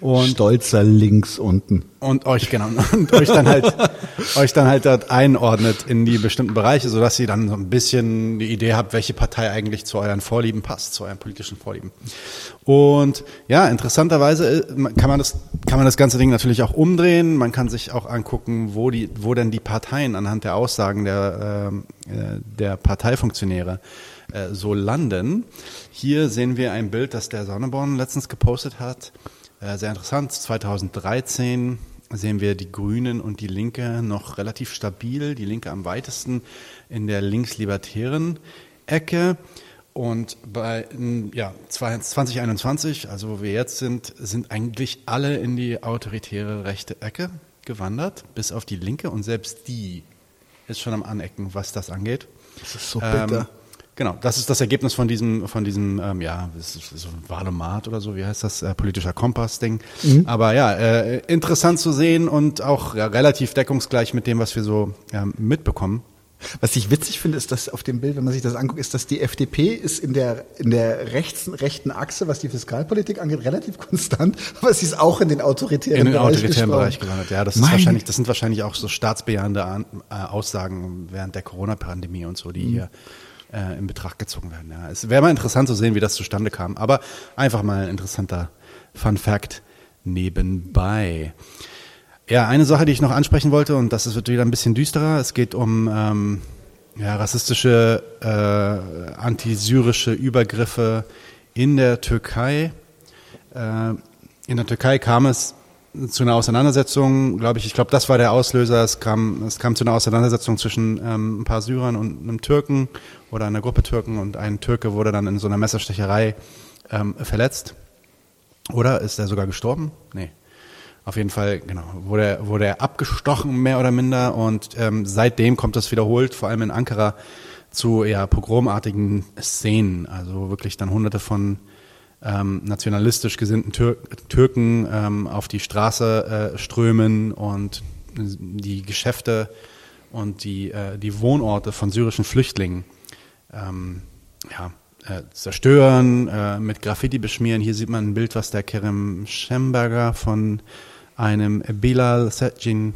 Und Stolzer links unten.
Und euch, genau, und euch dann halt, euch dann halt dort einordnet in die bestimmten Bereiche, sodass ihr dann so ein bisschen die Idee habt, welche Partei eigentlich zu euren Vorlieben passt, zu euren politischen Vorlieben. Und ja, interessanterweise äh, kann man das, kann man das ganze Ding natürlich auch umdrehen. Man kann sich auch angucken, wo die, wo denn die Parteien anhand der Aussagen der, äh, der Parteifunktionäre äh, so landen. Hier sehen wir ein Bild, das der Sonneborn letztens gepostet hat sehr interessant. 2013 sehen wir die Grünen und die Linke noch relativ stabil. Die Linke am weitesten in der linkslibertären Ecke. Und bei ja, 2021, also wo wir jetzt sind, sind eigentlich alle in die autoritäre rechte Ecke gewandert, bis auf die Linke. Und selbst die ist schon am Anecken, was das angeht.
Das ist so bitter. Ähm,
Genau, das ist das Ergebnis von diesem, von diesem, ähm, ja, so Wahlomat oder so, wie heißt das, äh, politischer Kompass-Ding. Mhm. Aber ja, äh, interessant zu sehen und auch ja, relativ deckungsgleich mit dem, was wir so ja, mitbekommen.
Was ich witzig finde, ist, dass auf dem Bild, wenn man sich das anguckt, ist, dass die FDP ist in der, in der rechten, rechten Achse, was die Fiskalpolitik angeht, relativ konstant, aber sie ist auch in den autoritären,
in den Bereich autoritären Bereich gelandet. Ja, das ist wahrscheinlich, das sind wahrscheinlich auch so staatsbejahende äh, Aussagen während der Corona-Pandemie und so, die mhm. hier äh, in Betracht gezogen werden. Ja. Es wäre mal interessant zu sehen, wie das zustande kam. Aber einfach mal ein interessanter Fun Fact nebenbei. Ja, eine Sache, die ich noch ansprechen wollte, und das wird wieder ein bisschen düsterer. Es geht um ähm, ja, rassistische, äh, antisyrische Übergriffe in der Türkei. Äh, in der Türkei kam es zu einer Auseinandersetzung, glaube ich, ich glaube, das war der Auslöser. Es kam, es kam zu einer Auseinandersetzung zwischen ähm, ein paar Syrern und einem Türken oder einer Gruppe Türken und ein Türke wurde dann in so einer Messerstecherei ähm, verletzt. Oder ist er sogar gestorben? Nee. Auf jeden Fall, genau, wurde er, wurde er abgestochen, mehr oder minder. Und ähm, seitdem kommt das wiederholt, vor allem in Ankara, zu ja, pogromartigen Szenen. Also wirklich dann hunderte von ähm, nationalistisch gesinnten Tür Türken ähm, auf die Straße äh, strömen und die Geschäfte und die, äh, die Wohnorte von syrischen Flüchtlingen ähm, ja, äh, zerstören, äh, mit Graffiti beschmieren. Hier sieht man ein Bild, was der Kerem Schemberger von einem Bilal Secin,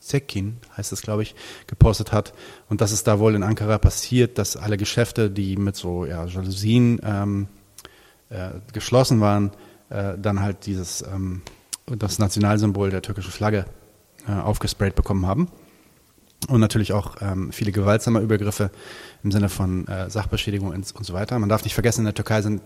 Sekin, heißt es glaube ich, gepostet hat. Und das ist da wohl in Ankara passiert, dass alle Geschäfte, die mit so ja, Jalousien ähm, äh, geschlossen waren, äh, dann halt dieses ähm, das Nationalsymbol der türkischen Flagge äh, aufgesprayt bekommen haben. Und natürlich auch ähm, viele gewaltsame Übergriffe im Sinne von äh, Sachbeschädigung und, und so weiter. Man darf nicht vergessen, in der Türkei sind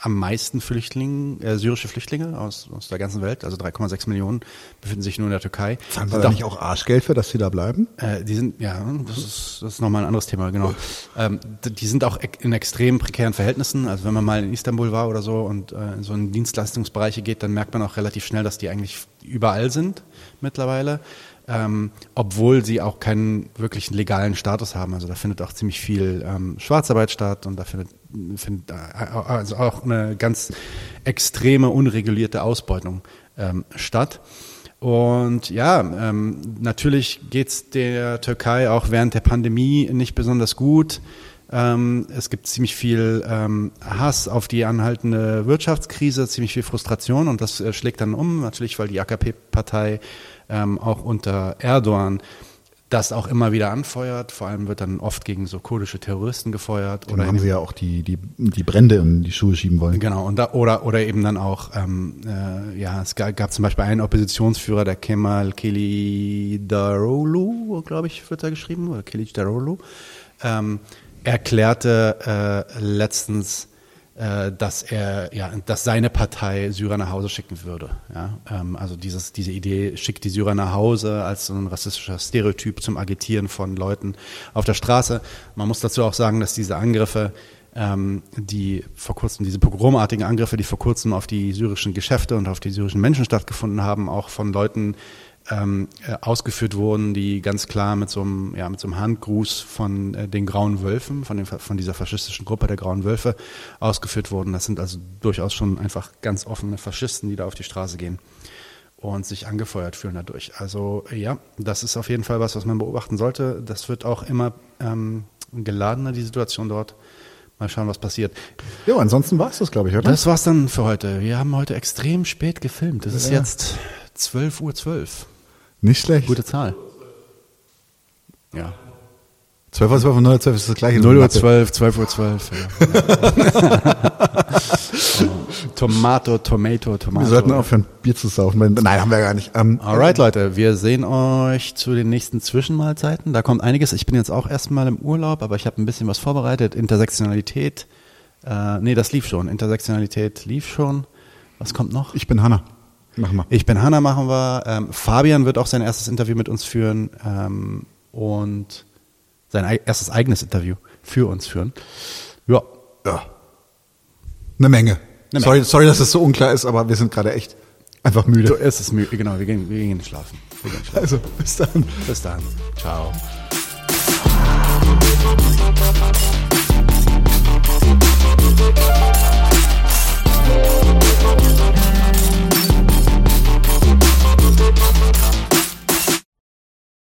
am meisten Flüchtlinge, äh, syrische Flüchtlinge aus, aus der ganzen Welt, also 3,6 Millionen befinden sich nur in der Türkei.
Zahlen wir da nicht auch Arschgeld für, dass sie da bleiben?
äh, die sind, ja, das ist, das ist nochmal ein anderes Thema, genau. Ähm, die sind auch in extrem prekären Verhältnissen. Also wenn man mal in Istanbul war oder so und äh, in so in Dienstleistungsbereiche geht, dann merkt man auch relativ schnell, dass die eigentlich überall sind mittlerweile. Ähm, obwohl sie auch keinen wirklichen legalen Status haben. Also da findet auch ziemlich viel ähm, Schwarzarbeit statt und da findet, findet äh, also auch eine ganz extreme, unregulierte Ausbeutung ähm, statt. Und ja, ähm, natürlich geht's der Türkei auch während der Pandemie nicht besonders gut. Ähm, es gibt ziemlich viel ähm, Hass auf die anhaltende Wirtschaftskrise, ziemlich viel Frustration und das äh, schlägt dann um, natürlich, weil die AKP-Partei ähm, auch unter Erdogan das auch immer wieder anfeuert. Vor allem wird dann oft gegen so kurdische Terroristen gefeuert.
Oder haben sie ja auch die, die, die Brände in die Schuhe schieben wollen.
Genau, und da, oder, oder eben dann auch, ähm, äh, ja, es gab, gab zum Beispiel einen Oppositionsführer, der Kemal Kılıçdaroğlu, glaube ich, wird da geschrieben, oder Kılıçdaroğlu, ähm, erklärte äh, letztens, dass er, ja, dass seine Partei Syrer nach Hause schicken würde. Ja? Ähm, also dieses, diese Idee, schickt die Syrer nach Hause als so ein rassistischer Stereotyp zum Agitieren von Leuten auf der Straße. Man muss dazu auch sagen, dass diese Angriffe ähm, die vor kurzem, diese pogromartigen Angriffe, die vor kurzem auf die syrischen Geschäfte und auf die syrischen Menschen stattgefunden haben, auch von Leuten ähm, äh, ausgeführt wurden, die ganz klar mit so einem, ja, mit so einem Handgruß von äh, den Grauen Wölfen, von, dem, von dieser faschistischen Gruppe der Grauen Wölfe ausgeführt wurden. Das sind also durchaus schon einfach ganz offene Faschisten, die da auf die Straße gehen und sich angefeuert fühlen dadurch. Also ja, das ist auf jeden Fall was, was man beobachten sollte. Das wird auch immer ähm, geladener, die Situation dort. Mal schauen, was passiert.
Jo, ansonsten war's das, glaube ich, oder?
Das war's dann für heute. Wir haben heute extrem spät gefilmt. Es ist
Ja.
jetzt 12.12 Uhr. 12.
Nicht schlecht.
Gute Zahl. Ja.
12 Uhr 12 und 0 Uhr 12 ist das gleiche.
0 Uhr 12, 12 Uhr 12. Ja. Tomato, Tomato, Tomato.
Wir sollten aufhören, Bier zu saufen. Nein, haben wir gar nicht. Ähm,
Alright, Leute, wir sehen euch zu den nächsten Zwischenmahlzeiten. Da kommt einiges. Ich bin jetzt auch erstmal im Urlaub, aber ich habe ein bisschen was vorbereitet. Intersektionalität. Äh, nee, das lief schon. Intersektionalität lief schon. Was kommt noch?
Ich bin Hanna. Machen wir.
Ich bin Hanna, machen wir. Ähm, Fabian wird auch sein erstes Interview mit uns führen ähm, und sein ei- erstes eigenes Interview für uns führen. Ja,
Ja. Eine Menge.
Eine
sorry,
Menge.
sorry, dass es so unklar ist, aber wir sind gerade echt einfach müde.
so ist es müde. Genau, wir gehen, wir gehen schlafen. Wir gehen schlafen.
Also, bis dann.
Bis dann. Ciao.